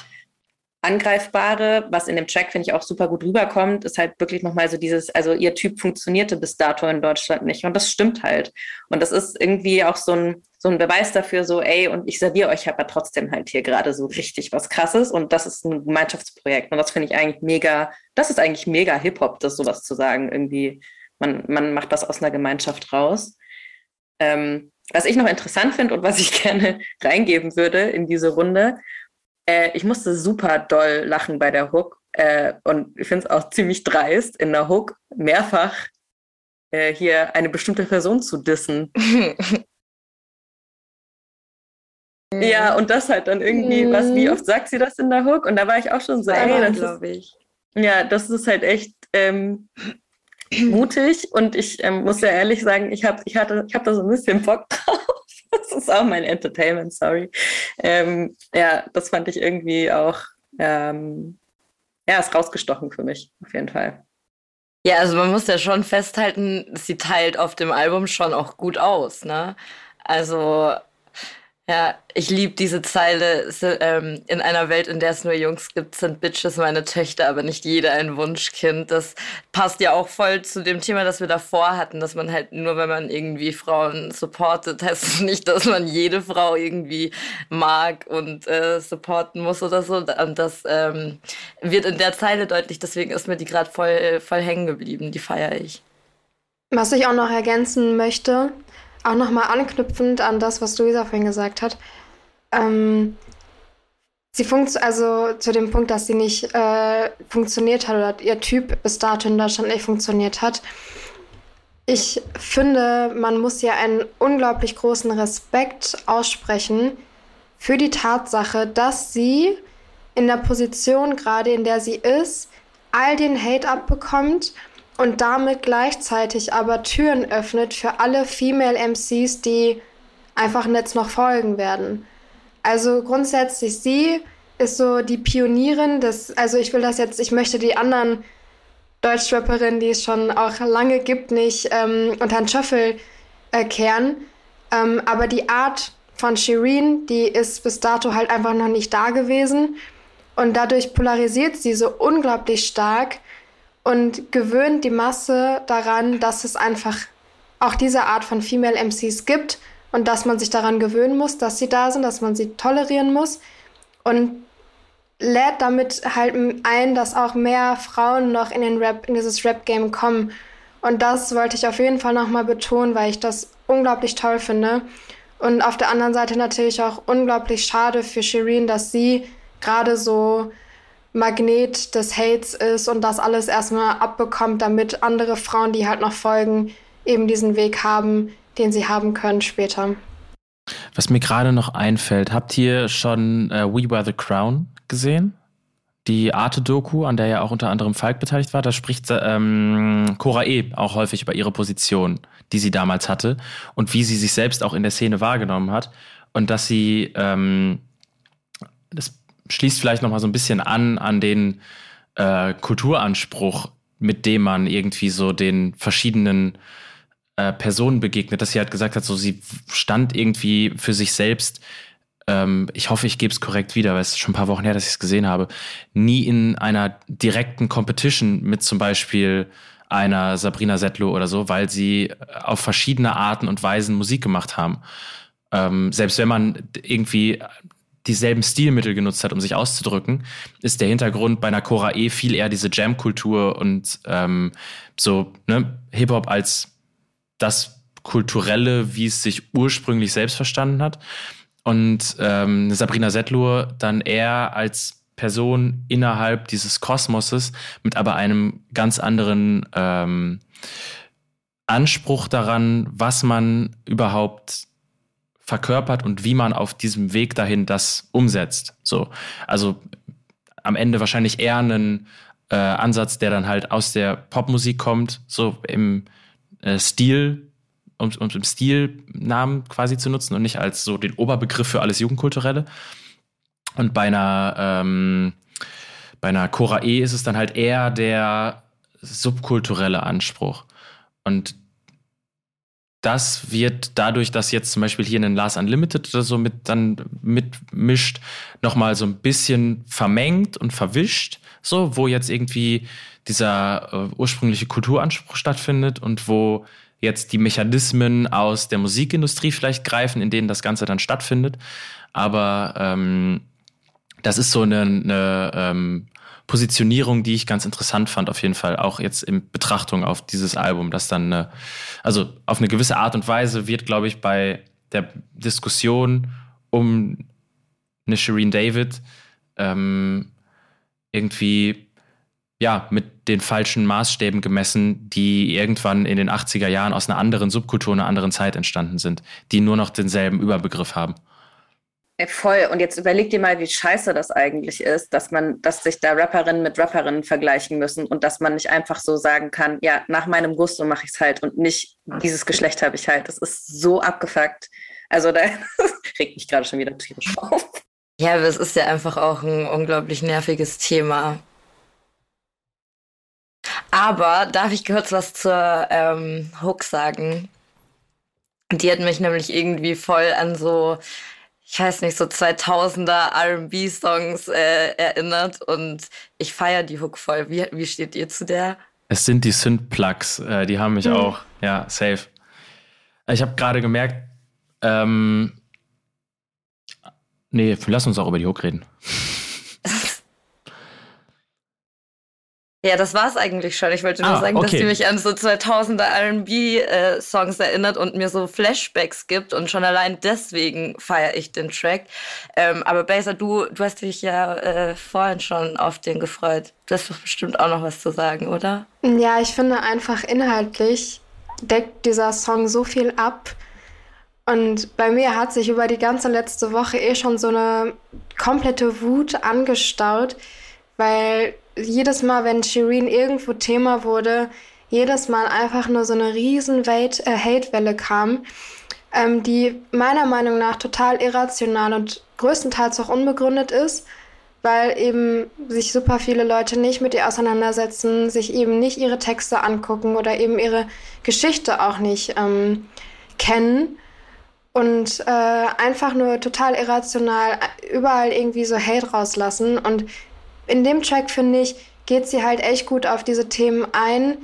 angreifbare, was in dem Track, finde ich, auch super gut rüberkommt, ist halt wirklich nochmal so dieses, also ihr Typ funktionierte bis dato in Deutschland nicht. Und das stimmt halt. Und das ist irgendwie auch so ein, so ein Beweis dafür, so, ey, und ich serviere euch aber trotzdem halt hier gerade so richtig was krasses. Und das ist ein Gemeinschaftsprojekt. Und das finde ich eigentlich mega, das ist eigentlich mega Hip-Hop, das sowas zu sagen, irgendwie man, man macht das aus einer Gemeinschaft raus. Ähm, was ich noch interessant finde und was ich gerne reingeben würde in diese Runde, äh, ich musste super doll lachen bei der Hook äh, und ich finde es auch ziemlich dreist, in der Hook mehrfach äh, hier eine bestimmte Person zu dissen. ja, und das halt dann irgendwie, was, wie oft sagt sie das in der Hook? Und da war ich auch schon so, ey, das ist, ich. Ja, das ist halt echt, ähm, mutig und ich ähm, muss ja ehrlich sagen, ich habe ich hatte, ich hab da so ein bisschen Bock drauf. Das ist auch mein Entertainment, sorry. Ähm, ja, das fand ich irgendwie auch, ähm, ja, ist rausgestochen für mich, auf jeden Fall. Ja, also man muss ja schon festhalten, sie teilt auf dem Album schon auch gut aus, ne? Also ja, ich liebe diese Zeile. Ähm, in einer Welt, in der es nur Jungs gibt, sind Bitches meine Töchter, aber nicht jeder ein Wunschkind. Das passt ja auch voll zu dem Thema, das wir davor hatten, dass man halt nur, wenn man irgendwie Frauen supportet, heißt es nicht, dass man jede Frau irgendwie mag und äh, supporten muss oder so. Und das ähm, wird in der Zeile deutlich, deswegen ist mir die gerade voll, voll hängen geblieben. Die feiere ich. Was ich auch noch ergänzen möchte, auch nochmal anknüpfend an das, was Luisa vorhin gesagt hat. Ähm, sie funktioniert, also zu dem Punkt, dass sie nicht äh, funktioniert hat oder ihr Typ bis dato in Deutschland nicht funktioniert hat. Ich finde, man muss ja einen unglaublich großen Respekt aussprechen für die Tatsache, dass sie in der Position, gerade in der sie ist, all den Hate abbekommt und damit gleichzeitig aber Türen öffnet für alle Female MCs, die einfach jetzt noch folgen werden. Also grundsätzlich sie ist so die Pionierin des, also ich will das jetzt, ich möchte die anderen Deutschrapperinnen, die es schon auch lange gibt, nicht ähm, unter den Schöffel äh, kehren. Ähm, aber die Art von Shireen, die ist bis dato halt einfach noch nicht da gewesen. Und dadurch polarisiert sie so unglaublich stark und gewöhnt die Masse daran, dass es einfach auch diese Art von Female MCs gibt und dass man sich daran gewöhnen muss, dass sie da sind, dass man sie tolerieren muss und lädt damit halt ein, dass auch mehr Frauen noch in den Rap, in dieses Rap-Game kommen. Und das wollte ich auf jeden Fall nochmal betonen, weil ich das unglaublich toll finde. Und auf der anderen Seite natürlich auch unglaublich schade für Shireen, dass sie gerade so Magnet des Hates ist und das alles erstmal abbekommt, damit andere Frauen, die halt noch folgen, eben diesen Weg haben, den sie haben können später. Was mir gerade noch einfällt, habt ihr schon äh, We Were the Crown gesehen? Die Arte-Doku, an der ja auch unter anderem Falk beteiligt war, da spricht ähm, Cora E. auch häufig über ihre Position, die sie damals hatte und wie sie sich selbst auch in der Szene wahrgenommen hat und dass sie ähm, das schließt vielleicht noch mal so ein bisschen an an den äh, Kulturanspruch, mit dem man irgendwie so den verschiedenen äh, Personen begegnet, dass sie halt gesagt hat, so sie stand irgendwie für sich selbst. Ähm, ich hoffe, ich gebe es korrekt wieder, weil es ist schon ein paar Wochen her, dass ich es gesehen habe, nie in einer direkten Competition mit zum Beispiel einer Sabrina Settler oder so, weil sie auf verschiedene Arten und Weisen Musik gemacht haben. Ähm, selbst wenn man irgendwie dieselben Stilmittel genutzt hat, um sich auszudrücken, ist der Hintergrund bei Cora E viel eher diese Jam-Kultur und ähm, so ne, Hip-Hop als das Kulturelle, wie es sich ursprünglich selbst verstanden hat. Und ähm, Sabrina Settlur dann eher als Person innerhalb dieses Kosmoses mit aber einem ganz anderen ähm, Anspruch daran, was man überhaupt verkörpert und wie man auf diesem Weg dahin das umsetzt. So, also am Ende wahrscheinlich eher einen äh, Ansatz, der dann halt aus der Popmusik kommt, so im äh, Stil um, um im Stilnamen quasi zu nutzen und nicht als so den Oberbegriff für alles Jugendkulturelle. Und bei einer, ähm, bei einer Cora E ist es dann halt eher der subkulturelle Anspruch. Und das wird dadurch, dass jetzt zum Beispiel hier in Last Unlimited oder so mit dann mitmischt, nochmal so ein bisschen vermengt und verwischt, so, wo jetzt irgendwie dieser äh, ursprüngliche Kulturanspruch stattfindet und wo jetzt die Mechanismen aus der Musikindustrie vielleicht greifen, in denen das Ganze dann stattfindet. Aber ähm, das ist so eine, eine ähm, Positionierung, die ich ganz interessant fand, auf jeden Fall, auch jetzt in Betrachtung auf dieses Album, das dann, eine, also auf eine gewisse Art und Weise wird, glaube ich, bei der Diskussion um eine Shireen David ähm, irgendwie ja, mit den falschen Maßstäben gemessen, die irgendwann in den 80er Jahren aus einer anderen Subkultur, einer anderen Zeit entstanden sind, die nur noch denselben Überbegriff haben. Voll. Und jetzt überleg dir mal, wie scheiße das eigentlich ist, dass man, dass sich da Rapperinnen mit Rapperinnen vergleichen müssen und dass man nicht einfach so sagen kann, ja, nach meinem Gusto mache ich es halt und nicht dieses Geschlecht habe ich halt. Das ist so abgefuckt. Also da regt mich gerade schon wieder tierisch auf. Ja, aber es ist ja einfach auch ein unglaublich nerviges Thema. Aber darf ich kurz was zur ähm, Hook sagen? Die hat mich nämlich irgendwie voll an so ich weiß nicht, so 2000er RB-Songs äh, erinnert und ich feiere die Hook voll. Wie, wie steht ihr zu der? Es sind die Synth-Plugs, äh, die haben mich mhm. auch, ja, safe. Ich habe gerade gemerkt, ähm, nee, lass uns auch über die Hook reden. Ja, das war's eigentlich schon. Ich wollte nur ah, sagen, okay. dass die mich an so 2000er R&B-Songs äh, erinnert und mir so Flashbacks gibt und schon allein deswegen feiere ich den Track. Ähm, aber Baser, du, du hast dich ja äh, vorhin schon auf den gefreut. Du hast doch bestimmt auch noch was zu sagen, oder? Ja, ich finde einfach inhaltlich deckt dieser Song so viel ab. Und bei mir hat sich über die ganze letzte Woche eh schon so eine komplette Wut angestaut, weil jedes Mal, wenn Shireen irgendwo Thema wurde, jedes Mal einfach nur so eine riesen äh, Hate-Welle kam, ähm, die meiner Meinung nach total irrational und größtenteils auch unbegründet ist, weil eben sich super viele Leute nicht mit ihr auseinandersetzen, sich eben nicht ihre Texte angucken oder eben ihre Geschichte auch nicht ähm, kennen und äh, einfach nur total irrational überall irgendwie so Hate rauslassen und in dem Track, finde ich, geht sie halt echt gut auf diese Themen ein,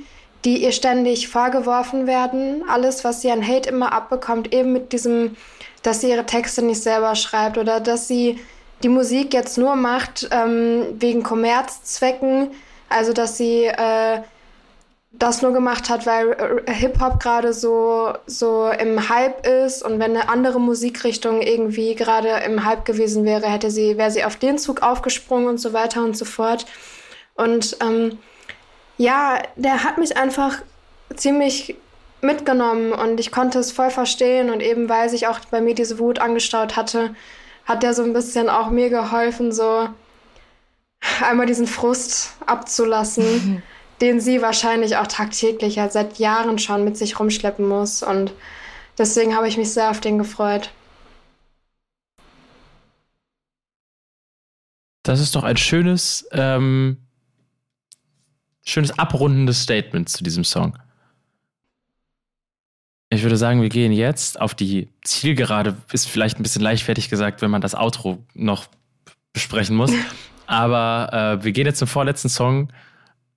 die ihr ständig vorgeworfen werden. Alles, was sie an Hate immer abbekommt, eben mit diesem, dass sie ihre Texte nicht selber schreibt oder dass sie die Musik jetzt nur macht ähm, wegen Kommerzzwecken. Also, dass sie äh, das nur gemacht hat, weil äh, Hip-Hop gerade so, so im Hype ist und wenn eine andere Musikrichtung irgendwie gerade im Hype gewesen wäre, hätte sie, wäre sie auf den Zug aufgesprungen und so weiter und so fort. Und ähm, ja, der hat mich einfach ziemlich mitgenommen und ich konnte es voll verstehen und eben weil sich auch bei mir diese Wut angestaut hatte, hat der so ein bisschen auch mir geholfen, so einmal diesen Frust abzulassen. den sie wahrscheinlich auch tagtäglich ja seit Jahren schon mit sich rumschleppen muss. Und deswegen habe ich mich sehr auf den gefreut. Das ist doch ein schönes, ähm, schönes abrundendes Statement zu diesem Song. Ich würde sagen, wir gehen jetzt auf die Zielgerade. Ist vielleicht ein bisschen leichtfertig gesagt, wenn man das Outro noch besprechen muss. Aber äh, wir gehen jetzt zum vorletzten Song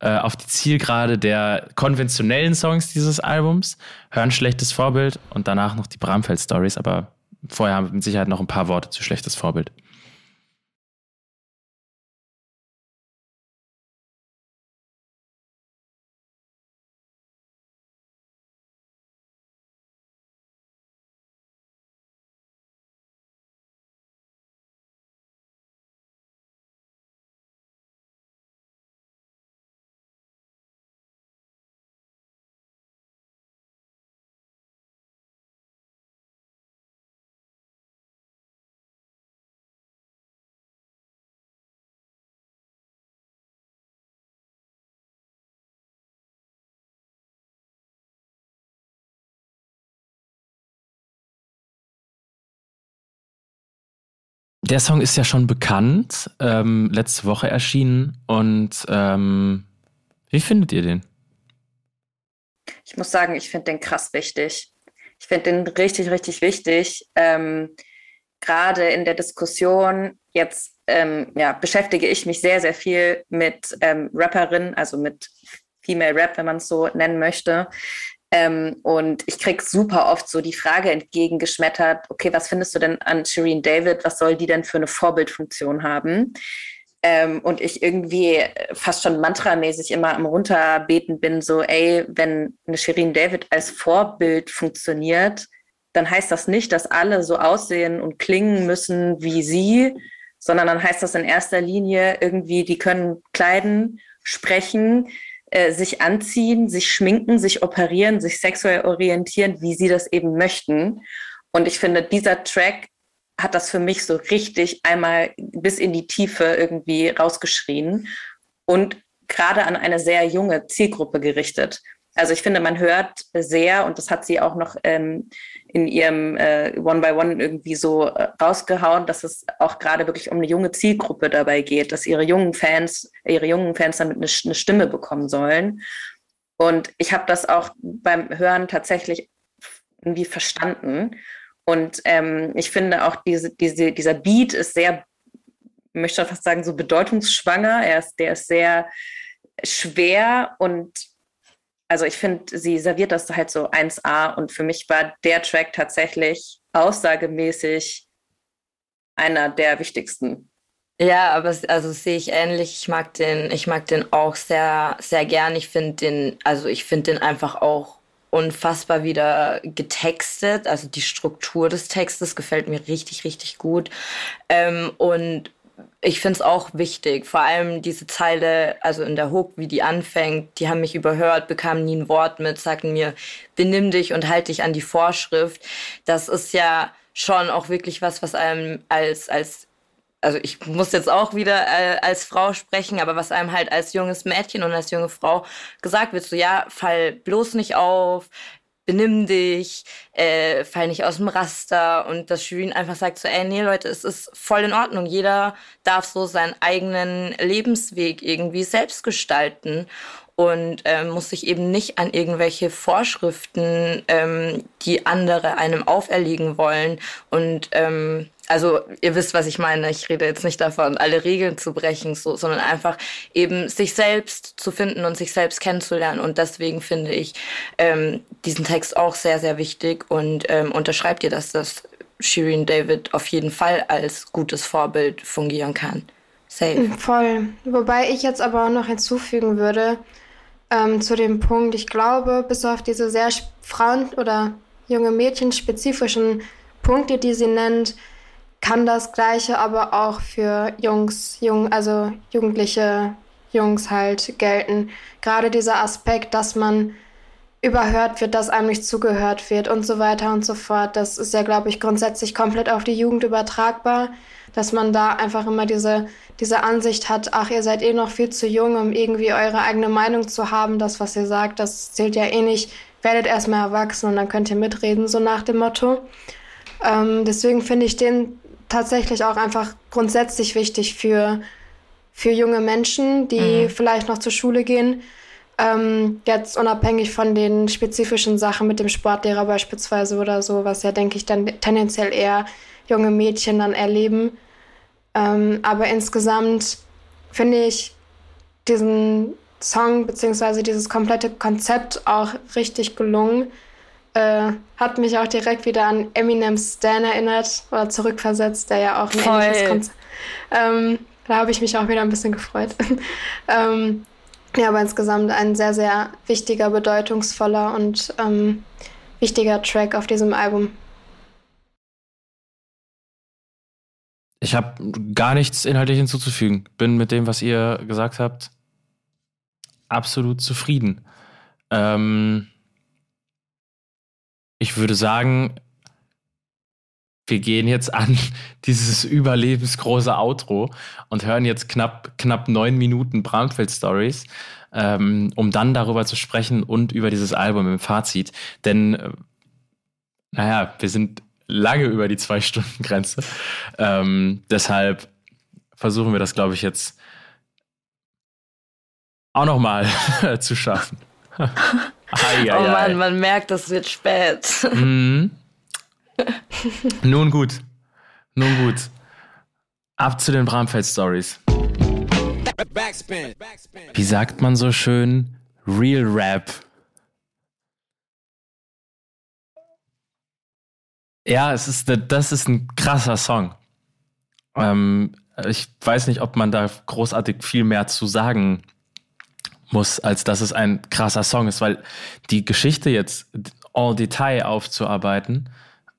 äh, auf die Zielgerade der konventionellen Songs dieses Albums, hören schlechtes Vorbild und danach noch die Bramfeld-Stories. Aber vorher haben wir mit Sicherheit noch ein paar Worte zu schlechtes Vorbild. Der Song ist ja schon bekannt, ähm, letzte Woche erschienen. Und ähm, wie findet ihr den? Ich muss sagen, ich finde den krass wichtig. Ich finde den richtig, richtig wichtig. Ähm, Gerade in der Diskussion jetzt ähm, ja, beschäftige ich mich sehr, sehr viel mit ähm, Rapperinnen, also mit Female Rap, wenn man es so nennen möchte. Ähm, und ich kriege super oft so die Frage entgegengeschmettert, okay, was findest du denn an Shireen David? Was soll die denn für eine Vorbildfunktion haben? Ähm, und ich irgendwie fast schon mantramäßig immer am Runterbeten bin, so, ey, wenn eine Shireen David als Vorbild funktioniert, dann heißt das nicht, dass alle so aussehen und klingen müssen wie sie, sondern dann heißt das in erster Linie irgendwie, die können kleiden, sprechen, äh, sich anziehen, sich schminken, sich operieren, sich sexuell orientieren, wie sie das eben möchten. Und ich finde, dieser Track hat das für mich so richtig einmal bis in die Tiefe irgendwie rausgeschrien und gerade an eine sehr junge Zielgruppe gerichtet. Also ich finde, man hört sehr, und das hat sie auch noch ähm, in ihrem äh, One by One irgendwie so äh, rausgehauen, dass es auch gerade wirklich um eine junge Zielgruppe dabei geht, dass ihre jungen Fans, ihre jungen Fans damit eine, eine Stimme bekommen sollen. Und ich habe das auch beim Hören tatsächlich irgendwie verstanden. Und ähm, ich finde auch diese, diese, dieser Beat ist sehr, ich möchte fast sagen, so bedeutungsschwanger. Er ist, der ist sehr schwer und also ich finde, sie serviert das halt so 1A und für mich war der Track tatsächlich aussagemäßig einer der wichtigsten. Ja, aber also sehe ich ähnlich. Ich mag den, ich mag den auch sehr, sehr gern. Ich finde den, also ich finde den einfach auch unfassbar wieder getextet. Also die Struktur des Textes gefällt mir richtig, richtig gut. Ähm, und ich finde es auch wichtig, vor allem diese Zeile, also in der Hook, wie die anfängt, die haben mich überhört, bekamen nie ein Wort mit, sagten mir, benimm dich und halt dich an die Vorschrift. Das ist ja schon auch wirklich was, was einem als, als also ich muss jetzt auch wieder äh, als Frau sprechen, aber was einem halt als junges Mädchen und als junge Frau gesagt wird, so ja, fall bloß nicht auf, benimm dich, äh, fall nicht aus dem Raster und dass Shirin einfach sagt so, ey, nee, Leute, es ist voll in Ordnung. Jeder darf so seinen eigenen Lebensweg irgendwie selbst gestalten und ähm, muss sich eben nicht an irgendwelche Vorschriften, ähm, die andere einem auferlegen wollen und ähm, also ihr wisst, was ich meine. Ich rede jetzt nicht davon, alle Regeln zu brechen, so, sondern einfach eben sich selbst zu finden und sich selbst kennenzulernen. Und deswegen finde ich ähm, diesen Text auch sehr, sehr wichtig und ähm, unterschreibt ihr, dass das Shirin David auf jeden Fall als gutes Vorbild fungieren kann. Safe. Voll. Wobei ich jetzt aber auch noch hinzufügen würde ähm, zu dem Punkt, ich glaube, bis auf diese sehr Frauen- oder junge Mädchen spezifischen Punkte, die sie nennt, kann das Gleiche aber auch für Jungs, jung, also jugendliche Jungs halt gelten. Gerade dieser Aspekt, dass man überhört wird, dass einem nicht zugehört wird und so weiter und so fort. Das ist ja, glaube ich, grundsätzlich komplett auf die Jugend übertragbar, dass man da einfach immer diese, diese Ansicht hat, ach, ihr seid eh noch viel zu jung, um irgendwie eure eigene Meinung zu haben. Das, was ihr sagt, das zählt ja eh nicht. Werdet erstmal erwachsen und dann könnt ihr mitreden, so nach dem Motto. Ähm, deswegen finde ich den tatsächlich auch einfach grundsätzlich wichtig für, für junge Menschen, die mhm. vielleicht noch zur Schule gehen, Ähm, jetzt unabhängig von den spezifischen Sachen mit dem Sportlehrer beispielsweise oder so, was ja, denke ich, dann tendenziell eher junge Mädchen dann erleben. Ähm, aber insgesamt finde ich diesen Song bzw. dieses komplette Konzept auch richtig gelungen. Äh, hat mich auch direkt wieder an Eminem's Stan erinnert oder zurückversetzt, der ja auch ein Voll. ähnliches Konzept. Ähm, da habe ich mich auch wieder ein bisschen gefreut. ähm, ja, aber insgesamt ein sehr, sehr wichtiger, bedeutungsvoller und ähm, wichtiger Track auf diesem Album. Ich habe gar nichts inhaltlich hinzuzufügen. Bin mit dem, was ihr gesagt habt, absolut zufrieden. Ähm, ich würde sagen, wir gehen jetzt an dieses überlebensgroße Outro und hören jetzt knapp, knapp neun Minuten Bramfeld-Stories, ähm, um dann darüber zu sprechen und über dieses Album im Fazit. Denn, äh, naja, wir sind lange über die Zwei-Stunden-Grenze. Ähm, deshalb versuchen wir das, glaube ich, jetzt auch nochmal zu schaffen. ai, ai, oh Mann, man merkt, es wird spät. Mhm. Nun gut. Nun gut. Ab zu den Bramfeld-Stories. Wie sagt man so schön? Real Rap. Ja, es ist, das ist ein krasser Song. Ähm, ich weiß nicht, ob man da großartig viel mehr zu sagen muss, als dass es ein krasser Song ist, weil die Geschichte jetzt en Detail aufzuarbeiten,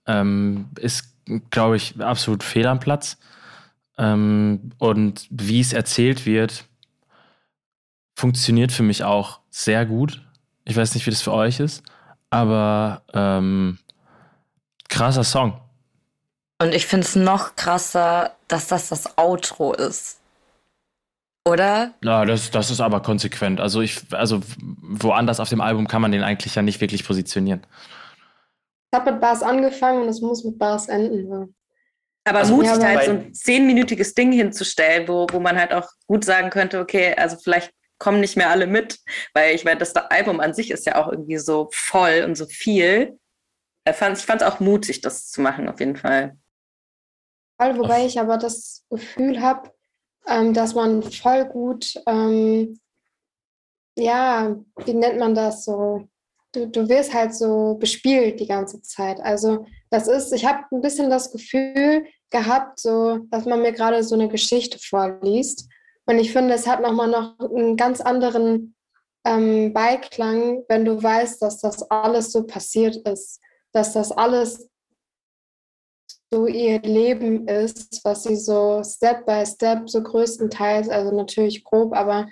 ähm, ist, glaube ich, absolut fehl am Platz. Ähm, und wie es erzählt wird, funktioniert für mich auch sehr gut. Ich weiß nicht, wie das für euch ist, aber ähm, krasser Song. Und ich finde es noch krasser, dass das das Outro ist. Oder? Ja, das, das ist aber konsequent. Also ich, also woanders auf dem Album kann man den eigentlich ja nicht wirklich positionieren. Ich habe mit Bars angefangen und es muss mit Bars enden. Aber also, mutig, ja, halt so ein zehnminütiges Ding hinzustellen, wo, wo man halt auch gut sagen könnte, okay, also vielleicht kommen nicht mehr alle mit, weil ich meine, das Album an sich ist ja auch irgendwie so voll und so viel. Ich fand es auch mutig, das zu machen, auf jeden Fall. Wobei ich aber das Gefühl habe, ähm, dass man voll gut, ähm, ja, wie nennt man das so? Du, du wirst halt so bespielt die ganze Zeit. Also das ist, ich habe ein bisschen das Gefühl gehabt, so, dass man mir gerade so eine Geschichte vorliest. Und ich finde, es hat nochmal noch einen ganz anderen ähm, Beiklang, wenn du weißt, dass das alles so passiert ist, dass das alles so ihr Leben ist, was sie so Step by Step, so größtenteils, also natürlich grob, aber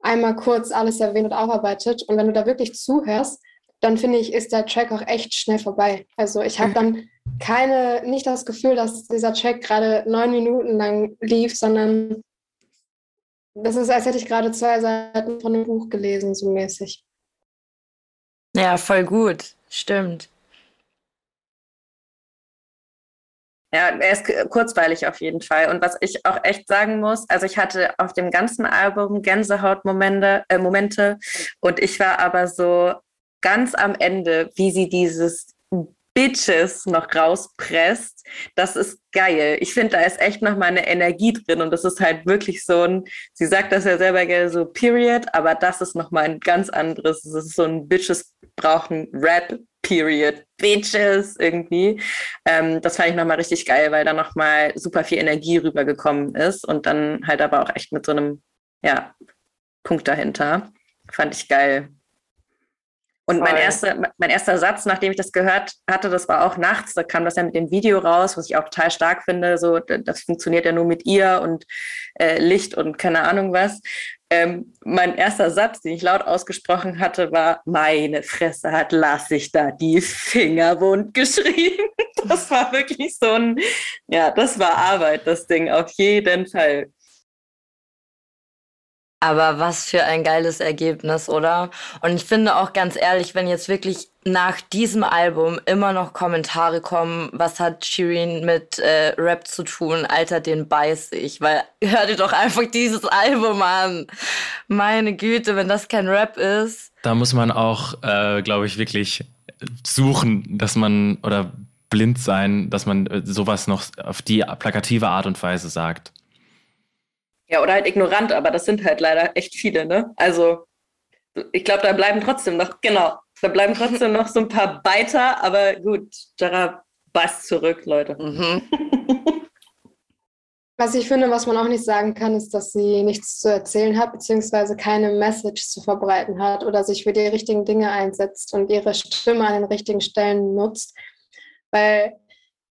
einmal kurz alles erwähnt und aufarbeitet. Und wenn du da wirklich zuhörst, dann finde ich, ist der Track auch echt schnell vorbei. Also ich habe dann keine, nicht das Gefühl, dass dieser Track gerade neun Minuten lang lief, sondern das ist, als hätte ich gerade zwei Seiten von einem Buch gelesen, so mäßig. Ja, voll gut. Stimmt. Ja, er ist kurzweilig auf jeden Fall. Und was ich auch echt sagen muss, also ich hatte auf dem ganzen Album Gänsehautmomente äh, Momente, und ich war aber so ganz am Ende, wie sie dieses Bitches noch rauspresst. Das ist geil. Ich finde, da ist echt noch mal eine Energie drin und das ist halt wirklich so ein, sie sagt das ja selber gerne so Period, aber das ist noch mal ein ganz anderes. Das ist so ein Bitches brauchen Rap Period, Bitches irgendwie. Ähm, das fand ich nochmal richtig geil, weil da nochmal super viel Energie rübergekommen ist und dann halt aber auch echt mit so einem, ja, Punkt dahinter. Fand ich geil. Und mein erster, mein erster Satz, nachdem ich das gehört hatte, das war auch nachts, da kam das ja mit dem Video raus, was ich auch total stark finde. So, das funktioniert ja nur mit ihr und äh, Licht und keine Ahnung was. Ähm, mein erster Satz, den ich laut ausgesprochen hatte, war: Meine Fresse hat Lassig da die Finger wund geschrieben. Das war wirklich so ein, ja, das war Arbeit, das Ding, auf jeden Fall. Aber was für ein geiles Ergebnis, oder? Und ich finde auch ganz ehrlich, wenn jetzt wirklich nach diesem Album immer noch Kommentare kommen, was hat Shirin mit äh, Rap zu tun, Alter, den beiß ich. Weil hör dir doch einfach dieses Album an. Meine Güte, wenn das kein Rap ist. Da muss man auch, äh, glaube ich, wirklich suchen, dass man oder blind sein, dass man äh, sowas noch auf die plakative Art und Weise sagt. Ja, oder halt ignorant, aber das sind halt leider echt viele, ne? Also, ich glaube, da bleiben trotzdem noch, genau, da bleiben trotzdem noch so ein paar Beiter, aber gut, Jara Bass zurück, Leute. Mhm. Was ich finde, was man auch nicht sagen kann, ist, dass sie nichts zu erzählen hat, beziehungsweise keine Message zu verbreiten hat oder sich für die richtigen Dinge einsetzt und ihre Stimme an den richtigen Stellen nutzt. Weil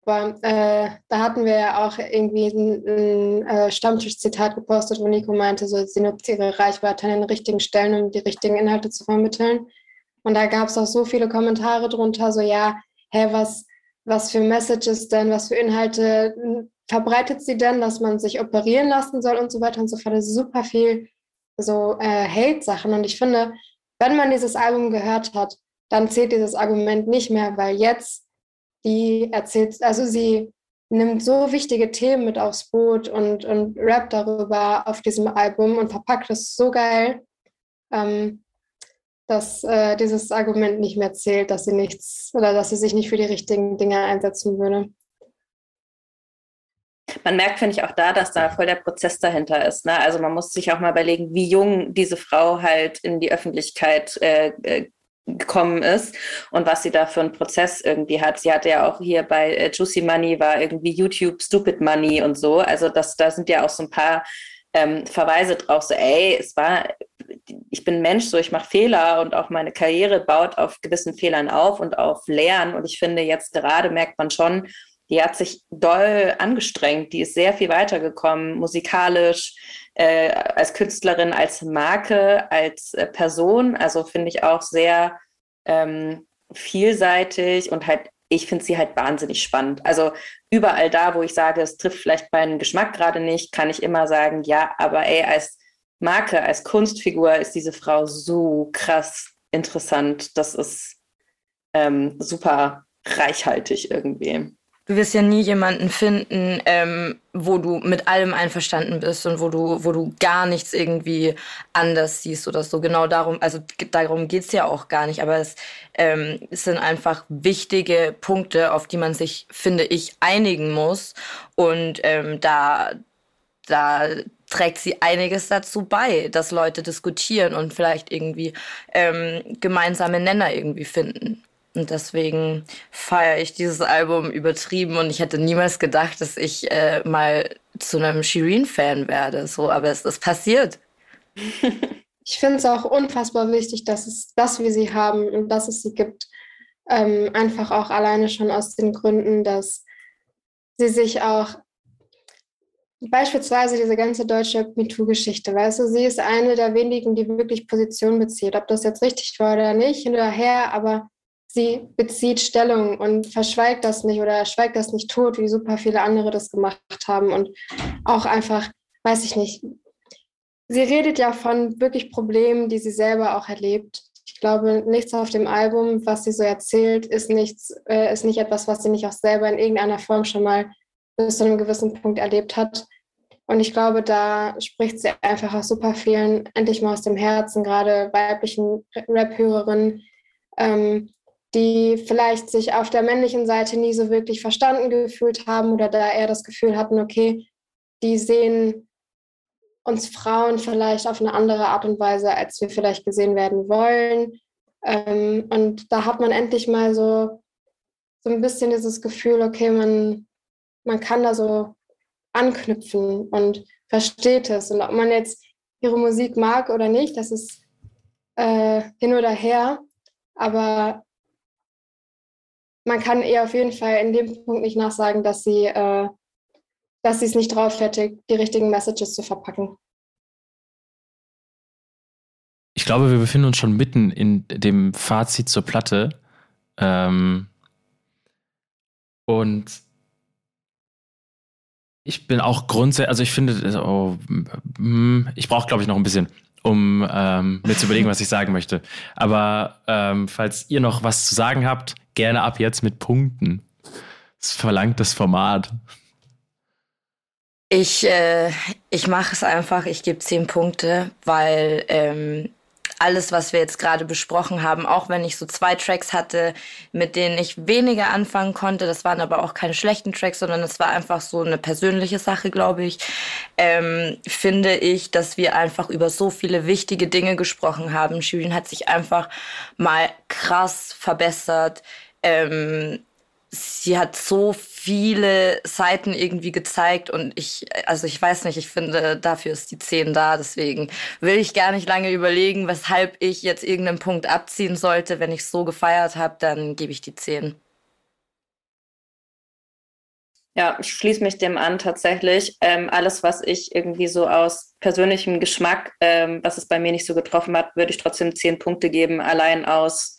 aber äh, da hatten wir ja auch irgendwie ein, ein äh, Stammtisch-Zitat gepostet, wo Nico meinte, so, sie nutzt ihre Reichweite an den richtigen Stellen, um die richtigen Inhalte zu vermitteln. Und da gab es auch so viele Kommentare drunter, so ja, hä, was, was für Messages denn, was für Inhalte verbreitet sie denn, dass man sich operieren lassen soll und so weiter und so fort. Das ist super viel so äh, Hate-Sachen. Und ich finde, wenn man dieses Album gehört hat, dann zählt dieses Argument nicht mehr, weil jetzt die erzählt, also sie nimmt so wichtige Themen mit aufs Boot und, und rappt darüber auf diesem Album und verpackt es so geil, ähm, dass äh, dieses Argument nicht mehr zählt, dass sie nichts oder dass sie sich nicht für die richtigen Dinge einsetzen würde. Man merkt, finde ich, auch da, dass da voll der Prozess dahinter ist. Ne? Also man muss sich auch mal überlegen, wie jung diese Frau halt in die Öffentlichkeit äh, äh gekommen ist und was sie da für einen Prozess irgendwie hat. Sie hatte ja auch hier bei äh, Juicy Money war irgendwie YouTube Stupid Money und so. Also das, da sind ja auch so ein paar ähm, Verweise drauf, so ey, es war, ich bin Mensch, so ich mache Fehler und auch meine Karriere baut auf gewissen Fehlern auf und auf Lernen. Und ich finde, jetzt gerade merkt man schon, die hat sich doll angestrengt, die ist sehr viel weitergekommen, musikalisch, äh, als Künstlerin, als Marke, als äh, Person. Also finde ich auch sehr ähm, vielseitig und halt, ich finde sie halt wahnsinnig spannend. Also überall da, wo ich sage, es trifft vielleicht meinen Geschmack gerade nicht, kann ich immer sagen, ja, aber ey, als Marke, als Kunstfigur ist diese Frau so krass interessant. Das ist ähm, super reichhaltig irgendwie du wirst ja nie jemanden finden, ähm, wo du mit allem einverstanden bist und wo du, wo du gar nichts irgendwie anders siehst oder so. Genau darum, also darum geht's ja auch gar nicht. Aber es, ähm, es sind einfach wichtige Punkte, auf die man sich, finde ich, einigen muss. Und ähm, da, da trägt sie einiges dazu bei, dass Leute diskutieren und vielleicht irgendwie ähm, gemeinsame Nenner irgendwie finden. Und deswegen feiere ich dieses Album übertrieben und ich hätte niemals gedacht, dass ich äh, mal zu einem Shireen-Fan werde. So, aber es ist passiert. Ich finde es auch unfassbar wichtig, dass es das, wie sie haben und dass es sie gibt, ähm, einfach auch alleine schon aus den Gründen, dass sie sich auch beispielsweise diese ganze deutsche MeToo-Geschichte, weißt du, sie ist eine der wenigen, die wirklich Position bezieht. Ob das jetzt richtig war oder nicht, hinterher, aber sie bezieht Stellung und verschweigt das nicht oder schweigt das nicht tot, wie super viele andere das gemacht haben und auch einfach, weiß ich nicht, sie redet ja von wirklich Problemen, die sie selber auch erlebt. Ich glaube, nichts auf dem Album, was sie so erzählt, ist nichts, äh, ist nicht etwas, was sie nicht auch selber in irgendeiner Form schon mal bis zu einem gewissen Punkt erlebt hat. Und ich glaube, da spricht sie einfach auch super vielen endlich mal aus dem Herzen, gerade weiblichen Rap-Hörerinnen, ähm, die vielleicht sich auf der männlichen Seite nie so wirklich verstanden gefühlt haben oder da eher das Gefühl hatten, okay, die sehen uns Frauen vielleicht auf eine andere Art und Weise, als wir vielleicht gesehen werden wollen. Ähm, und da hat man endlich mal so, so ein bisschen dieses Gefühl, okay, man, man kann da so anknüpfen und versteht es. Und ob man jetzt ihre Musik mag oder nicht, das ist äh, hin oder her. Aber man kann ihr auf jeden Fall in dem Punkt nicht nachsagen, dass sie äh, es nicht drauf hätte, die richtigen Messages zu verpacken. Ich glaube, wir befinden uns schon mitten in dem Fazit zur Platte. Ähm und Ich bin auch grundsätzlich, also ich finde, oh, hm, ich brauche, glaube ich, noch ein bisschen, um ähm, mir zu überlegen, was ich sagen möchte. Aber ähm, falls ihr noch was zu sagen habt, gerne ab jetzt mit Punkten. Das verlangt das Format. Ich, äh, ich mache es einfach, ich gebe zehn Punkte, weil ähm, alles, was wir jetzt gerade besprochen haben, auch wenn ich so zwei Tracks hatte, mit denen ich weniger anfangen konnte, das waren aber auch keine schlechten Tracks, sondern es war einfach so eine persönliche Sache, glaube ich, ähm, finde ich, dass wir einfach über so viele wichtige Dinge gesprochen haben. Shirin hat sich einfach mal krass verbessert. Ähm, sie hat so viele Seiten irgendwie gezeigt und ich, also ich weiß nicht, ich finde, dafür ist die 10 da, deswegen will ich gar nicht lange überlegen, weshalb ich jetzt irgendeinen Punkt abziehen sollte. Wenn ich so gefeiert habe, dann gebe ich die 10. Ja, ich schließe mich dem an tatsächlich. Ähm, alles, was ich irgendwie so aus persönlichem Geschmack, ähm, was es bei mir nicht so getroffen hat, würde ich trotzdem 10 Punkte geben, allein aus,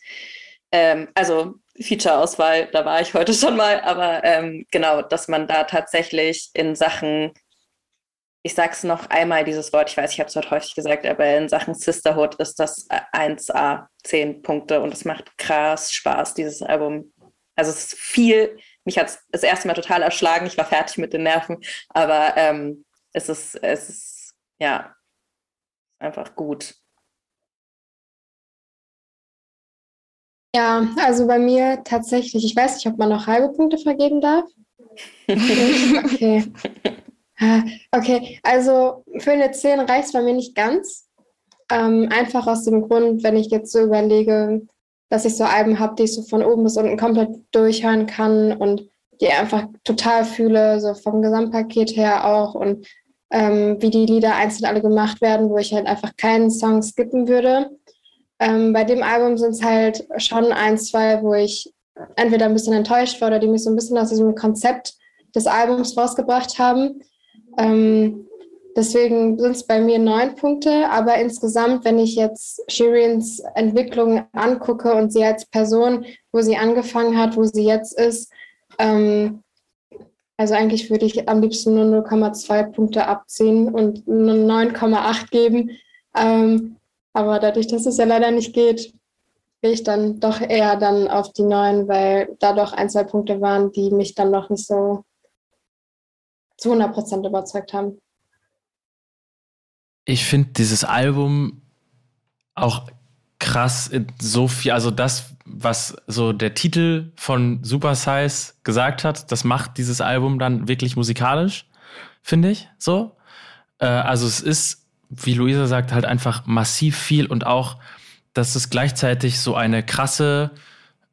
ähm, also Feature-Auswahl, da war ich heute schon mal, aber ähm, genau, dass man da tatsächlich in Sachen, ich sag's noch einmal dieses Wort, ich weiß, ich habe es heute häufig gesagt, aber in Sachen Sisterhood ist das 1A, 10 Punkte und es macht krass Spaß, dieses Album. Also es ist viel, mich hat es das erste Mal total erschlagen, ich war fertig mit den Nerven, aber ähm, es ist, es ist, ja, einfach gut. Ja, also bei mir tatsächlich, ich weiß nicht, ob man noch halbe Punkte vergeben darf. okay. Ah, okay, also für eine 10 reicht es bei mir nicht ganz. Ähm, einfach aus dem Grund, wenn ich jetzt so überlege, dass ich so Alben habe, die ich so von oben bis unten komplett durchhören kann und die einfach total fühle, so vom Gesamtpaket her auch und ähm, wie die Lieder einzeln alle gemacht werden, wo ich halt einfach keinen Song skippen würde. Ähm, bei dem Album sind es halt schon ein, zwei, wo ich entweder ein bisschen enttäuscht war oder die mich so ein bisschen aus diesem Konzept des Albums rausgebracht haben. Ähm, deswegen sind es bei mir neun Punkte, aber insgesamt, wenn ich jetzt Shirins Entwicklung angucke und sie als Person, wo sie angefangen hat, wo sie jetzt ist, ähm, also eigentlich würde ich am liebsten nur 0,2 Punkte abziehen und nur 9,8 geben. Ähm, aber dadurch, dass es ja leider nicht geht, gehe ich dann doch eher dann auf die neuen, weil da doch ein, zwei Punkte waren, die mich dann noch nicht so zu 100 Prozent überzeugt haben. Ich finde dieses Album auch krass so viel, also das, was so der Titel von Super Size gesagt hat, das macht dieses Album dann wirklich musikalisch, finde ich, so. Äh, also es ist wie Luisa sagt, halt einfach massiv viel und auch, dass es gleichzeitig so eine krasse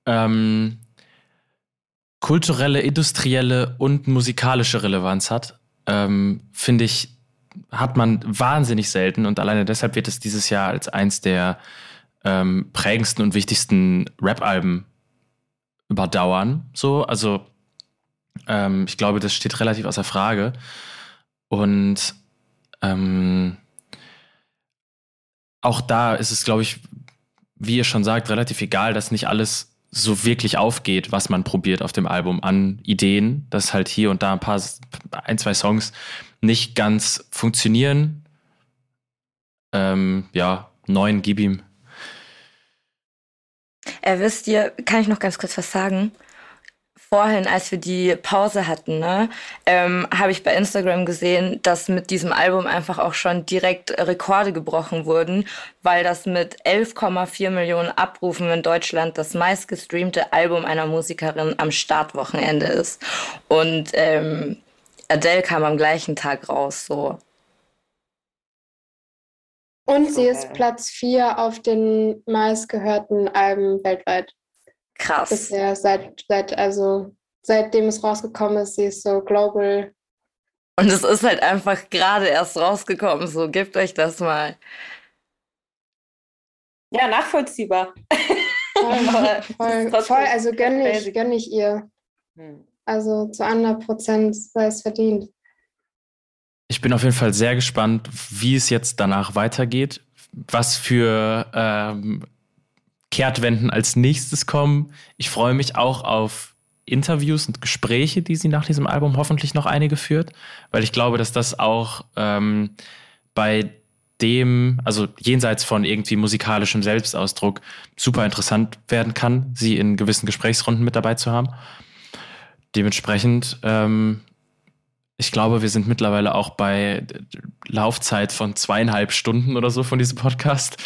ähm, kulturelle, industrielle und musikalische Relevanz hat, ähm, finde ich, hat man wahnsinnig selten und alleine deshalb wird es dieses Jahr als eins der ähm, prägendsten und wichtigsten Rap-Alben überdauern. So, also ähm, ich glaube, das steht relativ außer Frage. Und ähm, auch da ist es, glaube ich, wie ihr schon sagt, relativ egal, dass nicht alles so wirklich aufgeht, was man probiert auf dem Album an Ideen, dass halt hier und da ein paar, ein, zwei Songs nicht ganz funktionieren. Ähm, ja, neun, gib ihm. Äh, wisst ihr, kann ich noch ganz kurz was sagen? Vorhin, als wir die Pause hatten, ne, ähm, habe ich bei Instagram gesehen, dass mit diesem Album einfach auch schon direkt Rekorde gebrochen wurden, weil das mit 11,4 Millionen Abrufen in Deutschland das meistgestreamte Album einer Musikerin am Startwochenende ist. Und ähm, Adele kam am gleichen Tag raus, so. Und sie ist Platz 4 auf den meistgehörten Alben weltweit. Krass. Bisher, seit, seit, also, seitdem es rausgekommen ist, sie ist so global. Und es ist halt einfach gerade erst rausgekommen, so gebt euch das mal. Ja, nachvollziehbar. Voll, voll, voll also gönne ich, gönn ich ihr. Hm. Also zu 100 Prozent sei es verdient. Ich bin auf jeden Fall sehr gespannt, wie es jetzt danach weitergeht, was für ähm, Kehrtwenden als nächstes kommen. Ich freue mich auch auf Interviews und Gespräche, die sie nach diesem Album hoffentlich noch einige führt, weil ich glaube, dass das auch ähm, bei dem, also jenseits von irgendwie musikalischem Selbstausdruck, super interessant werden kann, sie in gewissen Gesprächsrunden mit dabei zu haben. Dementsprechend, ähm, ich glaube, wir sind mittlerweile auch bei Laufzeit von zweieinhalb Stunden oder so von diesem Podcast.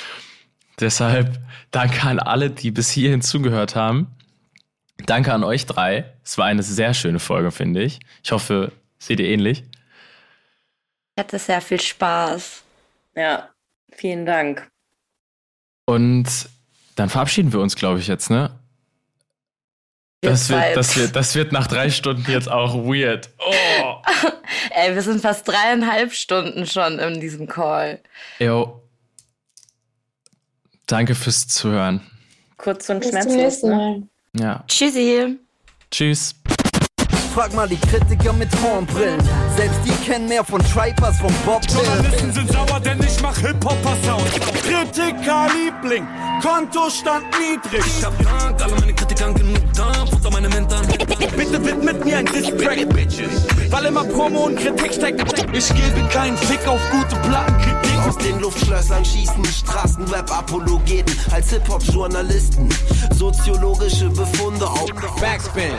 Deshalb danke an alle, die bis hierhin zugehört haben. Danke an euch drei. Es war eine sehr schöne Folge, finde ich. Ich hoffe, seht ihr ähnlich. Ich hatte sehr viel Spaß. Ja, vielen Dank. Und dann verabschieden wir uns, glaube ich, jetzt, ne? Das wird, das, wird, das wird nach drei Stunden jetzt auch weird. Oh. Ey, wir sind fast dreieinhalb Stunden schon in diesem Call. Jo. Danke fürs Zuhören. Kurz und Bis zum schmerzlos. nächsten Ne? Mal. Ja. Tschüssi. Tschüss. Frag mal die Kritiker mit Hornbrillen. Selbst die kennen mehr von Tripers, von Bob. Journalisten sind sauer, denn ich mach Hip-Hopper-Sound. Kritiker Liebling, Kontostand niedrig. Ich hab Dank, alle meine Kritikern genug Dampf unter meine Mentoren. Bitte widmet mir ein Distrack, Bitches. Weil immer Promo und Kritik steckt. Ich gebe keinen Fick auf gute Plattenkritik. Aus den Luftschlössern schießen Straßenrap-Apologeten als Hip-Hop-Journalisten. Soziologische Befunde auf Backspin.